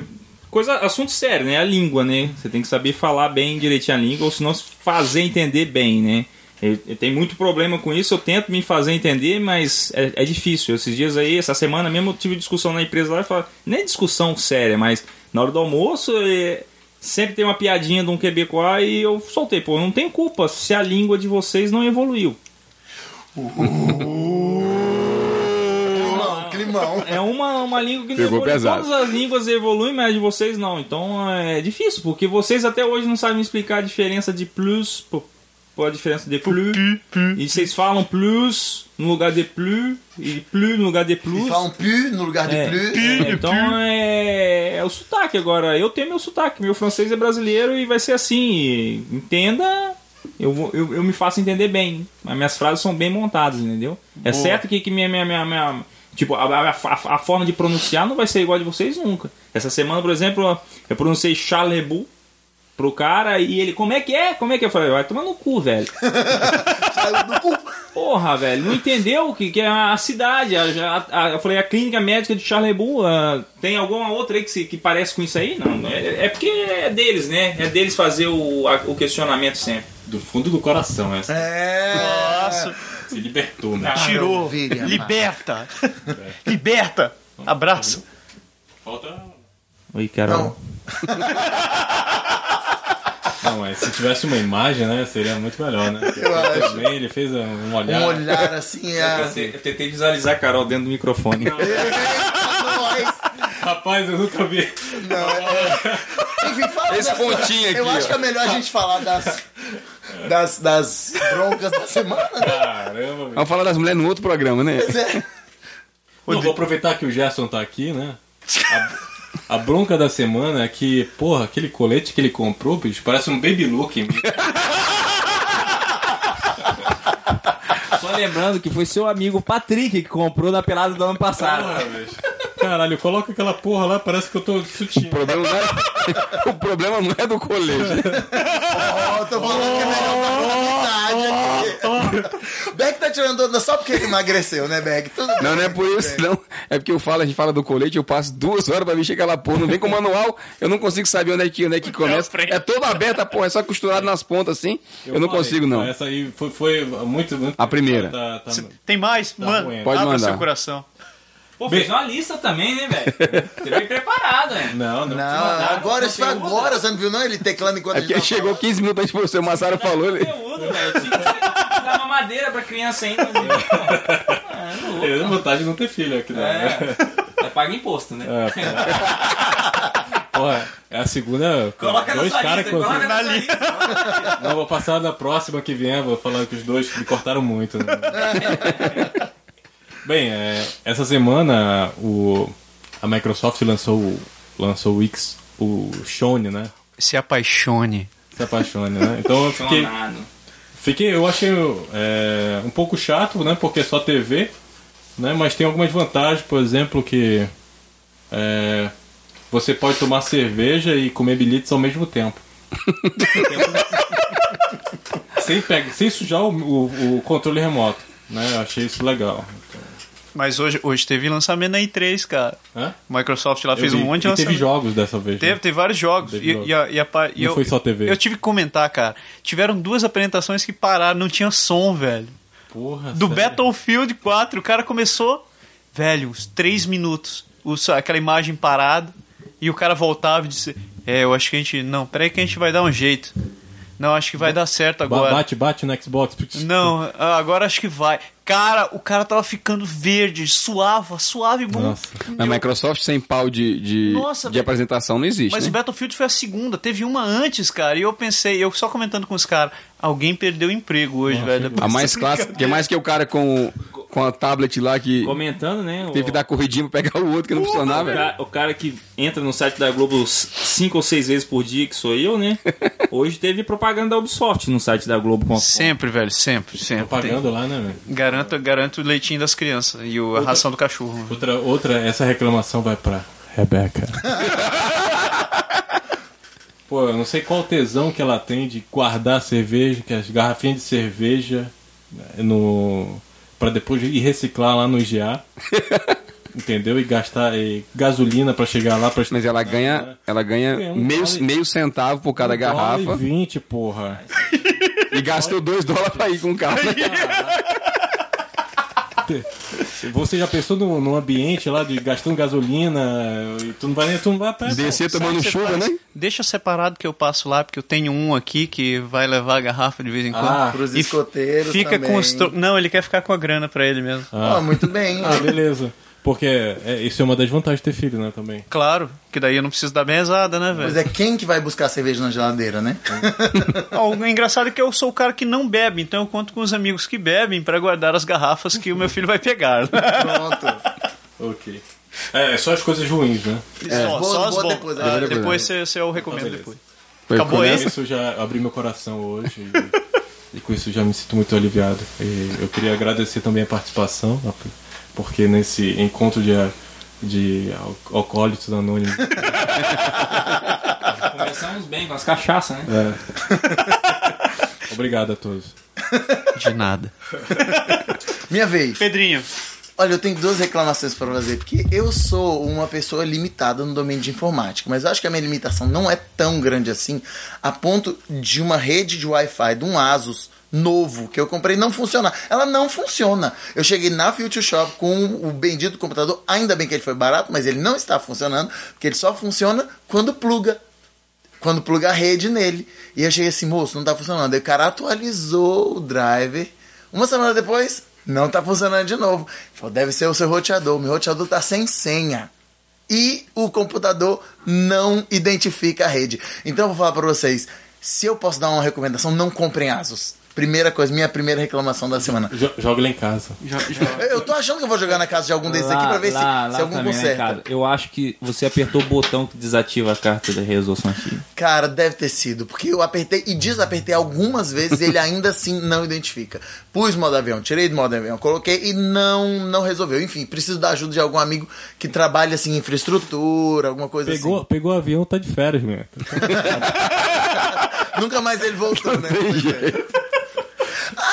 coisa, assunto sério, né? A língua, né? Você tem que saber falar bem direitinho a língua, ou senão se fazer entender bem, né? Eu, eu tenho muito problema com isso, eu tento me fazer entender, mas é, é difícil. Esses dias aí, essa semana mesmo, eu tive discussão na empresa lá e falei, nem discussão séria, mas na hora do almoço é, sempre tem uma piadinha de um quebecois e eu soltei, pô, não tem culpa se a língua de vocês não evoluiu. Climão, climão. É uma, uma língua que não Pegou evolui. pesado. Todas as línguas evoluem, mas a de vocês não. Então é difícil, porque vocês até hoje não sabem explicar a diferença de plus. pô, Qual a diferença de plus? E vocês falam plus no lugar de plus, e plus no lugar de plus. E falam plus no lugar de É, plus. é, então é, é o sotaque agora. Eu tenho meu sotaque, meu francês é brasileiro e vai ser assim. Entenda, eu, vou- eu, eu me faço entender bem. As minhas frases são bem montadas, entendeu? É certo que, que minha, minha, minha, minha- Tipo, a, a, a- a forma de pronunciar não vai ser igual a de vocês nunca. Essa semana, por exemplo, eu pronunciei Charlebu pro cara e ele, como é que é? Como é que é? Eu falei, vai tomar no cu, velho. Saiu do cu. Porra, velho, não entendeu o que, que é a cidade. A, a- a- eu falei, a clínica médica de Charlebu, ah, tem alguma outra aí que, se- que parece com isso aí? Não, é, é porque é deles, né? É deles fazer o, a- o questionamento sempre. Do fundo do coração, essa. É. Nossa, Se libertou, né? tirou. Maravilha, Liberta. Liberta. Abraço. Falta. Oi, Carol. Não. Não, mas se tivesse uma imagem, né? Seria muito melhor, né? Eu acho. Também ele fez um olhar. Um olhar assim, Eu é. tentei, eu tentei visualizar a Carol dentro do microfone. Rapaz, eu nunca vi. Não, é... Enfim, fala Esse pontinho aqui, Eu acho ó. que é melhor a gente falar das, das, das broncas da semana, né? Caramba, velho. Vamos falar das mulheres no outro programa, né? Pois é. Não, vou aproveitar que o Gerson tá aqui, né? A, a bronca da semana é que, porra, aquele colete que ele comprou, bicho, parece um baby look. Só lembrando que foi seu amigo Patrick que comprou na pelada do ano passado. Porra, bicho. Caralho, coloca aquela porra lá, parece que eu tô sutiã. O problema não é, o problema não é do colete. Ó, tô falando que é melhor pra comunidade aqui. Beck tá tirando onda só porque ele emagreceu, né, Beck? Tudo Não, bem, não é por isso, bem. não. É porque eu falo, a gente fala do colete, eu passo duas horas pra mexer aquela porra. Não vem com manual, eu não consigo saber onde é que, onde é que começa. É toda aberta, porra, é só costurado nas pontas assim. Eu, não falei, consigo, não. Essa aí foi, foi muito, muito. A primeira. Tá- tá- Tem mais? Mano, ruim. Pode abra mandar. seu coração. Pô, fez uma lista também, né, velho? Você veio preparado, né? Não, não. Não, agora, isso foi agora, você não viu não? Ele teclando enquanto É a gente porque tava chegou 15 minutos antes de você, o Massaro falou. Ele... Conteúdo, velho. Tinha que dar uma madeira pra criança ainda. Ah, é louco. Eu tenho vontade de não ter filho aqui, né? É, é paga imposto, né? Porra, é a segunda. Coloca na dois caras lista, que coloca eu na lista. Não, vou passar na próxima que vier, vou falar que os dois me cortaram muito. né? Bem, é, essa semana o, a Microsoft lançou, o- lançou o X, o Shone, né? Se apaixone. Se apaixone, né? Então eu fiquei, fiquei eu achei é, um pouco chato, né? Porque é só TV, né? Mas tem algumas vantagens, por exemplo, que é, você pode tomar cerveja e comer bilhetes ao mesmo tempo. sem, pega, sem sujar o, o- o controle remoto, né? Eu achei isso legal. Mas hoje, hoje teve lançamento na E3, cara. Hã? Microsoft lá Eu fez vi- um monte de lançamento. teve jogos dessa vez. né? Teve, teve vários jogos. Teve e, jogos. e a, e a e Não eu, foi só TV. Eu tive que comentar, cara. Tiveram duas apresentações que pararam, não tinha som, velho. Porra, Do sério? Battlefield 4, o cara começou, velho, uns 3 minutos, os- aquela imagem parada, e o cara voltava e disse: É, eu acho que a gente. Não, peraí que a gente vai dar um jeito. Não, acho que vai dar certo agora. Bate, bate no Xbox. Não, ah, agora acho que vai. Cara, o cara tava ficando verde, suava, suave, bom. Nossa. Na Microsoft sem pau de, de, Nossa, de apresentação não existe. Mas né? o Battlefield foi a segunda, teve uma antes, cara, e eu pensei, eu só comentando com os caras, alguém perdeu o emprego hoje, velho. depois A mais clássica, que é mais que o cara com, com a tablet lá que Comentando, né? teve o- que dar corridinha pra pegar o outro que não funcionava. O velho. cara, o cara que entra no site da Globo cinco ou seis vezes por dia, que sou eu, né? Hoje teve propaganda da Ubisoft no site da Globo. Com... Sempre, velho, sempre, sempre. Pagando lá, né, velho? Garanto, garanto o leitinho das crianças e o- a ração do cachorro. Outra, outra, essa reclamação vai pra Rebeca. Pô, eu não sei qual tesão que ela tem de guardar cerveja, que as garrafinhas de cerveja né, no para depois ir reciclar lá no IGA. entendeu? E gastar e gasolina pra chegar lá pra Mas ela ganha, ela ganha É, um meio, dólar- meio centavo por cada garrafa 20, porra. e gastou dois dólares pra ir com o carro. Você já pensou num, num ambiente lá de gastando gasolina e tu não vai, tu não vai a pé, Descer tomando Você chuva, né? Deixa separado que eu passo lá, porque eu tenho um aqui que vai levar a garrafa de vez em quando. Ah, Pros E escoteiros Fica também. com os. tro- Não, ele quer ficar com a grana pra ele mesmo. Ó, muito bem. Ah, beleza. Porque é, isso é uma das vantagens de ter filho, né, também. Claro, que daí eu não preciso dar mesada, né, velho? é, quem que vai buscar cerveja na geladeira, né? Ó, O engraçado é que eu sou o cara que não bebe, então eu conto com os amigos que bebem pra guardar as garrafas que o meu filho vai pegar. Pronto. Ok. É, é só as coisas ruins, né? Só, boa- só as boa bom. depois, Ah? Depois, depois você, você eu recomendo beleza. depois. Foi Acabou essa? Isso já abriu meu coração hoje e, e com isso já me sinto muito aliviado. E eu queria agradecer também a participação, porque nesse encontro de, de al- alcoólicos anônimos Começamos bem com as cachaças, né? É. Obrigado a todos. De nada. Minha vez. Pedrinho, Olha, eu tenho duas reclamações pra fazer, porque eu sou uma pessoa limitada no domínio de informática, mas eu acho que a minha limitação não é tão grande assim, a ponto de uma rede de Wi-Fi de um Asus novo que eu comprei não funcionar. Ela não funciona. Eu cheguei na Future Shop com o bendito computador, ainda bem que ele foi barato, mas ele não está funcionando, porque ele só funciona quando pluga quando pluga a rede nele. E eu cheguei assim, moço, não tá funcionando. Aí o cara atualizou o driver. Uma semana depois, não tá funcionando de novo. Falou, deve ser o seu roteador. Meu roteador tá sem senha. e o computador não identifica a rede. Então eu vou falar para vocês, se eu posso dar uma recomendação, não comprem Asus. Primeira coisa, minha primeira reclamação da semana. Jo- Joga ele em casa. Eu tô achando que eu vou jogar na casa de algum desses aqui pra ver se, lá, se lá algum também, né, conserta. cara? Eu acho que você apertou o botão que desativa a carta da resolução aqui. Cara, deve ter sido, porque eu apertei e desapertei algumas vezes e ele ainda assim não identifica. Pus modo avião, tirei do modo avião, coloquei e não não resolveu. Enfim, preciso da ajuda de algum amigo que trabalhe assim em infraestrutura, alguma coisa Pegou, pegou o avião, tá de férias, meu. assim. Nunca mais ele voltou, né?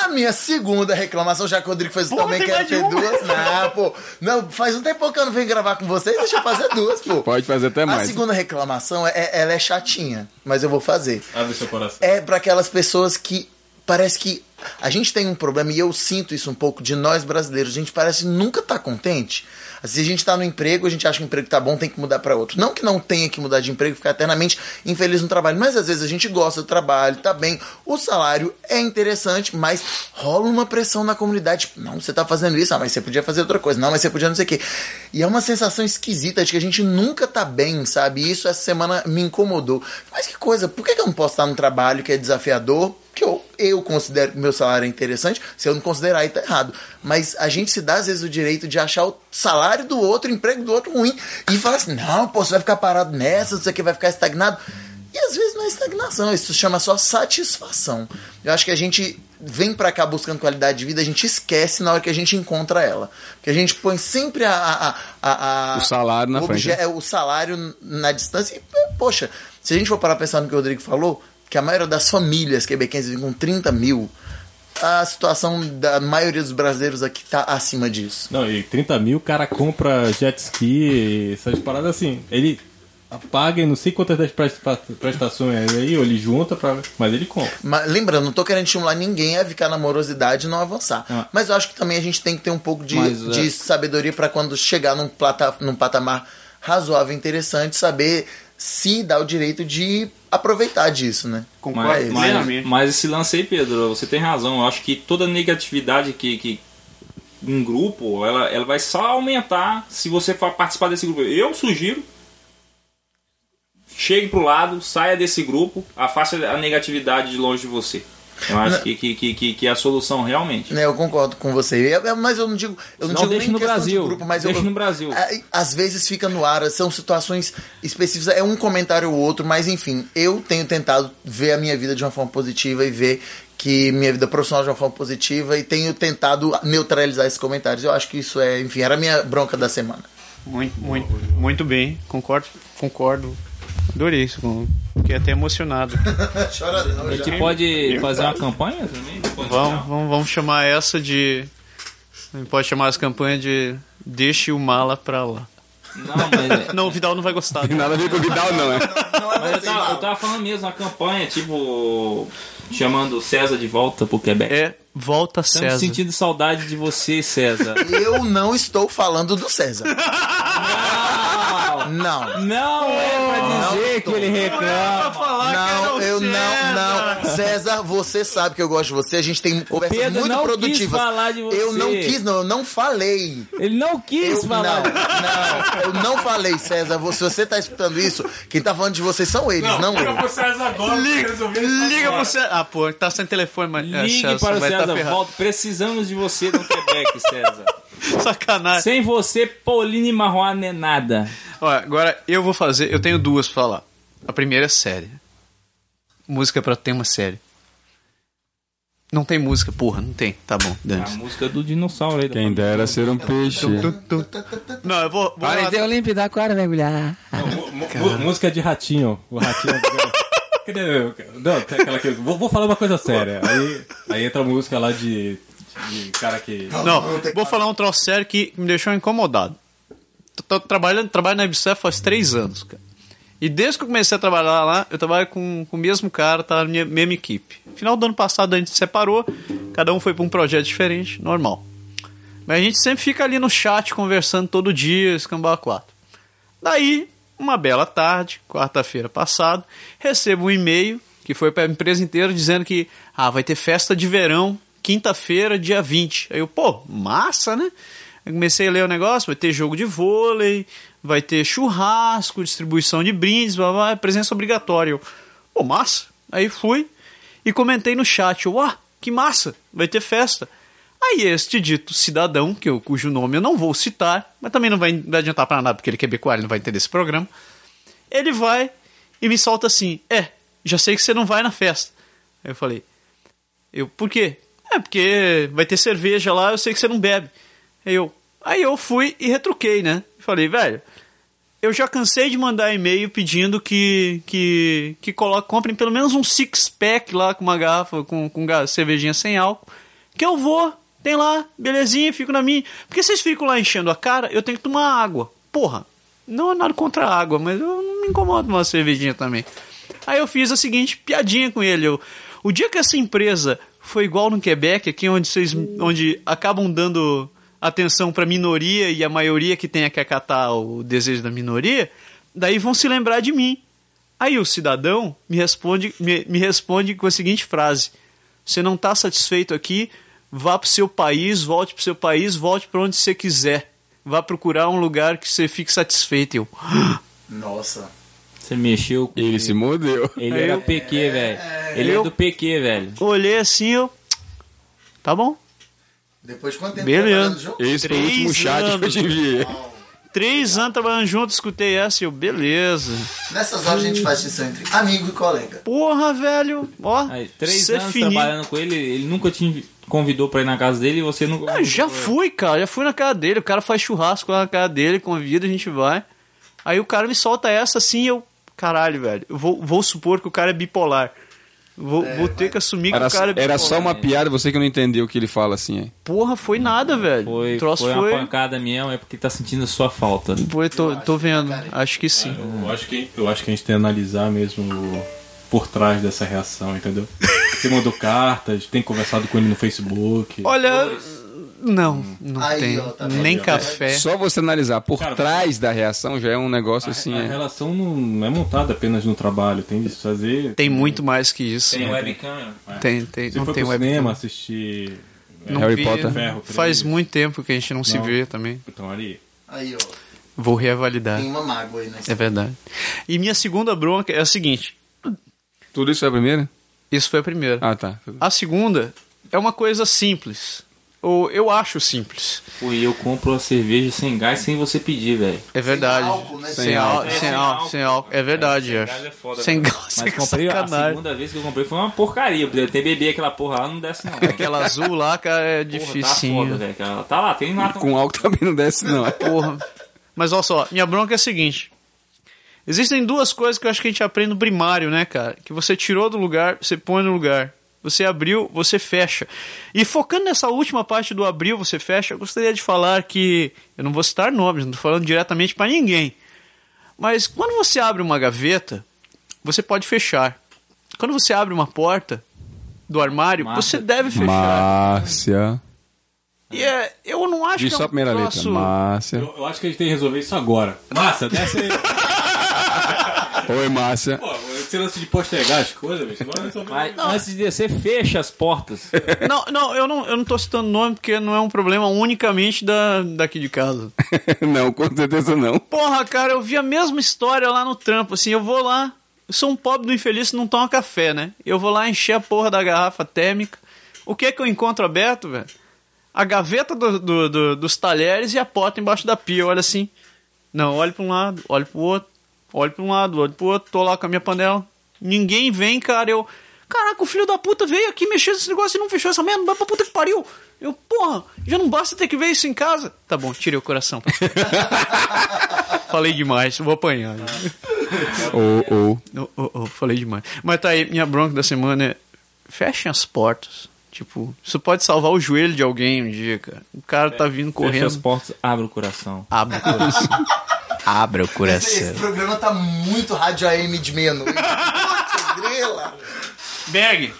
A minha segunda reclamação, já que o Rodrigo fez Porra, também, quero ter uma. duas. Não, pô. Não, faz um tempo que eu não venho gravar com vocês, deixa eu fazer duas, pô. Pode fazer até A mais. segunda reclamação, é, ela é chatinha, mas eu vou fazer. Abre seu coração. é para aquelas pessoas que parece que a gente tem um problema e eu sinto isso um pouco de nós brasileiros. A gente parece nunca tá contente. Se a gente tá no emprego, a gente acha que o emprego tá bom, tem que mudar para outro. Não que não tenha que mudar de emprego, ficar eternamente infeliz no trabalho, mas às vezes a gente gosta do trabalho, tá bem, o salário é interessante, mas rola uma pressão na comunidade. Tipo, não, você tá fazendo isso, ah, mas você podia fazer outra coisa. Não, mas você podia não sei o quê. E é uma sensação esquisita de que a gente nunca tá bem, sabe? E isso essa semana me incomodou. Mas que coisa, por que eu não posso estar num trabalho que é desafiador? Que eu, eu considero que meu salário é interessante, se eu não considerar aí tá errado. Mas a gente se dá às vezes o direito de achar o salário do outro, o emprego do outro ruim, e falar assim, não, pô, você vai ficar parado nessa, não sei o que, vai ficar estagnado. E às vezes não é estagnação, isso se chama só satisfação. Eu acho que a gente vem pra cá buscando qualidade de vida, a gente esquece na hora que a gente encontra ela. Porque a gente põe sempre a, a, a, a- O salário na frente, né? é, o salário na distância. E, poxa, se a gente for parar pensar no que o Rodrigo falou, que a maioria das famílias quebequenses vivem com 30 mil, a situação da maioria dos brasileiros aqui tá acima disso. Não, e 30 mil o cara compra jet ski, essas paradas assim. Ele apaga não sei quantas das presta- prestações aí, ou ele junta, pra, mas ele compra. Mas, lembrando, não tô querendo estimular ninguém a ficar na morosidade e não avançar. Ah. Mas eu acho que também a gente tem que ter um pouco de, Mas, é- de sabedoria para quando chegar num, plata, num patamar razoável e interessante, saber se dá o direito de aproveitar disso, né? Concordo Mas- Mas, plenamente. mas esse lance aí, Pedro, você tem razão. Eu acho que toda negatividade que, que um grupo, ela, ela vai só aumentar se você for participar desse grupo. Eu sugiro, chegue pro lado, saia desse grupo, afaste a negatividade de longe de você. Eu acho que, que, que, que, que é a solução realmente. Né, eu concordo com você. É- é- Mas eu não digo, eu não, Não, digo deixa nem no Brasil. de grupo, mas Deixa eu, no Brasil. É, Às vezes fica no ar, são situações específicas, é um comentário ou outro, mas enfim, eu tenho tentado ver a minha vida de uma forma positiva e ver que minha vida profissional de uma forma positiva e tenho tentado neutralizar esses comentários. Eu acho que isso é, enfim, era a minha bronca da semana. Muito, muito, muito bem. Concordo, concordo. Adorei isso. Fiquei até emocionado. Chora não, A gente pode fazer uma campanha também? Vamos, vamos, vamos chamar essa de. A gente pode chamar essa campanha de Deixe o mala pra lá. Não, mas, Não, o Vidal não vai gostar. Tem nada a ver com o Vidal, não, é? Não é mas eu, você, tava, eu mal. tava falando mesmo, uma campanha, tipo, chamando César de volta pro Quebec. É Volta Estamos César. sentindo saudade de você, César. Eu não estou falando do César. Não. Não é pra dizer tô. que ele reclama. Não, eu não, não. César, você sabe que eu gosto de você. A gente tem conversas Pedro muito não quis falar de você. Eu não quis, não. Eu não falei. Ele não quis Eu, falar. não, não, eu não falei, César. Você, você tá escutando isso? Quem tá falando de vocês são eles, não, eu. pro César agora, Liga, liga pro César. Ah, pô, tá sem telefone, mas. é, Ligue César, para o tá César, ferrado. volta. Precisamos de você no Quebec, César. Sacanagem. Sem você, Pauline Marroa não é nada. Olha, agora eu vou fazer. Eu tenho duas pra falar. A primeira é série. Música pra tema série. Não tem música, porra, não tem. Tá bom, A dane música do dinossauro aí. Quem dera ser um peixe. Não, eu vou. vou lá- então limpo da aquário mergulhar. Mu- música de ratinho. O ratinho. Cadê? Não, tem aquela que. Vou, vou falar uma coisa séria. Aí, aí entra a música lá de. de cara que. Não, vou falar um troço sério que me deixou incomodado. Tô, trabalhando, trabalho na Ubisoft faz três anos, cara. E desde que eu comecei a trabalhar lá, eu trabalho com, com o mesmo cara, tá na minha mesma equipe. Final do ano passado a gente se separou, cada um foi para um projeto diferente, normal. Mas a gente sempre fica ali no chat conversando todo dia, escambau a quatro. Daí, uma bela tarde, quarta-feira passada, recebo um e-mail que foi para a empresa inteira dizendo que ah, vai ter festa de verão quinta-feira, dia 20. Aí eu, pô, massa, né? Eu comecei a ler o negócio, vai ter jogo de vôlei, vai ter churrasco, distribuição de brindes, blá, blá, presença obrigatória. Pô, massa. Aí fui e comentei no chat, eu, ah, que massa, vai ter festa. Aí este dito cidadão, que eu, cujo nome eu não vou citar, mas também não vai, adiantar pra nada, porque ele é quebecoar, ele não vai entender esse programa. Ele vai e me solta assim, é, já sei que você não vai na festa. Aí eu falei, eu, por quê? É, porque vai ter cerveja lá, eu sei que você não bebe. Eu, aí eu fui e retruquei, né? Falei, velho, eu já cansei de mandar e-mail pedindo que que, que coloque, comprem pelo menos um six pack lá com uma garrafa com, com cervejinha sem álcool. Que eu vou, tem lá, belezinha, fico na minha. Porque vocês ficam lá enchendo a cara, eu tenho que tomar água. Porra, não é nada contra a água, mas eu não me incomodo com uma cervejinha também. Aí eu fiz a seguinte piadinha com ele. Eu, o dia que essa empresa foi igual no Quebec, aqui onde vocês onde acabam dando atenção para minoria e a maioria que tenha que acatar o desejo da minoria, daí vão se lembrar de mim. Aí o cidadão me responde, me, me responde com a seguinte frase: Você não está satisfeito aqui? Vá para o seu país, volte para o seu país, volte para onde você quiser. Vá procurar um lugar que você fique satisfeito. Eu, Nossa. Você mexeu com Ele se mordeu. Ele Aí era eu- PQ, velho. Ele eu- é do PQ, velho. olhei assim, eu. Tá bom. Depois de quanto tempo Beleza. trabalhando junto? Esse foi o último Três chat que eu anos. te enviei. Três anos trabalhando junto, escutei essa e eu, beleza. Nessas horas a gente faz distinção entre amigo e colega. Porra, velho. Ó, Aí, três cê anos fininho. trabalhando com ele, ele nunca te convidou pra ir na casa dele e você nunca. Ah, já fui, cara. Já fui na casa dele. O cara faz churrasco lá na casa dele, convida, a gente vai. Aí o cara me solta essa assim e eu. Caralho, velho. Eu vou, vou supor que o cara é bipolar. Vou, vou ter que assumir que Era, o cara é era só uma piada, você que não entendeu o que ele fala assim. É. Porra, foi nada, velho. Foi, o troço foi, foi. uma pancada mesmo, é porque tá sentindo a sua falta. Foi, tô, tô vendo. Acho que sim. Eu acho, que, eu acho que a gente tem que analisar mesmo por trás dessa reação, entendeu? Você mandou cartas, tem conversado com ele no Facebook. Olha. Não, não Aí, tem. ó, tá? Nem café. Só você analisar por Cara, trás da reação já é um negócio assim. a é. relação não é montada apenas no trabalho, tem de se fazer. Tem muito mais que isso. Tem webcam. Tem, tem. Você Não foi tem pro webcam. cinema assistir. é, Não Harry vi. Potter. Ferro. Faz muito tempo que a gente não, se Não. vê também. Então ali. Aí, ó. Vou reavaliar. Tem uma mágoa aí, né? É verdade. E minha segunda bronca é a seguinte: Tudo isso é a primeira? isso foi a primeira. Ah, tá. A segunda é uma coisa simples. Ou eu acho simples. Pô, e eu compro a cerveja sem gás sem você pedir, velho. É verdade. álcool, né? Sem, Sem álcool, álcool. sem, Sem álcool, álcool. sem álcool. É verdade, Sem Jeff. gás é foda, Sem gás, Mas sem comprei, a sacanagem. segunda vez que eu comprei foi uma porcaria. Eu até beber aquela porra lá, não desce não. Aquela azul lá, cara, é Porra, tá foda, velho. Ela Tá lá, tem lá. Com álcool também não desce, não. Porra. Mas olha só, minha bronca é a seguinte. Existem duas coisas que eu acho que a gente aprende no primário, né, cara? Que você tirou do lugar, você põe no lugar. Você abriu, você fecha. E focando nessa última parte do abriu, você fecha, eu gostaria de falar que. Eu não vou citar nomes, não tô falando diretamente para ninguém. Mas quando você abre uma gaveta, você pode fechar. Quando você abre uma porta do armário, Massa. você deve fechar. Márcia. E é, eu não acho Diz que é só um a primeira troço- letra. Márcia. Eu, eu acho que a gente tem que resolver isso agora. Massa, desce aí. Oi, Márcia. Pô, esse lance de postergar as coisas, bicho. Resolveu. Mas antes de descer, fecha as portas. Não, não, eu não, eu não tô citando nome porque não é um problema unicamente da, daqui de casa. não, com certeza não. Porra, cara, eu vi a mesma história lá no trampo, assim, eu vou lá, eu sou um pobre do infeliz que não toma café, né? Eu vou lá encher a porra da garrafa térmica. O que é que eu encontro aberto, velho? A gaveta do- do- do- dos talheres e a porta embaixo da pia. Olha assim. Não, olho pra um lado, olho pro outro, olho pra um lado, olho pro outro, tô lá com a minha panela. Ninguém vem, cara, eu. Caraca, o filho da puta veio aqui mexer nesse negócio e não fechou essa merda, vai pra puta que pariu. Eu, porra, já não basta ter que ver isso em casa. Tá bom, tirei o coração. Falei demais, vou apanhar. Ou, ou. Oh, oh, oh, falei demais. Mas tá aí, minha bronca da semana é. Fechem as portas. Tipo, isso pode salvar o joelho de alguém um dia, cara. O cara tá vindo Fecha as correndo. portas, abre o coração. Abre o coração. Abra o Esse, coração. esse programa tá muito rádio AM de. Putz, grila. Berg,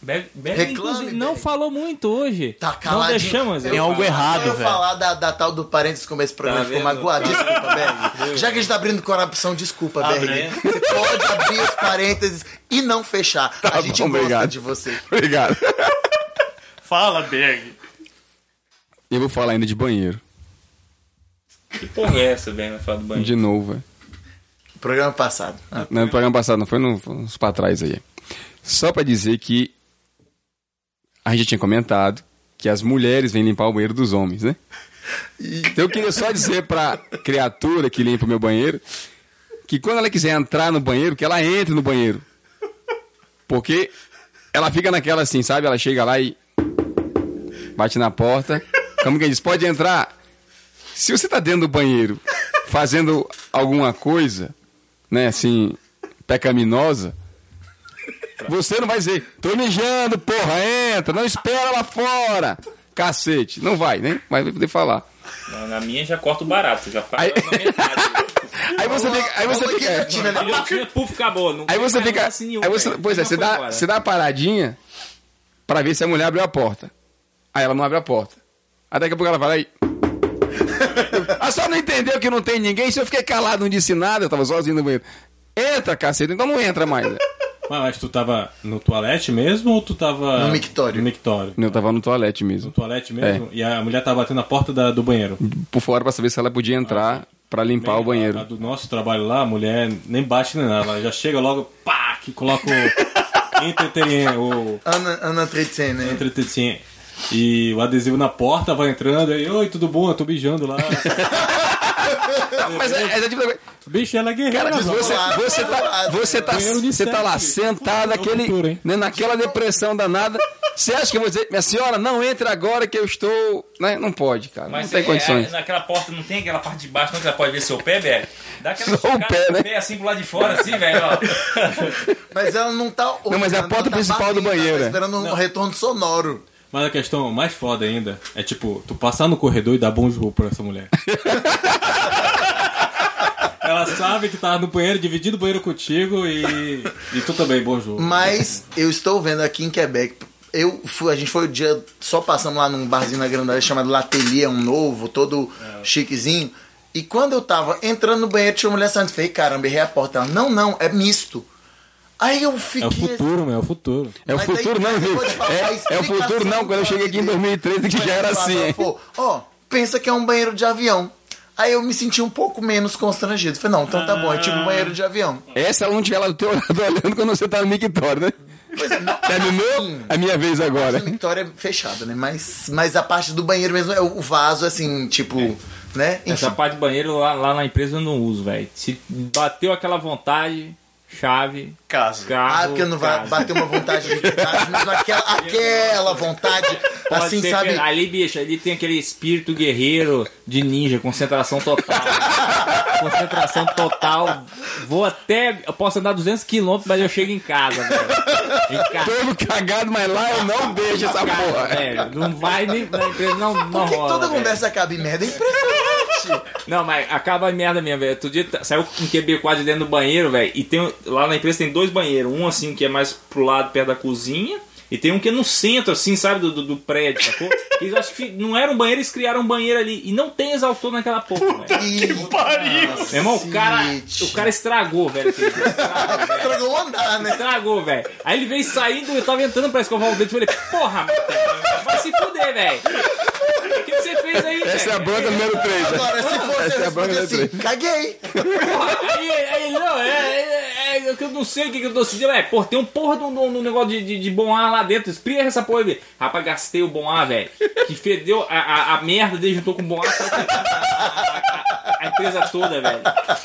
Bebe, bebe, Reclame, não Bebe. falou muito hoje. Tá não caladinho. deixamos. Tem algo errado, Eu velho. falar da, da tal do parênteses como esse programa Tá ficou magoado. Desculpa, Berg. Já que a gente tá abrindo coração, desculpa, Abre Berg. aí. Você pode abrir os parênteses e não fechar. a gente bom, gosta obrigado. de você. Obrigado. fala, Berg. Eu vou falar ainda de banheiro. Que porra é essa, velho, na fala do banheiro? De novo, velho. Programa passado. Ah, Não, no programa passado, não foi no, foi uns pra trás aí. Só pra dizer que a gente tinha comentado que as mulheres vêm limpar o banheiro dos homens, né? Então eu queria só dizer pra criatura que limpa o meu banheiro que quando ela quiser entrar no banheiro, que ela entre no banheiro. Porque ela fica naquela assim, sabe? Ela chega lá e bate na porta. Como que diz? Pode entrar. Se você tá dentro do banheiro fazendo alguma coisa, né, assim, pecaminosa, você não vai dizer, tô mijando, porra, entra, não espera lá fora. Cacete, não vai, né? Vai poder falar. Na, na minha já corta o barato, já faz Aí- na metade. Aí você fica. Aí você fica. né? Puf, acabou. Não Aí você fica. Aí você, pois é, você dá, embora. você dá uma paradinha pra ver se a mulher abriu a porta. Aí ela não abre a porta. Aí daqui a pouco ela vai lá e. A só não entendeu que não tem ninguém. Se eu fiquei calado, não disse nada, eu tava sozinho no banheiro. Entra, cacete, então não entra mais. né? Mas, mas tu tava no toalete mesmo ou tu tava. No mictório. No mictório. Eu tava no toalete No mesmo. toalete mesmo? E a mulher tava batendo na porta da- do banheiro. Por fora pra saber se ela podia entrar pra limpar o A, a banheiro. do nosso trabalho lá, a mulher nem bate nem nada. Ela já chega logo, pá, que coloca o entretenimento, o Ana, Ana Tretsen, né? entretenimento. E o adesivo na porta, vai entrando aí, oi, tudo bom? Eu tô beijando lá. Mas é, é tipo. Bicho, ela é guerreira. Cara, não. você, lado, você, tá, você, tá, você tá lá sentado É o futuro, aquele, hein? né, naquela depressão danada. Você acha que eu vou dizer, minha senhora, não entre agora que eu estou. Né? Não pode, cara. Mas não tem é- condições. é- naquela porta não tem aquela parte de baixo, não que ela pode ver seu pé, velho? Dá aquela Só o pé, do né? pé assim pro lado de fora, assim, velho. Mas ela não tá. Não, mas é a porta tá principal do ela banheiro, Tá é. esperando um retorno sonoro. Mas a questão mais foda ainda é tipo, tu passar no corredor e dar bom jogo pra essa mulher. Ela sabe que tá no banheiro, dividindo o banheiro contigo e. E tu também, bom jogo. Mas eu estou vendo aqui em Quebec. Eu fui, a gente foi o dia só passando lá num barzinho na Grandalha chamado L'Atelier, um novo, todo chiquezinho. E quando eu tava entrando no banheiro, tinha uma mulher saindo. Falei, caramba, errei a porta. Ela, não, não, é misto. Aí eu fiquei. É o futuro, meu, é o futuro. É o futuro, não, viu? É, é o futuro, não. Quando eu cheguei aqui em 2013, que já era assim? Ela Ó, pensa que é um banheiro de avião. Aí eu me senti um pouco menos constrangido. Falei, não, então tá bom, é tipo um banheiro de avião. Essa ela não tiver lá do teu lado olhando quando você tá no mictório, né? Pois é, não, Terminou? assim, A minha vez agora. A Vitória é fechada, né? Mas, mas a parte do banheiro mesmo é o vaso, assim, tipo, né? Essa parte de banheiro lá, lá na empresa eu não uso, velho. Se bateu aquela vontade, chave, Caso. carro. Ah, porque não vai casa. bater uma vontade de verdade, mesmo aquela, aquela vontade, Pode assim, ser sabe? que- ali, bicho, ali tem aquele espírito guerreiro de ninja, concentração total. concentração total. Vou até. Eu posso andar 200 km, mas eu chego em casa, velho. Em casa. Todo cagado, mas lá eu não deixo essa Cara, porra. velho, não vai nem não, não Por que, que rola, toda velho. conversa acaba em merda? É impressionante. Não, mas acaba a merda mesmo, velho. Outro dia tá- saiu um QB4 dentro do banheiro, velho. E tem lá na empresa tem dois banheiros. Um assim que é mais pro lado, perto da cozinha. E tem um que é no centro, assim, sabe, do, do, do prédio, sacou? Eles acho que não era um banheiro, eles criaram um banheiro ali. E não tem exaustor naquela porra, velho. Que Pariu! Meu irmão, o cara, o cara estragou, velho. Estragou. Estragou o andar, né? Estragou, velho. Aí ele veio saindo, eu tava entrando pra escovar o dente. Eu falei, porra, mano, vai se fuder, velho. O que, que você fez aí, velho? Essa é a bronca número 3. Agora, se fosse Essa é a bronca responde número assim, caguei. Aí, aí, não, é, é, é, que eu não sei o que, que eu tô sentindo. É, porra, tem um porra de um negócio de, de, de bom ar lá dentro. Explica essa porra aí, velho. Rapaz, gastei o bom ar, velho. Que fedeu a, a, a merda dele juntou com o bom ar. a, a- empresa toda, velho.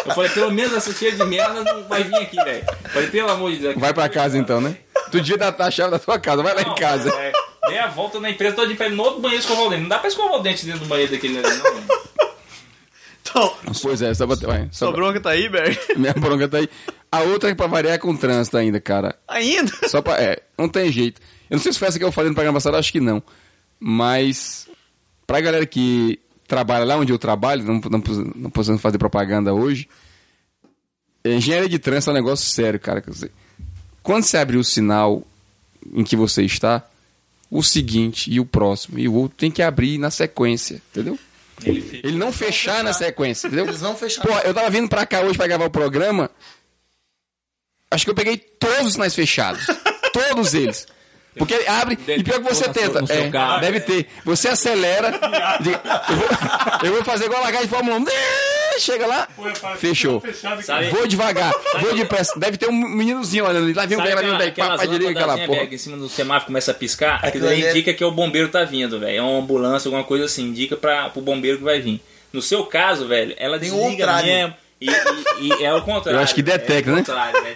Eu falei, pelo menos essa cheia de merda não vai vir aqui, velho. Falei, pelo amor de Deus. Vai pra casa então, né? Tu dia da a chave da tua casa, vai lá em Não, casa. é, Dei a volta na empresa toda de pé no outro banheiro escovar o dente. Não dá pra escovar o dente dentro do banheiro daquele ali, não. Então, Pois é, só bater. Vai, só sua bronca tá aí, Berg? Minha bronca tá aí. A outra é pra variar é com trânsito ainda, cara. Ainda? Só pra. É, não tem jeito. Eu não sei se foi essa que eu falei no programa passado, acho que não. Mas, pra galera que trabalha lá onde eu trabalho, não, não, não precisando fazer propaganda hoje, engenharia de trânsito é um negócio sério, cara. Quer dizer, quando você abrir o sinal em que você está, o seguinte e o próximo e o outro tem que abrir na sequência, entendeu? Ele não fechar na sequência, entendeu? Eles não fecharam. Pô, eu tava vindo pra cá hoje pra gravar o programa. Acho que eu peguei todos os sinais fechados. todos eles. Porque ele abre e pior que você tenta. no seu É, carro. deve ter. Você acelera. eu, vou, eu vou fazer igual a lagar de Fórmula 1. Chega lá, fechou. Sabe- Vou devagar, vou depressa. Deve ter um meninozinho olhando ali. Lá vem um velho, lá vem um pá, direita, aquela lâmpadazinhas, porra. Em cima do semáforo começa a piscar, aquilo ali é- indica que é o bombeiro tá vindo, velho. É uma ambulância, alguma coisa assim, indica para pro bombeiro que vai vir. No seu caso, velho, ela Tem desliga contrário. mesmo. E, e- e é o contrário. Eu acho que detecta, é né?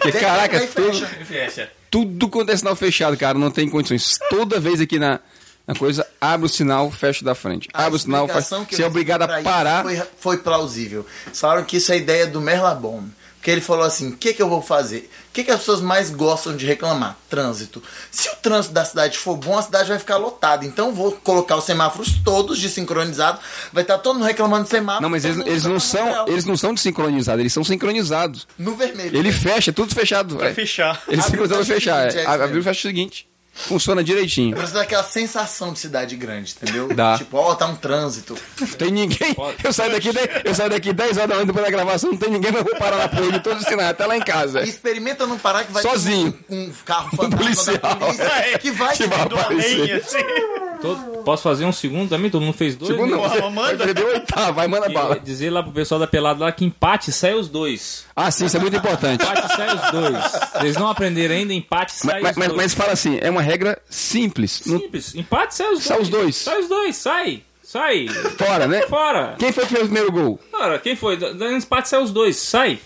Porque, caraca, aí tudo, fecha. Fecha. tudo quanto é sinal fechado, cara, não tem condições. Toda vez aqui na, na coisa, abre o sinal, fecha da frente. A Abre o sinal, que você é obrigado a parar. Foi, foi plausível. Falaram que isso é ideia do Merlabon. Porque ele falou assim: o que, que eu vou fazer? O que, que as pessoas mais gostam de reclamar? Trânsito. Se o trânsito da cidade for bom, a cidade vai ficar lotada. Então eu vou colocar os semáforos todos desincronizados. Vai estar todo mundo reclamando de semáforo. Não, mas eles, eles não são, real. eles não são desincronizados, eles são sincronizados. No vermelho. Ele fecha, tudo fechado. Pra é. fechar. Ele Abriu, sincronizado fecha o fechar. seguinte, É. é Abriu mesmo. fecha o seguinte. Funciona direitinho. Mas dá aquela sensação de cidade grande, entendeu? Dá. Tipo, ó, tá um trânsito. Tem ninguém. Eu saio daqui, eu saio daqui 10 horas da manhã depois da gravação, não tem ninguém, mas eu vou parar na porra de todos os sinais, até lá em casa. E experimenta não parar que vai Sozinho. ter um, um carro fantasma policial. da polícia que vai Que te vai aparecer. Lenha, assim. Todo- posso fazer um segundo também? Todo mundo fez dois? Segundo, não, você manda. vai oitavo, vai, manda E bala. Dizer lá pro pessoal da pelada lá que empate sai os dois. Ah, sim, isso é muito importante. Empate sai os dois. Eles não aprenderam ainda, empate sai Mas, mas, os mas, dois. mas fala assim, é uma regra simples. Simples. Empate sai os dois. Sai os dois. Sai os dois, sai. Sai. fora, né? Fora. Quem foi que fez o primeiro gol? Cara, quem foi? Empate sai os dois, sai.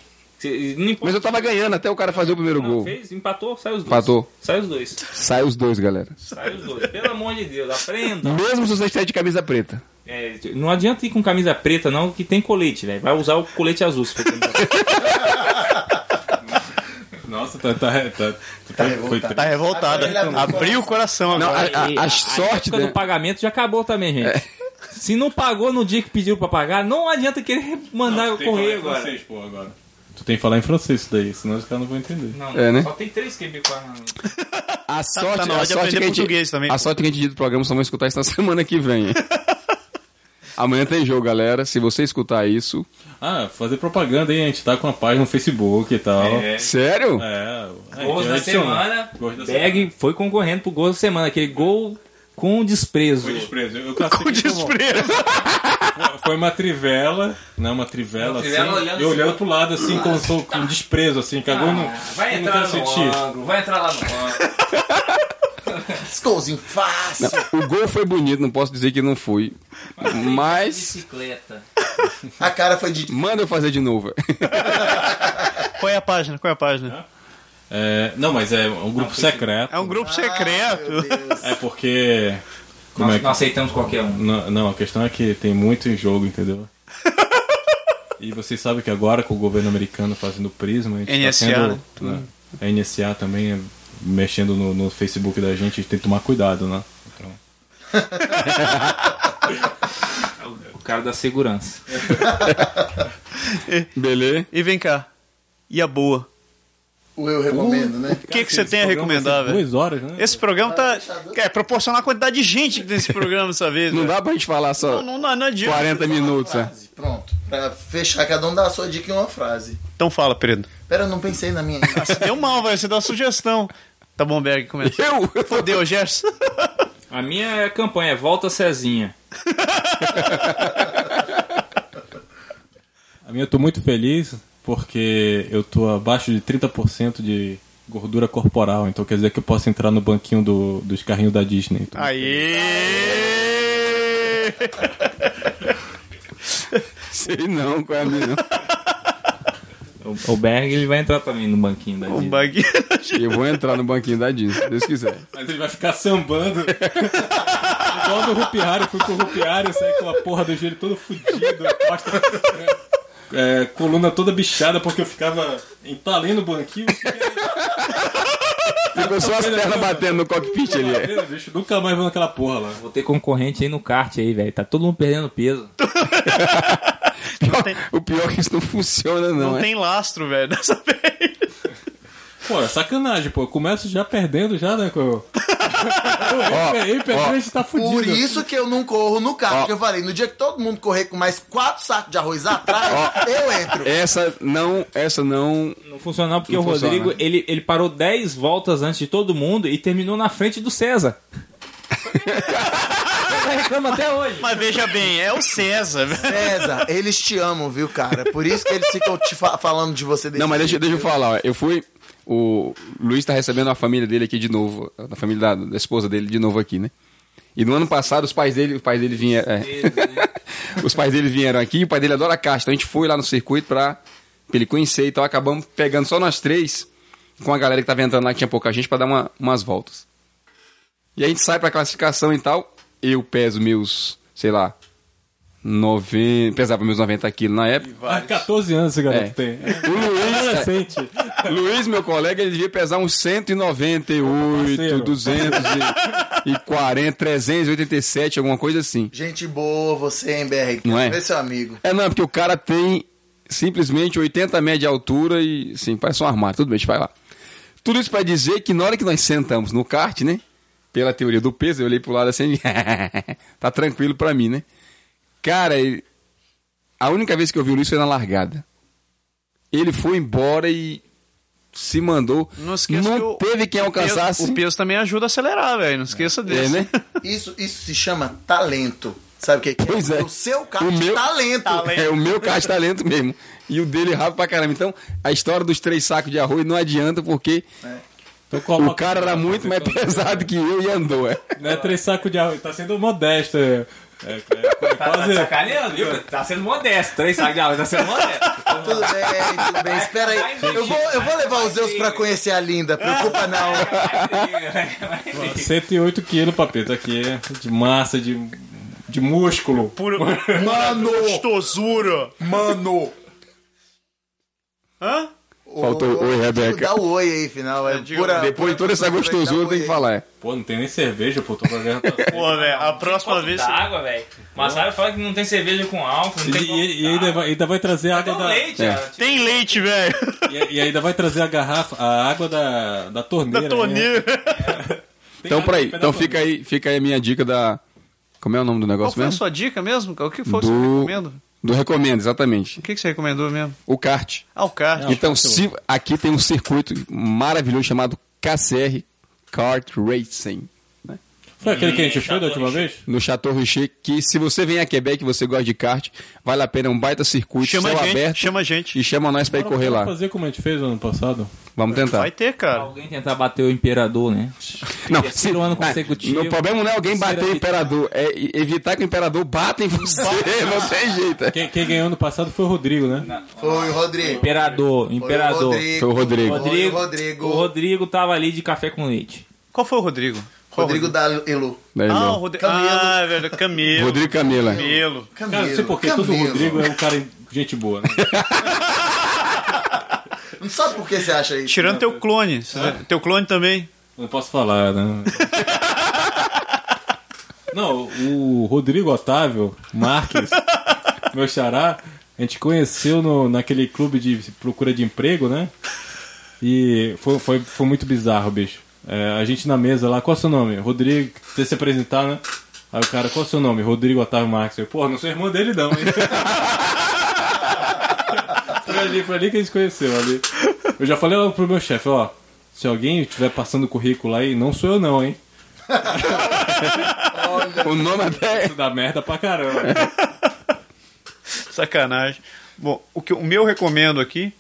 Mas eu tava ganhando até o cara fazer o primeiro Não, gol. fez, empatou, sai os dois. Empatou. Sai os dois. Sai os dois, galera. Sai os dois. Pelo amor de Deus, aprenda. Mesmo se você estiver de camisa preta. É, não adianta ir com camisa preta, não, que tem colete, velho. Vai usar o colete azul se for. Nossa, tá. tá, tá, tá, foi revoltado. Tá revoltada. Ele abriu o coração Não, agora. a, a- a a sorte época né? do pagamento já acabou também, gente. Se não pagou no dia que pediu pra pagar, não adianta querer mandar eu que falar correr agora. francês, pô, agora. Tu tem que falar em francês isso daí, senão os caras não vão entender. Não, É, né? só tem três quebecois na A sorte, tá hora a sorte que a gente, português também, A pô. sorte que a gente diz do programa só vão escutar isso na semana que vem. Hein? Amanhã tem jogo, galera. Se você escutar isso. Ah, fazer propaganda aí, a gente tá com uma página no Facebook e tal. É. Sério? É, a Gols gente da semana. Gols da Berg foi concorrendo pro gol da semana. Aquele gol com desprezo. Foi desprezo. Eu como- Desprezo. Foi- Foi uma trivela, né? Uma trivela, Uma trivela assim. olhando eu assim. olhando pro lado, assim, com, com, com desprezo, assim, cagou e não. Ah, vai eu não entrar no sentir. ângulo, vai entrar lá no ângulo. Esse golzinho fácil. O gol foi bonito, não posso dizer que não foi. Mas. Bicicleta. A cara foi de. Manda eu fazer de novo. Qual é a página? Qual é a página? É, não, mas é um grupo secreto. É um grupo Ah, secreto. meu Deus. É porque. Como Nós é que. não aceitamos qualquer um. Não, não, a questão é que tem muito em jogo, entendeu? E vocês sabem que agora com o governo americano fazendo Prisma, a gente NSA, tá né? tendo, né? A NSA também é mexendo no, no Facebook da gente, a gente tem que tomar cuidado, né? Então, O cara da segurança. Beleza? E vem cá. E a boa? O eu recomendo, né? O que, que você tem a recomendar, velho? duas horas, né? Esse programa tá. É proporcionar a quantidade de gente que tem nesse programa dessa vez. Não velho. dá pra gente falar só Não, não, não adianta. 40 minutos, né? Pronto. Pra fechar, cada um dá a sua dica em uma frase. Então fala, Pedro. Pera, eu não pensei na minha ainda. Você deu mal, velho. Você deu uma sugestão. Tá bom, Berg, começa. Eu? Fodeu, Gerson. A minha é campanha, volta Cezinha. A minha eu tô muito feliz porque eu tô abaixo de 30% de gordura corporal, então quer dizer que eu posso entrar no banquinho do, dos carrinhos da Disney. Então, Aê! Sei não, qual é a minha. não. O, o Berg ele vai entrar também no banquinho da Disney. Eu vou entrar no banquinho da Disney, se Deus quiser. Mas ele vai ficar sambando. Igual no Rupiário, fui pro Rupiário saí com a porra do joelho todo fudido, costa, é, coluna toda bichada, porque eu ficava entalando o banquinho. Ficou só as pernas batendo no cockpit ali. é. Bicho, nunca mais vou naquela porra lá. Vou ter concorrente aí no kart aí, velho. Tá todo mundo perdendo peso. O pior é que isso não funciona, não. Não é? tem lastro, velho, dessa vez. Pô, é sacanagem, pô. Eu começo já perdendo já, né? E a gente tá fudido. Por isso que eu não corro no kart. Ó. que eu falei, no dia que todo mundo correr com mais quatro sacos de arroz atrás, eu entro. Essa não, essa não. Não funcionou porque Não o Rodrigo, funciona. ele, ele parou 10 voltas antes de todo mundo e terminou na frente do César. Ele reclama até hoje. Mas veja bem, é o César. César, eles te amam, viu, cara? Por isso que eles ficam te fa- falando de você desse Não, mas deixa, deixa eu falar. ó. Eu fui. O Luiz tá recebendo a família dele aqui de novo. A família da, da esposa dele de novo aqui, né? E no ano passado os pais dele, os pais dele vieram. é. os pais dele vieram aqui e o pai dele adora caixa. Então a gente foi lá no circuito pra, pra ele conhecer. Então acabamos pegando só nós três com a galera que tava entrando lá, que tinha pouca gente, pra dar uma- umas voltas. E a gente sai pra classificação e tal. Eu peso meus, sei lá, 90. Pesava meus 90 quilos na época. Ah, 14 anos esse garoto É. tem. O Luiz, Adolescente. Luiz, meu colega, ele devia pesar uns 198, Parceiro. 240, 387, alguma coisa assim. Gente boa, você, hein, BR? Não é? Vê seu amigo. É, não, é porque o cara tem simplesmente 80 metros de altura e, assim, parece um armário. Tudo bem, a gente vai lá. Tudo isso pra dizer que na hora que nós sentamos no kart, né? Pela teoria do peso, eu olhei pro lado assim, tá tranquilo pra mim, né? Cara, ele- a única vez que eu vi o Luiz foi na largada. Ele foi embora e se mandou. Não esqueça que o- teve quem o peso- alcançasse. O peso também ajuda a acelerar, velho. Não esqueça É, disso. né? Isso, isso se chama talento. Sabe o que que é? Pois é. O seu kart O meu- talento. É o meu caixa talento mesmo. E o dele rápido pra caramba. Então, a história dos três sacos de arroz não adianta porque Então o coloca- cara era muito mais pesado que eu e andou. É. Não é três sacos de arroz, tá sendo modesto. É, é, é, é quase. sacaneando, viu? Tá sendo modesto. Três sacos de arroz, tá sendo modesto. Tudo bem, tudo bem. Espera aí. Eu vou, eu vou levar os Zeus pra conhecer a linda. Preocupa não. 108 quilos, papito, aqui. De massa, de, de músculo. Puro, Mano! gostosura. Mano! Hã? Faltou oi, Rebeca. Dá o oi aí, final. É digo, pura, Depois de toda essa gostosura, tem que falar. É. Pô, não tem nem cerveja, pô. Tô pagando. Pô, velho, a próxima vez. Água, velho. Massaro fala que não tem cerveja com álcool, não E, tem e- e ainda, vai, ainda vai trazer a água com da. leite, É. ó. Tem leite, velho. E, e ainda vai trazer a garrafa, a água da, da torneira. Da né? torneira. Tem Então, água peraí. Então fica aí, fica aí a minha dica da. Como é o nome do Qual negócio foi a mesmo? sua dica mesmo? O que foi que você Do, recomenda? Do recomendo, exatamente. O que que você recomendou mesmo? O kart. Ah, o kart. Então, se, aqui tem um circuito maravilhoso chamado KCR Kart Racing. Foi aquele que a gente foi da última vez? no Chateau Richer, que se você vem a Quebec e você gosta de kart, vale a pena, é um baita circuito, Chama a céu gente, aberto, chama a gente. e chama nós pra ir Bora- correr lá. fazer como a gente fez no ano passado. Vamos tentar. Vai ter, cara. Alguém tentar bater o imperador, né? Não, Terceiro ano ah, consecutivo. O problema não é alguém bater o imperador, é evitar que o imperador bata em você, não tem jeito. Quem, quem ganhou ano passado foi o Rodrigo, né? Foi o Rodrigo. Imperador, Foi o imperador. Foi o Rodrigo. Foi o Rodrigo, Rodrigo. O Rodrigo tava ali de café com leite. Qual foi o Rodrigo? Rodrigo da Elo. Daí, Ah, o não. Rodrigo. Camilo. Ah, é verdade. Camilo. Rodrigo Camila. Camilo. Camilo. Cara, não sei porque todo. Rodrigo é um cara gente boa, né? Não sabe por que você acha isso? Tirando teu clone. Teu clone também. Não posso falar, né? Não, o Rodrigo Otávio Marques, meu xará, a gente conheceu no, naquele clube de procura de emprego, né? E foi, foi, foi muito bizarro, bicho. É, a gente na mesa lá, qual é o seu nome? Rodrigo, você se apresentar, né? Aí o cara, qual é o seu nome? Rodrigo Otávio Marques. Eu, Porra, não sou irmão dele não, hein? foi, ali, foi ali que a gente conheceu ali. Eu já falei logo pro meu chefe, ó. Se alguém estiver passando currículo aí, não sou eu não, hein? O nome até. Isso dá merda pra caramba. Sacanagem. Bom, o, que, o meu recomendo aqui.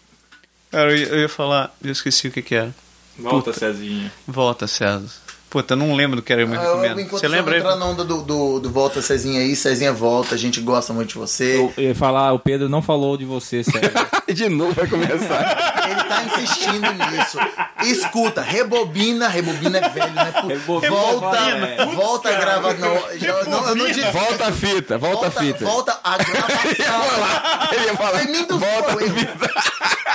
Cara, eu ia, eu ia falar. Eu esqueci o que, que era. Volta, Cezinha. Volta, César. Puta, eu não lembro do que era o meu Ah, eu- recomendo. enquanto Você lembra aí? entrar na onda do, do, do Volta Cezinha aí, Cezinha volta, a gente gosta muito de você. Eu ia falar, o Pedro não falou de você, sério. De novo vai começar. Ele tá insistindo nisso. Escuta, rebobina, rebobina é velho, né? Rebobina, volta, é. volta a gravar. Não, não, eu não disse. Volta a fita, volta a fita. Volta a gravação. Ele ia falar. Foi mim do Volta a eu. fita.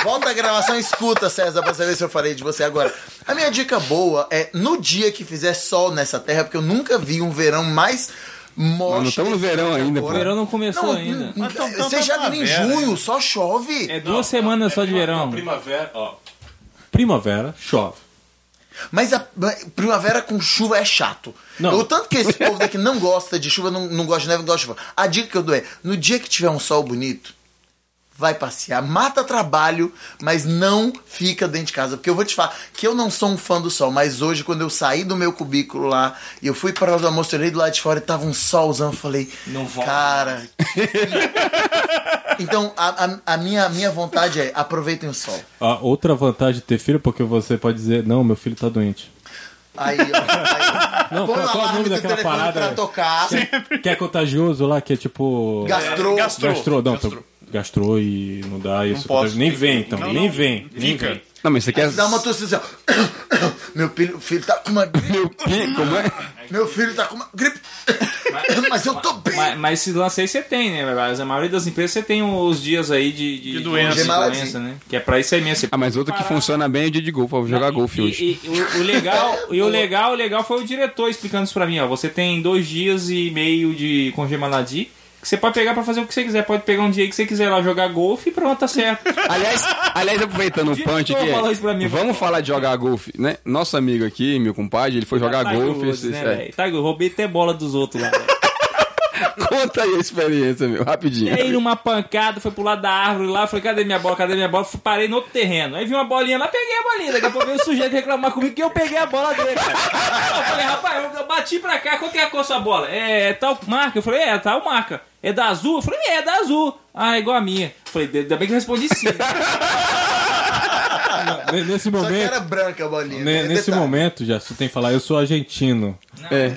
Volta a gravação, escuta, César, pra saber se eu falei de você agora. A minha dica boa é no dia que fizer sol nessa terra, porque eu nunca vi um verão mais morto. Não estamos no verão ainda, pô. O verão não começou Não, ainda. n- Mas tão- tão você já na viu em primavera, junho, só chove. É duas semanas só de verão. Primavera, ó. Primavera, chove. Mas a primavera com chuva é chato. Não. O tanto que esse povo daqui não gosta de chuva, não, não gosta de neve, não gosta de chuva. A dica que eu dou é: no dia que tiver um sol bonito, vai passear, mata trabalho, mas não fica dentro de casa. Porque eu vou te falar que eu não sou um fã do sol, mas hoje, quando eu saí do meu cubículo lá e eu fui para o almoço, eu olhei do lado de fora e tava um solzão, eu falei, Não volta cara. então, a, a, a minha, minha vontade é aproveitem o sol. A outra vantagem de ter filho é porque você pode dizer, não, meu filho tá doente. Aí, ó. Aí, Não, põe qual- o qual é o alarme nome daquela telefone parada? pra tocar. Que é contagioso lá, que é tipo. Gastrou. Gastrou. Gastrou, não, Gastrou. Gastrou e não dá isso. posso. Nem vem, então. Não, nem não. vem. Nem Fica. vem. Não, mas você quer. Dá uma tossida assim, ó. Meu filho, filho tá com uma gripe. Meu quê? Como é? Meu filho tá com uma gripe. Mas eu tô bem. Mas, mas esse lance aí você tem, né? Mas a maioria das empresas você tem os dias aí de, de, De doença. de doença, né? Que é pra isso aí mesmo. Você Ah, mas outro que funciona bem é o dia de golfe. Eu vou jogar golfe hoje. E, o, o legal, e o legal, o legal foi o diretor explicando isso pra mim, ó. Você tem dois dias e meio de congemaladi que você pode pegar pra fazer o que você quiser. Pode pegar um dia que você quiser lá jogar golfe e pronto, tá certo. Aliás, aliás, aproveitando o diretor punch aqui, mim, vamos falar de jogar golfe, né? Nosso amigo aqui, meu compadre, ele foi jogar Tiger golfe. Né, é. velho? Tiger, roubei até bola dos outros lá, velho. Conta aí a experiência, meu, rapidinho. E aí numa pancada, foi pro lado da árvore lá, falei, cadê minha bola, cadê minha bola? Fui- Parei no outro terreno. Aí vi uma bolinha lá, peguei a bolinha. Daqui a pouco veio o sujeito reclamar comigo que eu peguei a bola dele, cara. Eu falei, rapaz, eu- eu bati pra cá, qual que é a cor sua bola? É, tal marca? Eu falei, é, tal marca. É da azul? Eu falei, é, da azul. Ah, é igual a minha. Eu falei, ainda bem que eu respondi sim. Nesse Só que momento. era branca a bolinha. né? Nesse Detalhe. momento, já você tem que falar, eu sou argentino. É.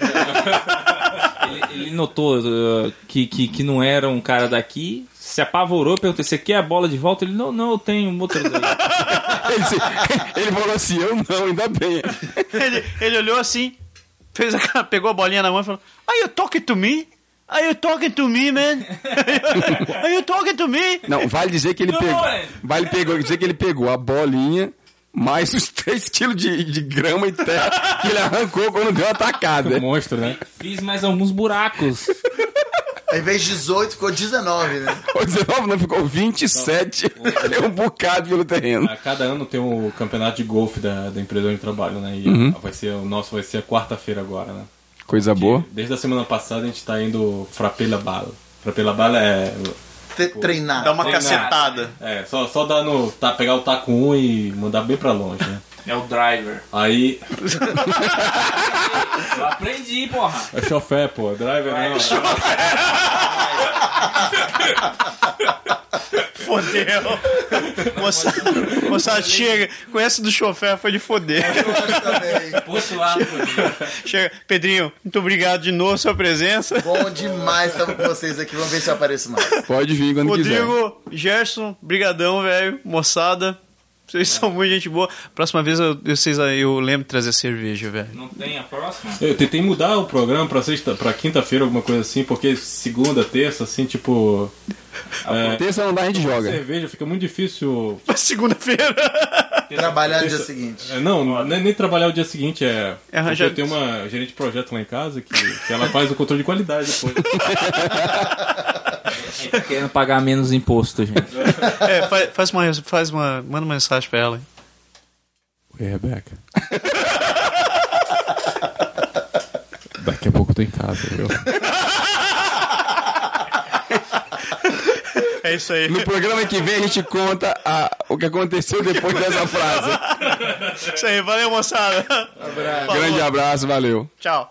ele, notou uh, que, que, que não era um cara daqui, se apavorou, perguntou, você quer a bola de volta? Ele, não, não, eu tenho outra daí. Ele, ele falou assim, eu não, ainda bem. Ele, ele olhou assim, fez a, pegou a bolinha na mão e falou: Are you talking to me? Are you talking to me, man? Are you talking to me? Não, vale dizer que ele pegou. Vale pegou, dizer que ele pegou a bolinha mais os 3 quilos de, de grama e terra que ele arrancou quando deu a tacada. Monstro, né? Fiz mais alguns buracos. Ao invés de 18, ficou 19, né? O 19 não ficou 27. Deu um bocado pelo terreno. A cada ano tem o campeonato de golfe da, da empresa onde trabalho, né? E Uhum. vai ser, o nosso vai ser a quarta-feira agora, né? Coisa boa. Desde a semana passada a gente tá indo frappé la bala. Frappé la bala é, Tre- Treinar. Dá uma cacetada. é só, só dar no, tá, pegar o taco 1 e mandar bem pra longe, né? É o driver. Aí, Eu aprendi, porra. é chofé, pô, driver não. Fodeu. Moçada, moçada, chega. Essa do chofer foi de foder. Eu acho também. Posto lá. Chega. Pedrinho, muito obrigado de novo pela sua presença. Bom demais estar com vocês aqui. Vamos ver se eu apareço mais. Pode vir quando quiser. Rodrigo, Gerson, brigadão, velho. Moçada, vocês são muito gente boa. Próxima vez eu, eu, vocês, eu lembro de trazer cerveja, velho. Não tem a próxima? Eu tentei mudar o programa pra, sexta, pra quinta-feira, alguma coisa assim, porque segunda, terça, assim, tipo. É, Terça não dá, a gente joga. cerveja fica muito difícil. Segunda-feira. Trabalhar no dia seguinte. É, não, não é nem trabalhar o dia seguinte, é. É arranjar- porque Eu tenho uma gerente de projeto lá em casa que, que ela faz o controle de qualidade depois. Tá querendo pagar menos imposto, gente. É, faz, faz uma, faz uma. Manda uma mensagem pra ela. hein? Oi, Rebeca. Daqui a pouco eu tô em casa, viu? É isso aí. No programa que vem a gente conta a- o que aconteceu depois dessa frase. Isso aí. Valeu, moçada. Falou. Grande abraço, valeu. Tchau.